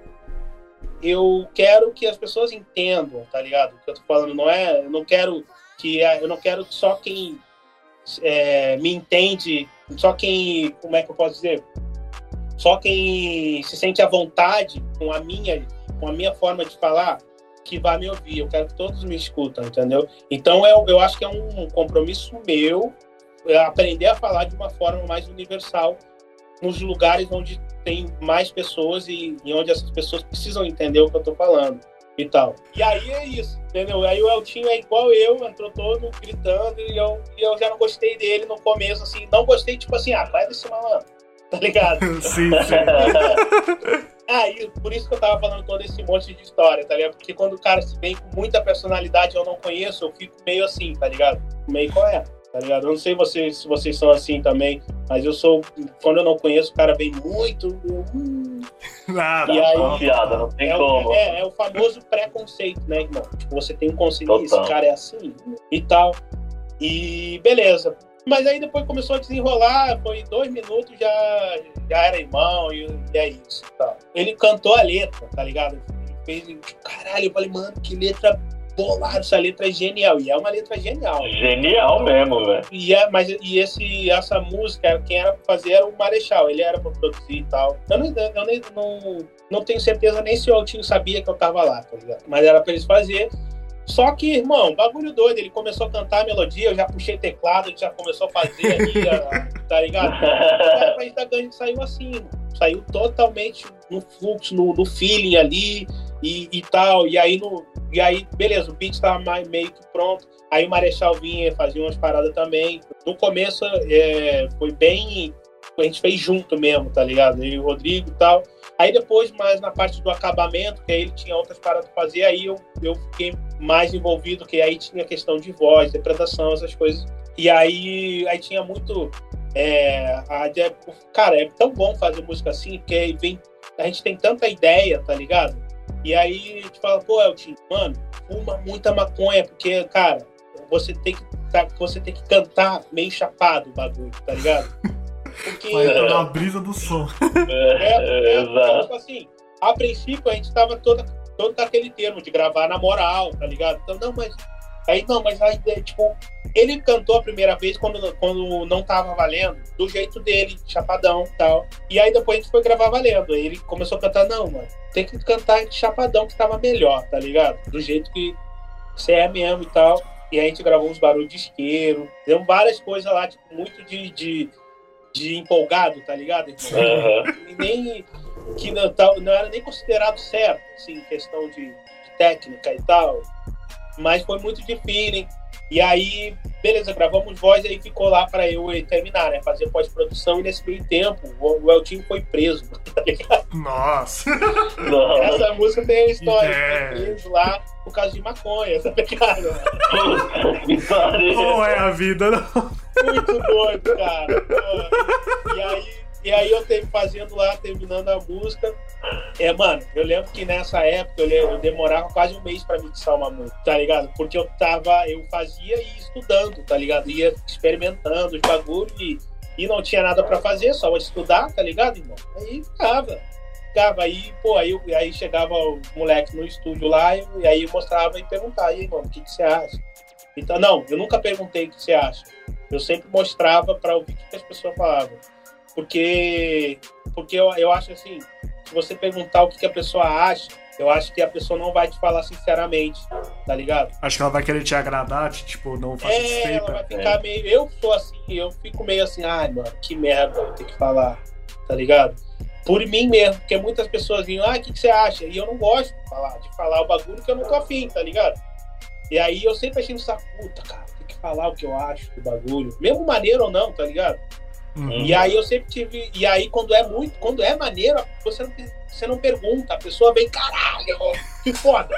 eu quero que as pessoas entendam, tá ligado? O que eu tô falando não é, eu não quero que eu não quero só quem é, me entende, só quem, como é que eu posso dizer, só quem se sente à vontade com a minha, com a minha forma de falar, que vai me ouvir. Eu quero que todos me escutam, entendeu? Então eu, eu acho que é um compromisso meu é aprender a falar de uma forma mais universal nos lugares onde tem mais pessoas e, e onde essas pessoas precisam entender o que eu estou falando e tal. E aí é isso, entendeu? Aí o Eltinho é igual eu, entrou todo gritando e eu, e eu já não gostei dele no começo, assim, não gostei, tipo assim, ah, vai desse malandro, tá ligado? sim, sim. Aí, por isso que eu tava falando todo esse monte de história, tá ligado? Porque quando o cara se vem com muita personalidade eu não conheço, eu fico meio assim, tá ligado? Meio qual é? Tá ligado? Eu não sei vocês, se vocês são assim também, mas eu sou, quando eu não conheço, o cara vem muito. Hum, Nada, e aí, confiada, não tem é, como. É, é, o famoso preconceito, né, irmão? Tipo, você tem um conceito, esse cara é assim e tal. E beleza. Mas aí depois começou a desenrolar, foi dois minutos, já, já era irmão, e, e é isso. Tá. Ele cantou a letra, tá ligado? Ele fez, caralho, eu falei, mano, que letra bolado, essa letra é genial. E é uma letra genial. Genial mesmo, velho. E, é, mas, e esse, essa música, quem era pra fazer era o Marechal, ele era pra produzir e tal. Eu, não, eu nem, não, não tenho certeza nem se o Altinho sabia que eu tava lá, tá ligado? Mas era pra eles fazer. Só que, irmão, bagulho doido, ele começou a cantar a melodia, eu já puxei teclado, ele já começou a fazer ali, tá ligado? O país da Gangue saiu assim, saiu totalmente no fluxo, no, no feeling ali e, e tal. E aí, no, e aí, beleza, o beat estava meio que pronto. Aí o Marechal vinha, fazia umas paradas também. No começo é, foi bem. A gente fez junto mesmo, tá ligado? Eu e o Rodrigo e tal. Aí depois, mais na parte do acabamento, que aí ele tinha outras paradas pra fazer, aí eu, eu fiquei mais envolvido, que aí tinha questão de voz, interpretação, essas coisas. E aí, aí tinha muito. É, a, cara, é tão bom fazer música assim, porque vem, a gente tem tanta ideia, tá ligado? E aí a gente fala, pô, Elton, mano, fuma muita maconha, porque, cara, você tem que, tá, você tem que cantar meio chapado o bagulho, tá ligado? Porque. Vai entrar na brisa do som. É, é, é então, tipo assim, a princípio a gente tava todo, todo com aquele termo de gravar na moral, tá ligado? Então, não, mas. Aí não, mas aí, tipo, ele cantou a primeira vez quando, quando não tava valendo, do jeito dele, chapadão e tal. E aí depois a gente foi gravar valendo. Aí ele começou a cantar, não, mano, tem que cantar chapadão que tava melhor, tá ligado? Do jeito que você é mesmo e tal. E aí a gente gravou uns barulhos de isqueiro. Deu várias coisas lá, tipo, muito de, de, de empolgado, tá ligado? Uhum. E nem que não, não, era nem considerado certo, assim, questão de, de técnica e tal. Mas foi muito de feeling. E aí, beleza, gravamos voz e aí ficou lá para eu terminar, né? Fazer pós-produção e nesse meio tempo o, o Eltinho foi preso, tá ligado? Nossa! Essa música tem a história, é. foi preso lá por causa de maconha, tá ligado? Não é a vida, não. Muito doido, cara. Pô. E aí e aí eu teve fazendo lá, terminando a música. É, mano, eu lembro que nessa época eu, eu demorava quase um mês para mixar uma música, tá ligado? Porque eu tava, eu fazia e estudando, tá ligado? Ia experimentando os bagulhos e, e não tinha nada para fazer, só estudar, tá ligado, irmão? Aí ficava. Ficava aí, pô, aí, aí chegava o moleque no estúdio lá e, e aí eu mostrava e perguntava, aí, mano, o que, que você acha? Então, não, eu nunca perguntei o que você acha. Eu sempre mostrava para ouvir o que as pessoas falavam. Porque, porque eu, eu acho assim, se você perguntar o que, que a pessoa acha, eu acho que a pessoa não vai te falar sinceramente, tá ligado? Acho que ela vai querer te agradar, tipo, não fazer É, ela vai ficar é. meio. Eu sou assim, eu fico meio assim, ai, mano, que merda, eu tenho que falar, tá ligado? Por mim mesmo, porque muitas pessoas vinham, ah, o que, que você acha? E eu não gosto de falar, de falar o bagulho que eu não tô afim, tá ligado? E aí eu sempre achei no saco, puta, cara, tem que falar o que eu acho do bagulho, mesmo maneiro ou não, tá ligado? Uhum. E aí eu sempre tive. E aí, quando é muito, quando é maneiro, você não, você não pergunta, a pessoa vem, caralho, que foda.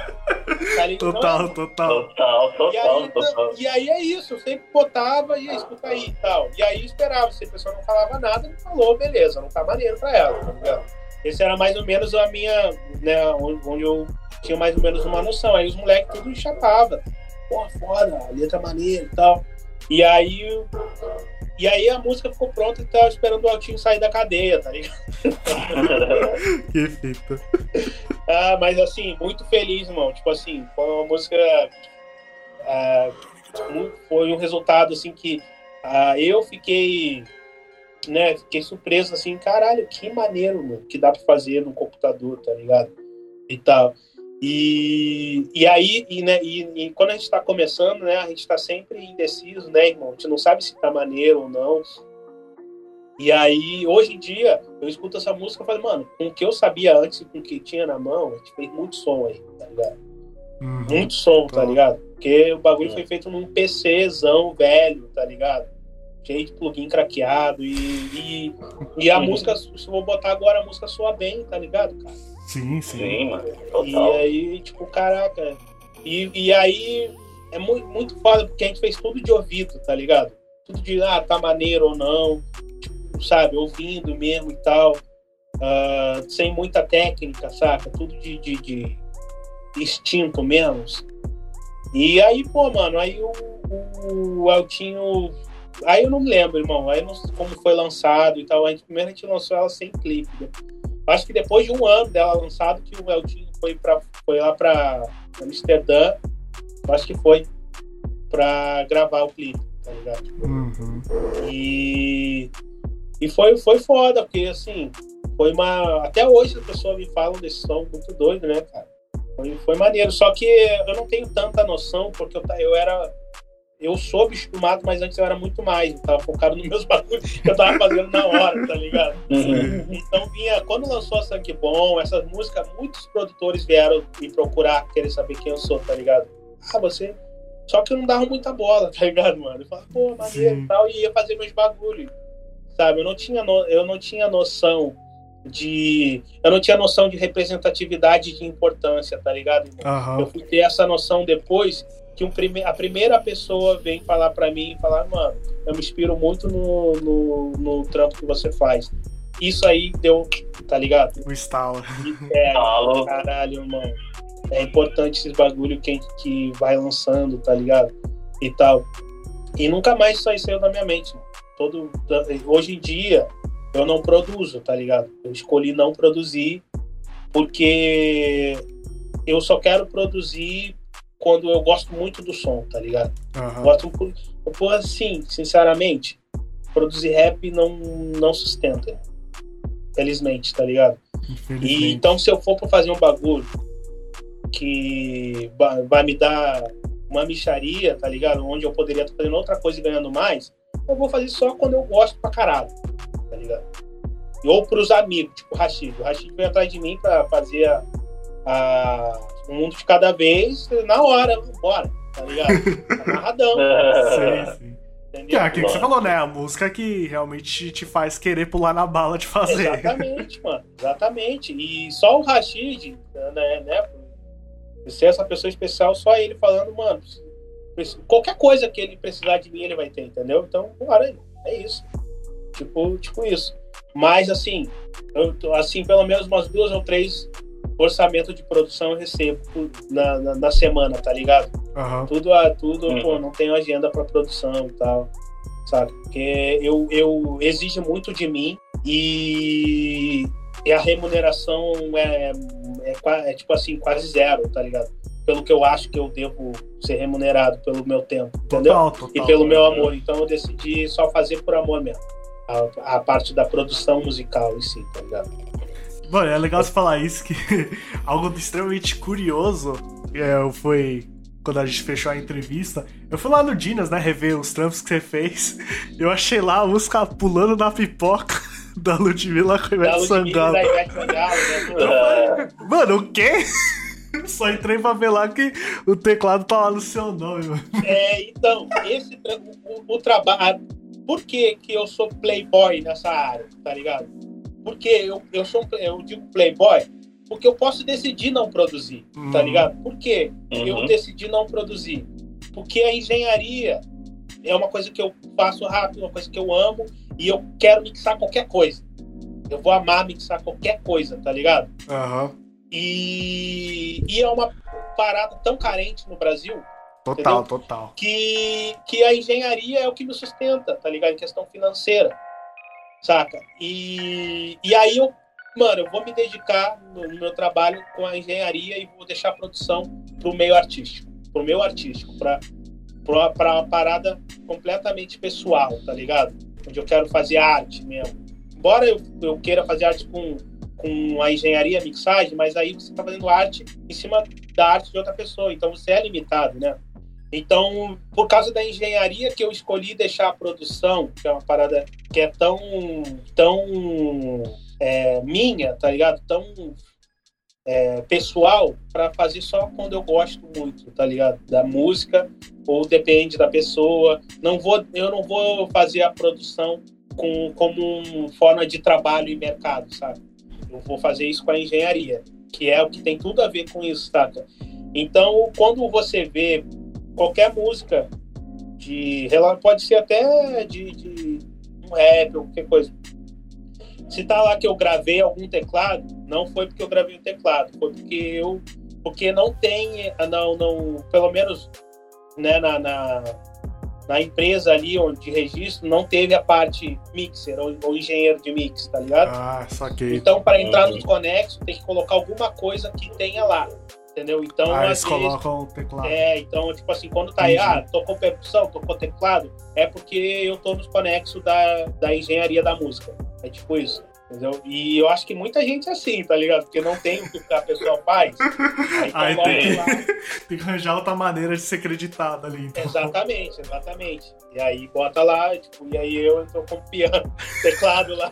Tá total, então, total. Total, total, e aí, total. E aí é isso, eu sempre botava e escuta aí e tal. E aí esperava, se a pessoa não falava nada, ele falou, beleza, não tá maneiro pra ela, tá Esse era mais ou menos a minha, né, onde eu tinha mais ou menos uma noção. Aí os moleques tudo chapava. Pô, foda, a letra maneira e tal. E aí e aí a música ficou pronta e tava esperando o Altinho sair da cadeia, tá ligado? que fita. Ah, mas assim, muito feliz, irmão. Tipo assim, foi uma música. Ah, foi um resultado assim que ah, eu fiquei. Né, fiquei surpreso assim, caralho, que maneiro, mano, que dá pra fazer no computador, tá ligado? E tal. E, e aí, e, né, e, e quando a gente está começando, né, a gente está sempre indeciso, né, irmão? A gente não sabe se tá maneiro ou não. E aí, hoje em dia, eu escuto essa música e falo, mano, com o que eu sabia antes e com o que tinha na mão, a gente fez muito som aí, tá ligado? Uhum. Muito som, tá ligado? Porque o bagulho é. foi feito num PCzão velho, tá ligado? Cheio de plugin craqueado e, e, e a música, se eu vou botar agora, a música soa bem, tá ligado, cara? Sim, sim. Sim, mano. Total. E aí, tipo, caraca. E, e aí é muito, muito foda, porque a gente fez tudo de ouvido, tá ligado? Tudo de, ah, tá maneiro ou não. Tipo, sabe, ouvindo mesmo e tal. Uh, sem muita técnica, saca? Tudo de, de, de instinto mesmo. E aí, pô, mano, aí o, o Eltinho. Aí eu não me lembro, irmão. Aí não, como foi lançado e tal. A gente, primeiro a gente lançou ela sem clipe. Né? Acho que depois de um ano dela lançado, que o Eltinho foi, pra, foi lá para Amsterdã, acho que foi para gravar o clipe, tá ligado? Uhum. E, e foi, foi foda, porque assim, foi uma. Até hoje as pessoas me falam desse som muito doido, né, cara? Foi, foi maneiro. Só que eu não tenho tanta noção, porque eu, eu era eu sou acostumado, mas antes eu era muito mais. Eu tava focado nos meus bagulhos que eu tava fazendo na hora, tá ligado? Uhum. Então vinha, quando lançou a Sangue Bom, essas músicas, muitos produtores vieram me procurar, querer saber quem eu sou, tá ligado? Ah, você. Só que eu não dava muita bola, tá ligado, mano? Eu falava, pô, maneiro e tal, e ia fazer meus bagulhos. Sabe? Eu não tinha, no... eu não tinha noção de. Eu não tinha noção de representatividade de importância, tá ligado? Aham. Eu fui ter essa noção depois que um prime... a primeira pessoa vem falar pra mim e falar, mano, eu me inspiro muito no, no, no trampo que você faz. Isso aí deu, tá ligado? O estalo. É, Alô? caralho, mano. É importante esses bagulho que, que vai lançando, tá ligado? E tal. E nunca mais isso aí saiu da minha mente. mano. Todo, hoje em dia, eu não produzo, tá ligado? Eu escolhi não produzir porque eu só quero produzir quando eu gosto muito do som, tá ligado? Aham. Gosto, pô, assim, sinceramente, produzir rap não, não sustenta. Felizmente, tá ligado? E então, se eu for pra fazer um bagulho que va- vai me dar uma micharia, tá ligado? Onde eu poderia estar fazendo outra coisa e ganhando mais, eu vou fazer só quando eu gosto pra caralho, tá ligado? Ou pros amigos, tipo o Rashid. O Rashid veio atrás de mim pra fazer a, a- um mundo de cada vez, na hora, bora, tá ligado? Amarradão, Sim, sim. Que entendeu? é aquilo que você falou, né? A música que realmente te faz querer pular na bala de fazer. Exatamente, mano. Exatamente. E só o Rashid, né, né? Essa pessoa especial, só ele falando, mano, qualquer coisa que ele precisar de mim, ele vai ter, entendeu? Então, bora, é isso. Tipo, tipo isso. Mas assim, eu, tô- assim, pelo menos umas duas ou três orçamento de produção eu recebo na, na, na semana, tá ligado? Aham. Tudo, a- tudo Uhum. pô, não tenho agenda para produção e tal, sabe? Porque eu, eu exige muito de mim e, e a remuneração é, é, é, tipo assim, quase zero, tá ligado? Pelo que eu acho que eu devo ser remunerado pelo meu tempo, entendeu? Total, total. E pelo meu amor. Então eu decidi só fazer por amor mesmo. A, a parte da produção musical em si, tá ligado? Mano, é legal você falar isso, que algo extremamente curioso é, foi quando a gente fechou a entrevista. Eu fui lá no Dinas, né, rever os trampos que você fez. Eu achei lá a música pulando na pipoca da Ludmilla com Ivete Sangalo. da Ivete Sangalo, né? Mano, o quê? Só entrei pra ver lá que o teclado tá lá no seu nome, mano. É, então, esse o, o trabalho. Por que, que eu sou playboy nessa área, tá ligado? Porque eu, eu sou um eu digo playboy porque eu posso decidir não produzir, tá Uhum. ligado? Por que eu Uhum. decidi não produzir? Porque a engenharia é uma coisa que eu faço rápido, uma coisa que eu amo e eu quero mixar qualquer coisa. Eu vou amar mixar qualquer coisa, tá ligado? Aham. E, e é uma parada tão carente no Brasil Total, Entendeu? total. que, que a engenharia é o que me sustenta, tá ligado? Em questão financeira, saca? E, e aí eu, mano, eu vou me dedicar no, no meu trabalho com a engenharia e vou deixar a produção pro meio artístico, pro meu artístico, pra, pra, pra uma parada completamente pessoal, tá ligado? Onde eu quero fazer arte mesmo. Embora eu, eu queira fazer arte com, com a engenharia, a mixagem, mas aí você tá fazendo arte em cima da arte de outra pessoa, então você é limitado, né? Então, por causa da engenharia que eu escolhi deixar a produção, que é uma parada que é tão, tão é, minha, tá ligado? Tão é, pessoal, para fazer só quando eu gosto muito, tá ligado? Da música, ou depende da pessoa. Não vou, eu não vou fazer a produção com, como forma de trabalho e mercado, sabe? Eu vou fazer isso com a engenharia, que é o que tem tudo a ver com isso, saca? Então, quando você vê qualquer música de pode ser até de, de um rap ou qualquer coisa. Se tá lá que eu gravei algum teclado, não foi porque eu gravei o teclado, foi porque eu porque não tem não não pelo menos né, na, na, na empresa ali onde de registro não teve a parte mixer ou, ou engenheiro de mix, tá ligado? Ah, saquei. Então, para entrar Uhum. nos conexos, tem que colocar alguma coisa que tenha lá, entendeu? Então, ah, eles vezes, colocam o teclado. é, então, tipo assim, quando tá aí, Entendi. ah, tocou percussão, tocou teclado, é porque eu tô nos conexos da, da engenharia da música. É tipo isso, entendeu? E eu acho que muita gente é assim, tá ligado? Porque não tem o que a pessoa faz. Aí, Aí coloca tem lá. Tem que arranjar outra maneira de ser acreditado ali. Então. Exatamente, exatamente. E aí bota lá, tipo, e aí eu tô com o piano, teclado lá.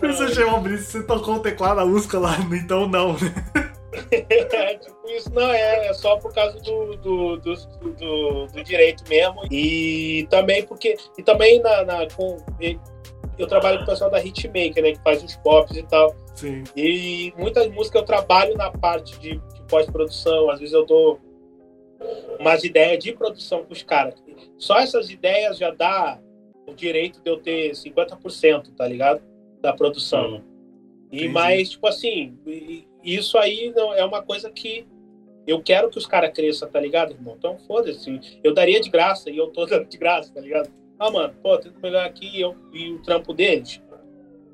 Você chama o Brice, você tocou o teclado da música lá, então não, né? É, tipo, isso não é, é só por causa do, do, do, do, do direito mesmo. E também porque. E também na, na- com, eu trabalho com o pessoal da Hitmaker, né? Que faz os pops e tal. Sim. E muitas músicas eu trabalho na parte de, de pós-produção. Às vezes eu dou umas ideias de produção com os caras. Só essas ideias já dá o direito de eu ter 50%, tá ligado? Da produção. Hum. E Entendi. mais, tipo assim, e isso aí não é uma coisa que eu quero que os caras cresçam, tá ligado, irmão? Então, foda-se. Eu daria de graça e eu tô dando de graça, tá ligado? Ah, mano, pô, tenta melhor aqui e eu, e o trampo deles.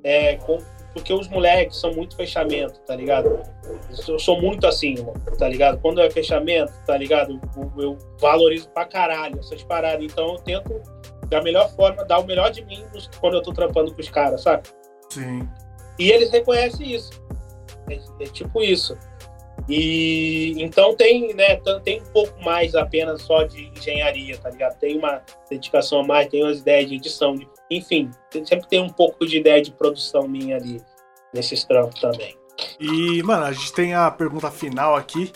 É, com- porque os moleques são muito fechamento, tá ligado? Eu sou, eu sou muito assim, irmão, tá ligado? Quando é fechamento, tá ligado? Eu, eu valorizo pra caralho essas paradas. Então, eu tento, da melhor forma, dar o melhor de mim nos- quando eu tô trampando com os caras, sabe? Sim. E eles reconhecem isso. É, é tipo isso. E então tem, né, tem um pouco mais apenas só de engenharia, tá ligado? Tem uma dedicação a mais, tem umas ideias de edição, de, enfim, tem- sempre tem um pouco de ideia de produção minha ali nesses trampos também. E, mano, a gente tem a pergunta final aqui.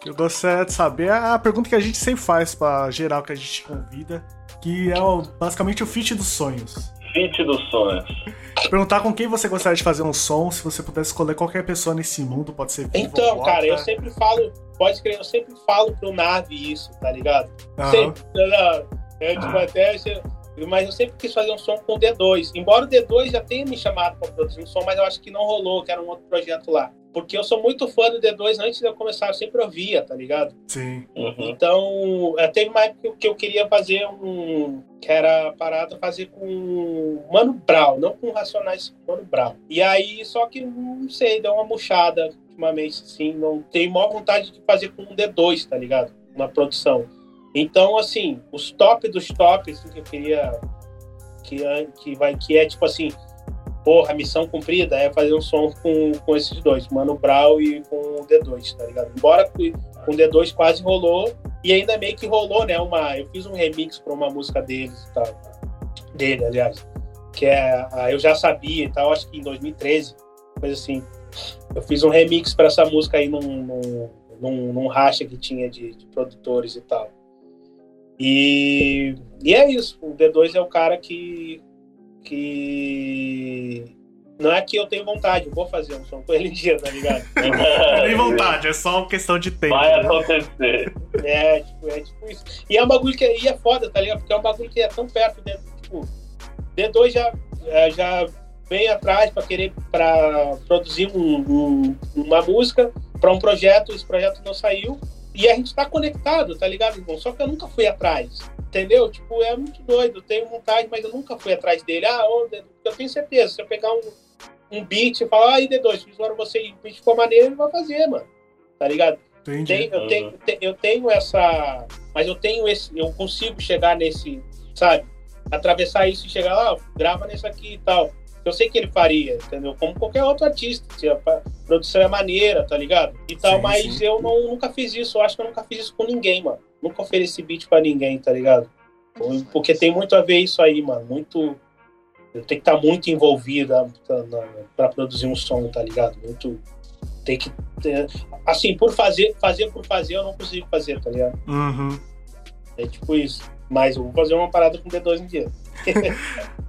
Que eu gostaria de saber. É a pergunta que a gente sempre faz pra geral que a gente convida. Que é o- basicamente o feat dos sonhos. Fit dos sonhos. Perguntar com quem você gostaria de fazer um som, se você pudesse escolher qualquer pessoa nesse mundo, pode ser Então, cara, eu sempre falo, pode crer, eu sempre falo pro Nave isso, tá ligado? Aham. Sempre. Não, eu, tipo, até, mas eu sempre quis fazer um som com o D2. Embora o D2 já tenha me chamado para produzir um som, mas eu acho que não rolou, que era um outro projeto lá. Porque eu sou muito fã do D2 antes de eu começar, eu sempre ouvia, tá ligado? Sim. Uhum. Então, eh, teve uma época que eu queria fazer um. que era parada fazer com Mano Brown, não com Racionais, com Mano Brown. E aí, só que, não sei, deu uma murchada ultimamente, assim, não tenho maior vontade de fazer com um D2, tá ligado? Uma produção. Então, assim, os top dos tops assim, que eu queria. Que, é- que, vai, que é tipo assim, porra, a missão cumprida é fazer um som com, com esses dois, Mano Brown e com o D2, tá ligado? Embora com o D2 quase rolou, e ainda meio que rolou, né? Uma, eu fiz um remix para uma música deles e tal. Dele, aliás. Que é a Eu Já Sabia e tal, acho que em 2013, coisa assim. Eu fiz um remix para essa música aí num, num, num, num racha que tinha de, de produtores e tal. E, e é isso. O D2 é o cara que. Que. Não é que eu tenho vontade, eu vou fazer um som com ele um dia, tá ligado? Não é nem vontade, é só uma questão de tempo. Vai né? acontecer. É, tipo, é tipo isso. E é um bagulho que e é foda, tá ligado? Porque é um bagulho que é tão perto dentro, tipo, D2 já, é, já vem atrás para querer para produzir um- um- uma música para um projeto, esse projeto não saiu. E a gente tá conectado, tá ligado, irmão? Só que eu nunca fui atrás. Entendeu? Tipo, é muito doido. Eu tenho vontade, mas eu nunca fui atrás dele. Ah, ô, D2, eu tenho certeza. Se eu pegar um, um beat e falar, ah, e D2, fiz agora você e o beat ficou maneiro, ele vai fazer, mano. Tá ligado? Entendi. Tem- eu, Uhum. tenho, te- eu tenho essa. Mas eu tenho esse. Eu consigo chegar nesse. Sabe? Atravessar isso e chegar lá, grava nesse aqui e tal. Eu sei que ele faria, entendeu? Como qualquer outro artista. Se a produção é maneira, tá ligado? E tal, Sim, mas sim. eu não, nunca fiz isso. Eu acho que eu nunca fiz isso com ninguém, mano. Nunca ofereci beat pra ninguém, tá ligado? Porque tem muito a ver isso aí, mano. Muito. Eu tenho que estar muito envolvida pra, na- pra produzir um som, tá ligado? Muito. Tem que. ter- assim, por fazer, fazer por fazer, eu não consigo fazer, tá ligado? Uhum. É tipo isso. Mas eu vou fazer uma parada com D2 um dia.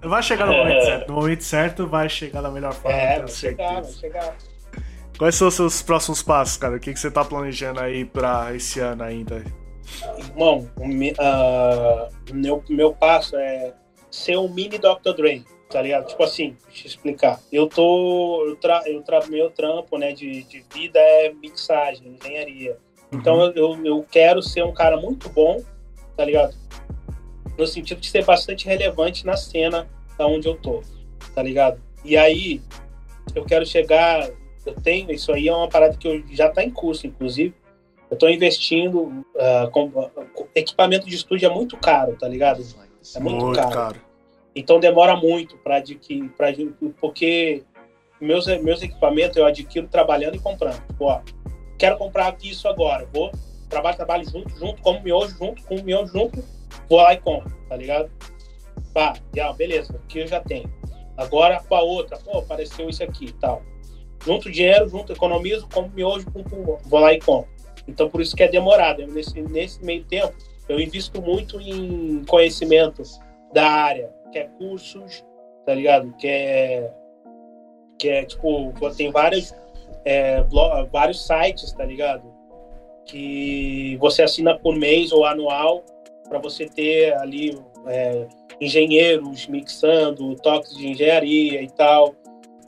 Vai chegar no momento É. certo. No momento certo vai chegar da melhor forma, É, vai chegar, vai chegar. Quais são os seus próximos passos, cara? O que, que você tá planejando aí pra esse ano ainda? Irmão, o ah, meu, meu passo é ser um mini Dr. Dre, tá ligado? Tipo assim, deixa eu explicar. Eu tô. Eu tra, eu tra, meu trampo né, de, de vida é mixagem, engenharia. Então eu, eu, eu quero ser um cara muito bom, tá ligado? No sentido de ser bastante relevante na cena da onde eu tô, tá ligado? E aí, eu quero chegar. Eu tenho, isso aí é uma parada que eu, já tá em curso, inclusive. Eu tô investindo. ah, com- com- equipamento de estúdio é muito caro, tá ligado? É muito, Muito caro. caro. Então demora muito para adquirir, pra, porque meus, meus equipamentos eu adquiro trabalhando e comprando. Tipo, ó, quero comprar isso agora, vou, trabalho, trabalho junto, junto, como miojo, junto, com miojo junto, vou lá e compro, tá ligado? Pá, já, beleza, aqui eu já tenho. Agora com a outra, pô, apareceu isso aqui tal. Junto dinheiro, junto, economizo, como miojo, pum, pum, vou lá e compro. Então por isso que é demorado. Nesse, nesse meio tempo, eu invisto muito em conhecimento da área, que é cursos, tá ligado? Que é. Que é tipo, tem vários, é, vários sites, tá ligado? Que você assina por mês ou anual para você ter ali é, engenheiros mixando, toques de engenharia e tal.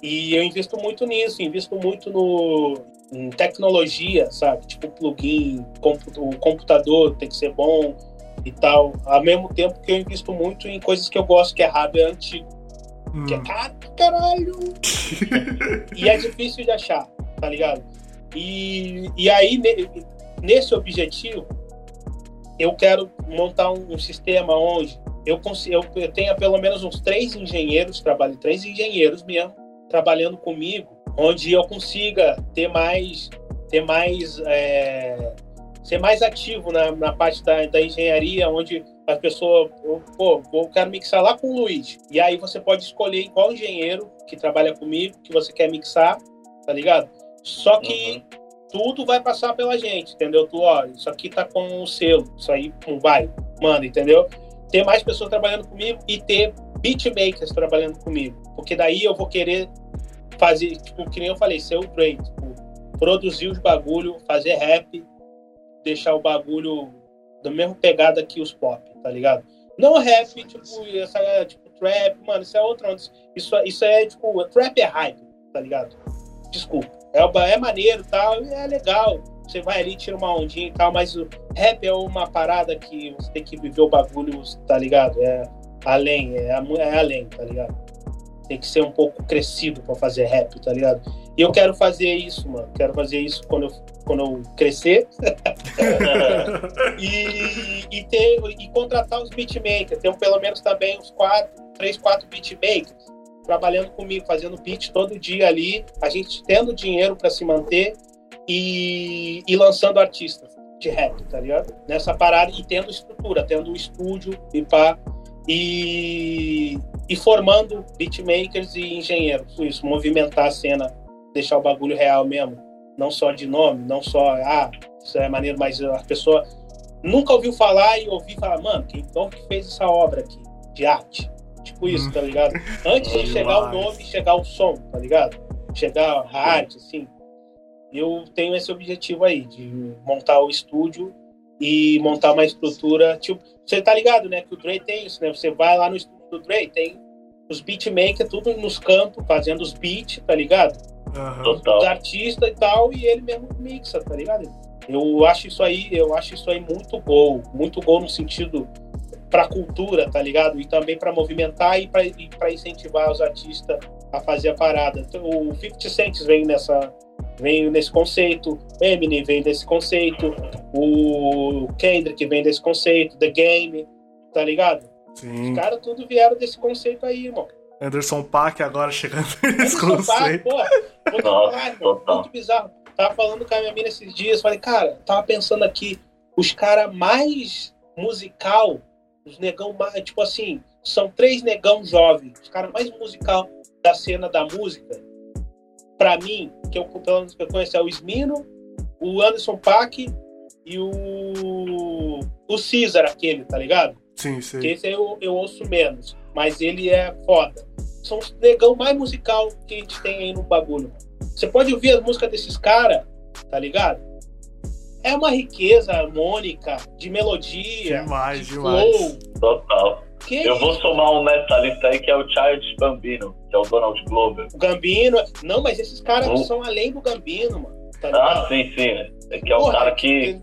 E eu invisto muito nisso, invisto muito no, em tecnologia, sabe? Tipo plugin, o computador tem que ser bom e tal. Ao mesmo tempo que eu invisto muito em coisas que eu gosto, que é hardware antigo. Hum. Que é caro, caralho! e é difícil de achar, tá ligado? E, e aí, nesse objetivo, eu quero montar um, sistema onde eu, consigo, eu tenha pelo menos uns três engenheiros, trabalho três engenheiros mesmo, trabalhando comigo, onde eu consiga ter mais, ter mais, é, ser mais ativo na, na parte da, da engenharia, onde a pessoa, pô, eu quero mixar lá com o Luiz. E aí você pode escolher qual engenheiro que trabalha comigo que você quer mixar, tá ligado? Só que uhum. Tudo vai passar pela gente, entendeu? Tu, ó, isso aqui tá com o selo, isso aí, pum, vai, manda, entendeu? Ter mais pessoas trabalhando comigo e ter beatmakers trabalhando comigo. Porque daí eu vou querer fazer, tipo, que nem eu falei, ser o Dre, tipo, produzir os bagulho, fazer rap, deixar o bagulho da mesma pegada que os pop, tá ligado? Não rap, tipo, essa, tipo, trap, mano, isso é outro. Isso, isso é, tipo, trap é hype, tá ligado? Desculpa. É, é maneiro tal, é legal. Você vai ali, tira uma ondinha e tal, mas o rap é uma parada que você tem que viver o bagulho, tá ligado? É além, é, é além, tá ligado? Tem que ser um pouco crescido para fazer rap, tá ligado? E eu quero fazer isso, mano. Quero fazer isso quando eu, quando eu crescer. e, e, ter, e contratar os beatmakers. Tenho pelo menos também uns quatro, três, quatro beatmakers trabalhando comigo, fazendo beat todo dia ali, a gente tendo dinheiro para se manter e, e lançando artistas de rap, tá ligado? Nessa parada e tendo estrutura, tendo um estúdio e pá. E, e formando beatmakers e engenheiros, isso, movimentar a cena, deixar o bagulho real mesmo, não só de nome, não só, ah, isso é maneiro, mas a pessoa nunca ouviu falar e ouvir falar, mano, quem então que fez essa obra aqui de arte? Tipo isso, tá ligado? Antes de chegar o nome, chegar o som, tá ligado? Chegar a arte, assim. Eu tenho esse objetivo aí, de montar o estúdio e montar uma estrutura, tipo, você tá ligado, né? Que o Dre tem isso, né? Você vai lá no estúdio do Dre, tem os beatmakers tudo nos cantos, fazendo os beats, tá ligado? Uhum. Os artistas e tal, e ele mesmo mixa, tá ligado? Eu acho isso aí, eu acho isso aí muito gol, muito gol no sentido para cultura, tá ligado? E também para movimentar e para incentivar os artistas a fazer a parada. Então, o 50 Cent vem nessa vem nesse conceito, Eminem vem desse conceito, o Kendrick vem desse conceito, The Game, tá ligado? Sim. Os caras tudo vieram desse conceito aí, irmão. Anderson Paak agora chegando nesse Anderson conceito. Paak, pô, muito, Nossa, muito bizarro. Tava falando com a minha mina esses dias, falei, cara, tava pensando aqui, os caras mais musical, os negão mais, tipo assim, são três negão jovens, os caras mais musical da cena da música, pra mim, que eu, pelo menos que eu conheço, é o Smino, o Anderson Paak e o. O Caesar, aquele, tá ligado? Sim, sim. Que esse eu, eu ouço menos, mas ele é foda. São os negão mais musical que a gente tem aí no bagulho. Você pode ouvir as músicas desses caras, tá ligado? É uma riqueza harmônica, de melodia, demais, de demais. flow. Total. Que eu vou somar um nessa lista aí que é o Child Bambino, que é o Donald Glover. O Gambino. Não, mas esses caras uhum. são além do Gambino, mano. Tá ah, sim, sim. É que é o cara que.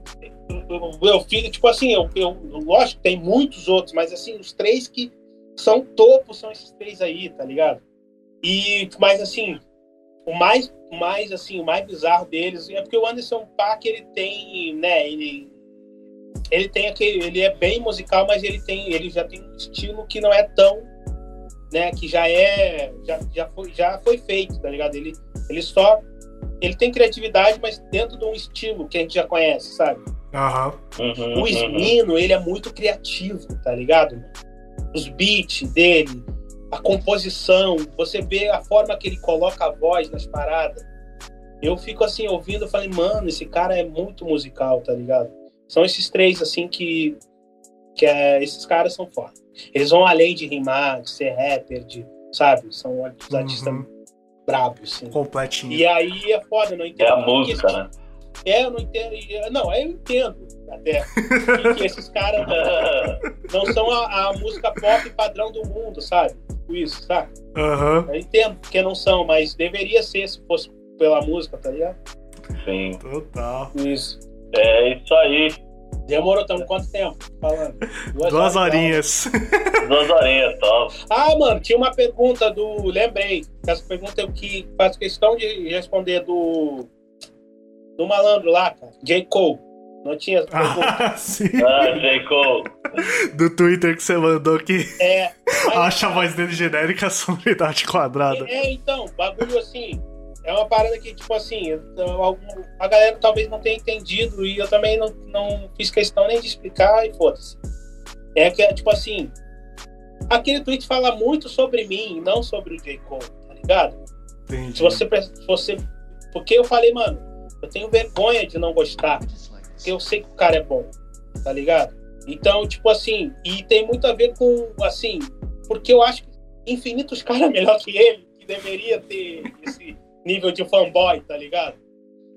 Eu, fico, tipo assim, eu, eu, lógico, tem muitos outros, mas assim, os três que são topo são esses três aí, tá ligado? E, mas assim, o mais, mais assim, o mais bizarro deles é porque o Anderson Paak, ele tem, né, ele ele tem aquele, ele é bem musical, mas ele tem, ele já tem um estilo que não é tão, né, que já é, já, já foi, já foi feito, tá ligado? Ele, ele só, ele tem criatividade, mas dentro de um estilo que a gente já conhece, sabe? Uhum. o Smino, uhum. ele é muito criativo, tá ligado? Os beats dele, a composição, você vê a forma que ele coloca a voz nas paradas. Eu fico assim ouvindo, falei, mano, esse cara é muito musical, tá ligado? São esses três, assim, que, que é, esses caras são foda. Eles vão além de rimar, de ser rapper, de sabe? São os artistas Uhum. brabos, assim. Completinho. E aí é foda, eu não entendo. É a música, né? É, eu não entendo. e- Não, eu entendo até. que, que esses caras não são a, a música pop padrão do mundo, sabe? Tipo Isso, sabe? Aham. Eu entendo porque não são, mas deveria ser se fosse pela música, tá ligado? Sim. Total. Isso. É isso aí. Demorou, estamos quanto tempo falando? Duas horas, horinhas. Duas horinhas, top. Ah, mano, tinha uma pergunta do. Lembrei. Essa pergunta eu que faço questão de responder do. Do malandro lá, cara. J. Cole. Não tinha. Ah, sim. Ah, J. Cole. Do Twitter que você mandou que É. mas- acha a voz dele genérica, a sonoridade quadrada. É, então, bagulho assim. É uma parada que, tipo assim, a galera talvez não tenha entendido e eu também não, não fiz questão nem de explicar e foda-se. É que, tipo assim, aquele tweet fala muito sobre mim, não sobre o J. Cole, tá ligado? Entendi. Se você, se você. Porque eu falei, mano, eu tenho vergonha de não gostar. Eu sei que o cara é bom, tá ligado? Então, tipo assim, e tem muito a ver com, assim, porque eu acho que infinitos caras melhor que ele, que deveria ter esse nível de fanboy, tá ligado?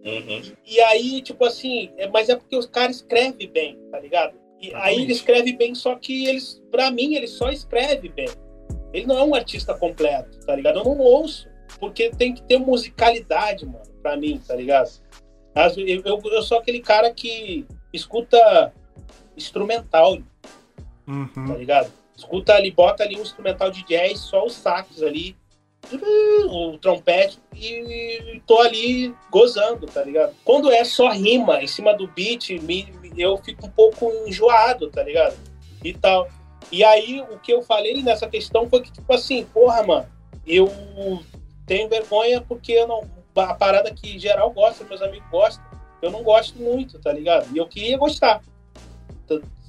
Uhum. E aí, tipo assim, é- mas é porque os caras escrevem bem, tá ligado? E aí Exatamente. ele escreve bem, só que eles, pra mim, ele só escreve bem. Ele não é um artista completo, tá ligado? Eu não ouço, porque tem que ter musicalidade, mano, pra mim, tá ligado? Vezes, Eu, eu sou aquele cara que escuta instrumental, tá Uhum. ligado? Escuta ali, bota ali um instrumental de jazz, só os sax ali, o trompete e tô ali gozando, tá ligado? Quando é só rima em cima do beat, me- eu fico um pouco enjoado, tá ligado? E tal. E aí, o que eu falei nessa questão foi que, tipo assim, porra, mano, eu tenho vergonha porque eu não. A parada que geral gosta, meus amigos gostam, eu não gosto muito, tá ligado? E eu queria gostar,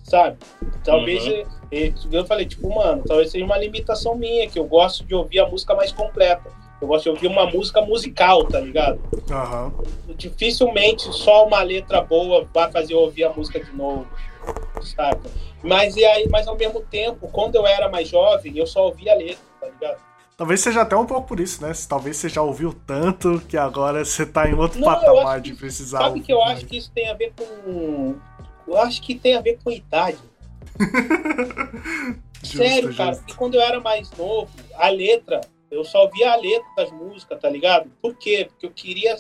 sabe? Talvez Uhum. é, é, eu falei, tipo, mano, talvez seja uma limitação minha, que eu gosto de ouvir a música mais completa. Eu gosto de ouvir uma música musical, tá ligado? Aham. Dificilmente só uma letra boa vai fazer eu ouvir a música de novo, saca? Mas, e aí, mas ao mesmo tempo, quando eu era mais jovem, eu só ouvia a letra, tá ligado? Talvez seja até um pouco por isso, né? Talvez você já ouviu tanto que agora você tá em outro Não, patamar de precisar. Sabe ouvir que eu acho que isso tem a ver com. Eu acho que tem a ver com idade. Justo, Sério, cara, justo. porque quando eu era mais novo, a letra, eu só via a letra das músicas, tá ligado? Por quê? Porque eu queria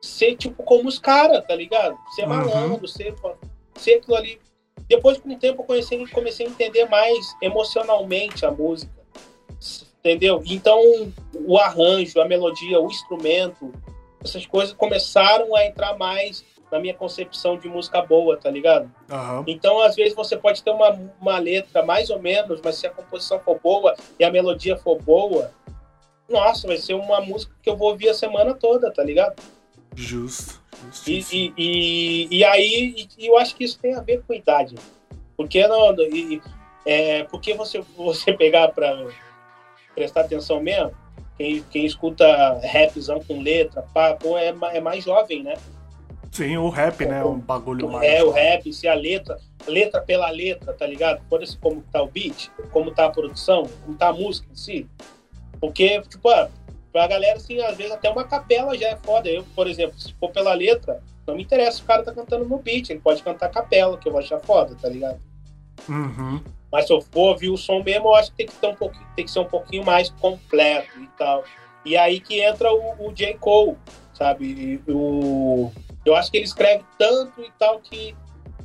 ser tipo como os caras, tá ligado? Ser Uhum. malandro, ser, ser aquilo ali. Depois, com o tempo, eu comecei, comecei a entender mais emocionalmente a música. Entendeu? Então, o arranjo, a melodia, o instrumento, essas coisas começaram a entrar mais na minha concepção de música boa, tá ligado? Aham. Então, às vezes, você pode ter uma, uma letra mais ou menos, mas se a composição for boa e a melodia for boa, nossa, vai ser uma música que eu vou ouvir a semana toda, tá ligado? Justo. E, e, e, e aí, e eu acho que isso tem a ver com idade. Porque não, e, é, porque você, você pegar pra prestar atenção mesmo, quem, quem escuta rapzão com letra, pá, pô, é, é mais jovem, né? Sim, o rap, né? Um bagulho mais. É, o rap, se a letra, letra pela letra, tá ligado? Foda-se como tá o beat, como tá a produção, como tá a música em si. Porque, tipo, ah, pra galera, assim, às vezes até uma capela já é foda. Eu, por exemplo, se for pela letra, não me interessa se o cara tá cantando no beat, ele pode cantar capela, que eu vou achar foda, tá ligado? Uhum. Mas se eu for ouvir o som mesmo, eu acho que tem que, ter um pouquinho, tem que ser um pouquinho mais completo e tal. E aí que entra o, o J. Cole, sabe? O, eu acho que ele escreve tanto e tal que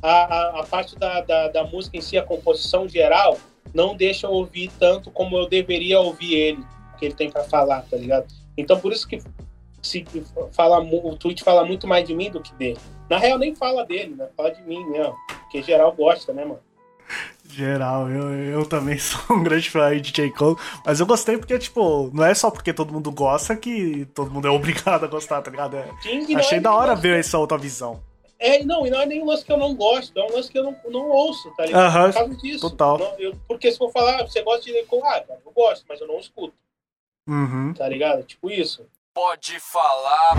a, a, a parte da, da, da música em si, a composição geral, não deixa eu ouvir tanto como eu deveria ouvir ele, que ele tem para falar, tá ligado? Então por isso que se fala, o tweet fala muito mais de mim do que dele. Na real, nem fala dele, né? Fala de mim mesmo. Porque geral gosta, né, mano? Geral, eu, eu também sou um grande fã aí de J. Cole, mas eu gostei porque, tipo, não é só porque todo mundo gosta que todo mundo é obrigado a gostar, tá ligado? É- Sim, Achei é da hora ver essa outra visão. É, não, e não é nem um lance que eu não gosto, é um lance que eu não, não ouço, tá ligado? Aham, Por causa disso. total. Não, eu- porque se for falar, você gosta de Nicole, ah, cara, eu gosto, mas eu não escuto, Uhum. tá ligado? Tipo isso. Pode falar.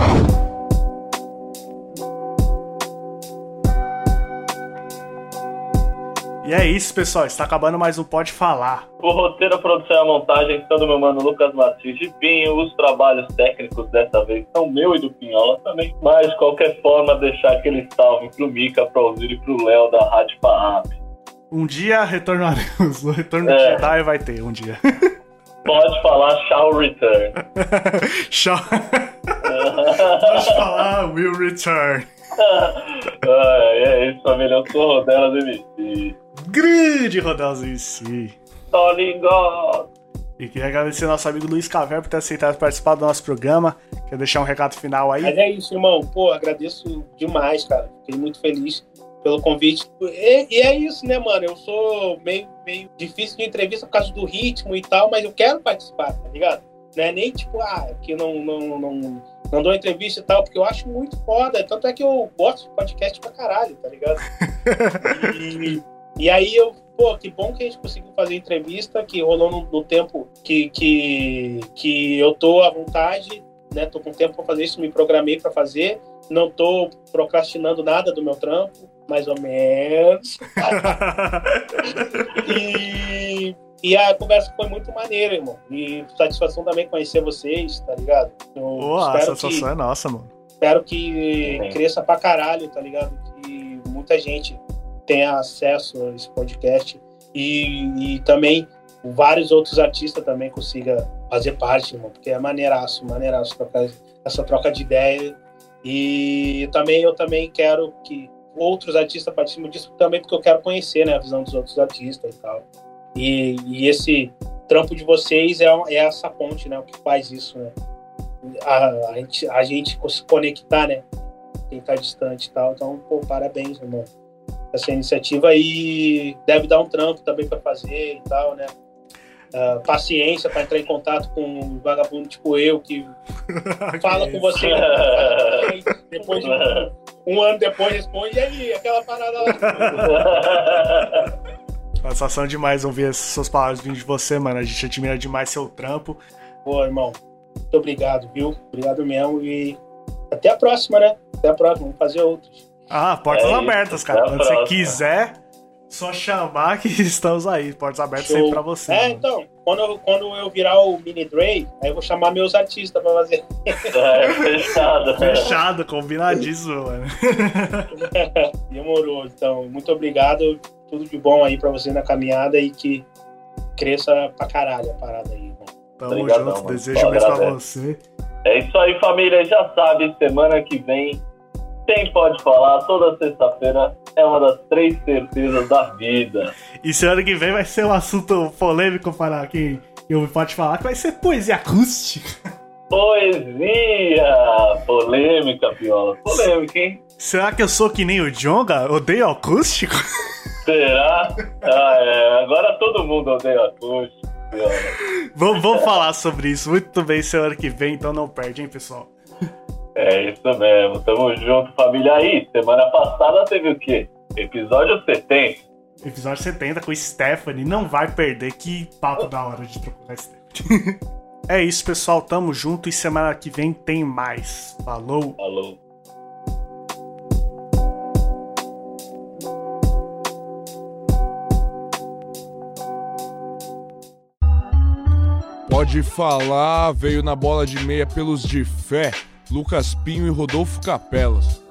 E é isso, pessoal. Está acabando mais um Pode Falar. O roteiro, a produção e a montagem são do meu mano Lucas Martins de Pinho. Os trabalhos técnicos dessa vez são meu e do Pinhola também. Mas, de qualquer forma, deixar aquele salve pro Mica, pro Alzir e pro Léo da Rádio Farrap. Um dia retornaremos. O retorno É. de Jedi vai ter um dia. Pode falar shall return. Tchau. Pode falar, will return. Ah, é isso, família. Eu sou o Rodelas MC. Grande Rodelzinho em si. Tô ligado. E queria agradecer ao nosso amigo Luiz Caver por ter aceitado participar do nosso programa. Quer deixar um recado final aí? Mas é isso, irmão. Pô, agradeço demais, cara. Fiquei muito feliz pelo convite. E, e é isso, né, mano? Eu sou meio, meio difícil de entrevista por causa do ritmo e tal, mas eu quero participar, tá ligado? Não é nem tipo, ah, que não, não, não, não dou entrevista e tal, porque eu acho muito foda. Tanto é que eu gosto de podcast pra caralho, tá ligado? E, e aí eu, pô, que bom que a gente conseguiu fazer entrevista, que rolou no, no tempo que, que, que eu tô à vontade, né? Tô com tempo pra fazer isso, me programei pra fazer. Não tô procrastinando nada do meu trampo, mais ou menos. E, e a conversa foi muito maneira, irmão. E satisfação também conhecer vocês, tá ligado? Eu Pô, a espero que- é nossa, mano. Espero que cresça pra caralho, tá ligado? Que muita gente tenha acesso a esse podcast e, e também vários outros artistas também consiga fazer parte, irmão, porque é maneiraço, maneiraço trocar essa troca de ideia. E também eu também quero que outros artistas participem disso também porque eu quero conhecer, né, a visão dos outros artistas e tal. E, e esse trampo de vocês é, é essa ponte, né, o que faz isso, né? a, a gente, a gente se conectar, né? Quem tá distante e tal. Então, pô, parabéns, irmão. Essa iniciativa aí deve dar um trampo também para fazer e tal, né? Ah, paciência para entrar em contato com um vagabundo tipo eu, que fala com você, depois de um, um ano depois responde, e aí, aquela parada lá. Sensação demais ouvir essas suas palavras vindo de você, mano. A gente admira demais seu trampo. Pô, irmão, muito obrigado, viu? Obrigado mesmo e até a próxima, né? Até a próxima, vamos fazer outros. Ah, portas É abertas, cara. Quando você quiser, só chamar que estamos aí. Portas abertas Show. sempre pra você. É, mano. então, quando eu, quando eu virar o Mini Dre, aí eu vou chamar meus artistas pra fazer. É, fechado. Fechado, combinadíssimo, mano. Demorou. Então, muito obrigado. Tudo de bom aí pra você na caminhada e que cresça pra caralho a parada aí, irmão. Tamo Obrigadão, junto, mano. desejo mesmo pra você. É isso aí, família. Já sabe, semana que vem tem Pode Falar. Toda sexta-feira é uma das três certezas da vida. E semana que vem vai ser um assunto polêmico para quem eu pode falar, que vai ser poesia acústica. Poesia! Polêmica, Piola. Polêmica, hein? Será que eu sou que nem o Jonga? Odeio acústico? Será? Ah, é. Agora todo mundo odeia acústico, Piola. vamos, vamos falar sobre isso muito bem semana que vem, então não perde, hein, pessoal? É isso mesmo. Tamo junto, família. Aí, semana passada teve o quê? Episódio 70. Episódio 70 com Stephanie, não vai perder, que papo da hora de procurar Stephanie. é isso, pessoal, tamo junto e semana que vem tem mais. Falou! Falou. Pode falar, veio na bola de meia pelos de fé, Lucas Pinho e Rodolfo Capelas.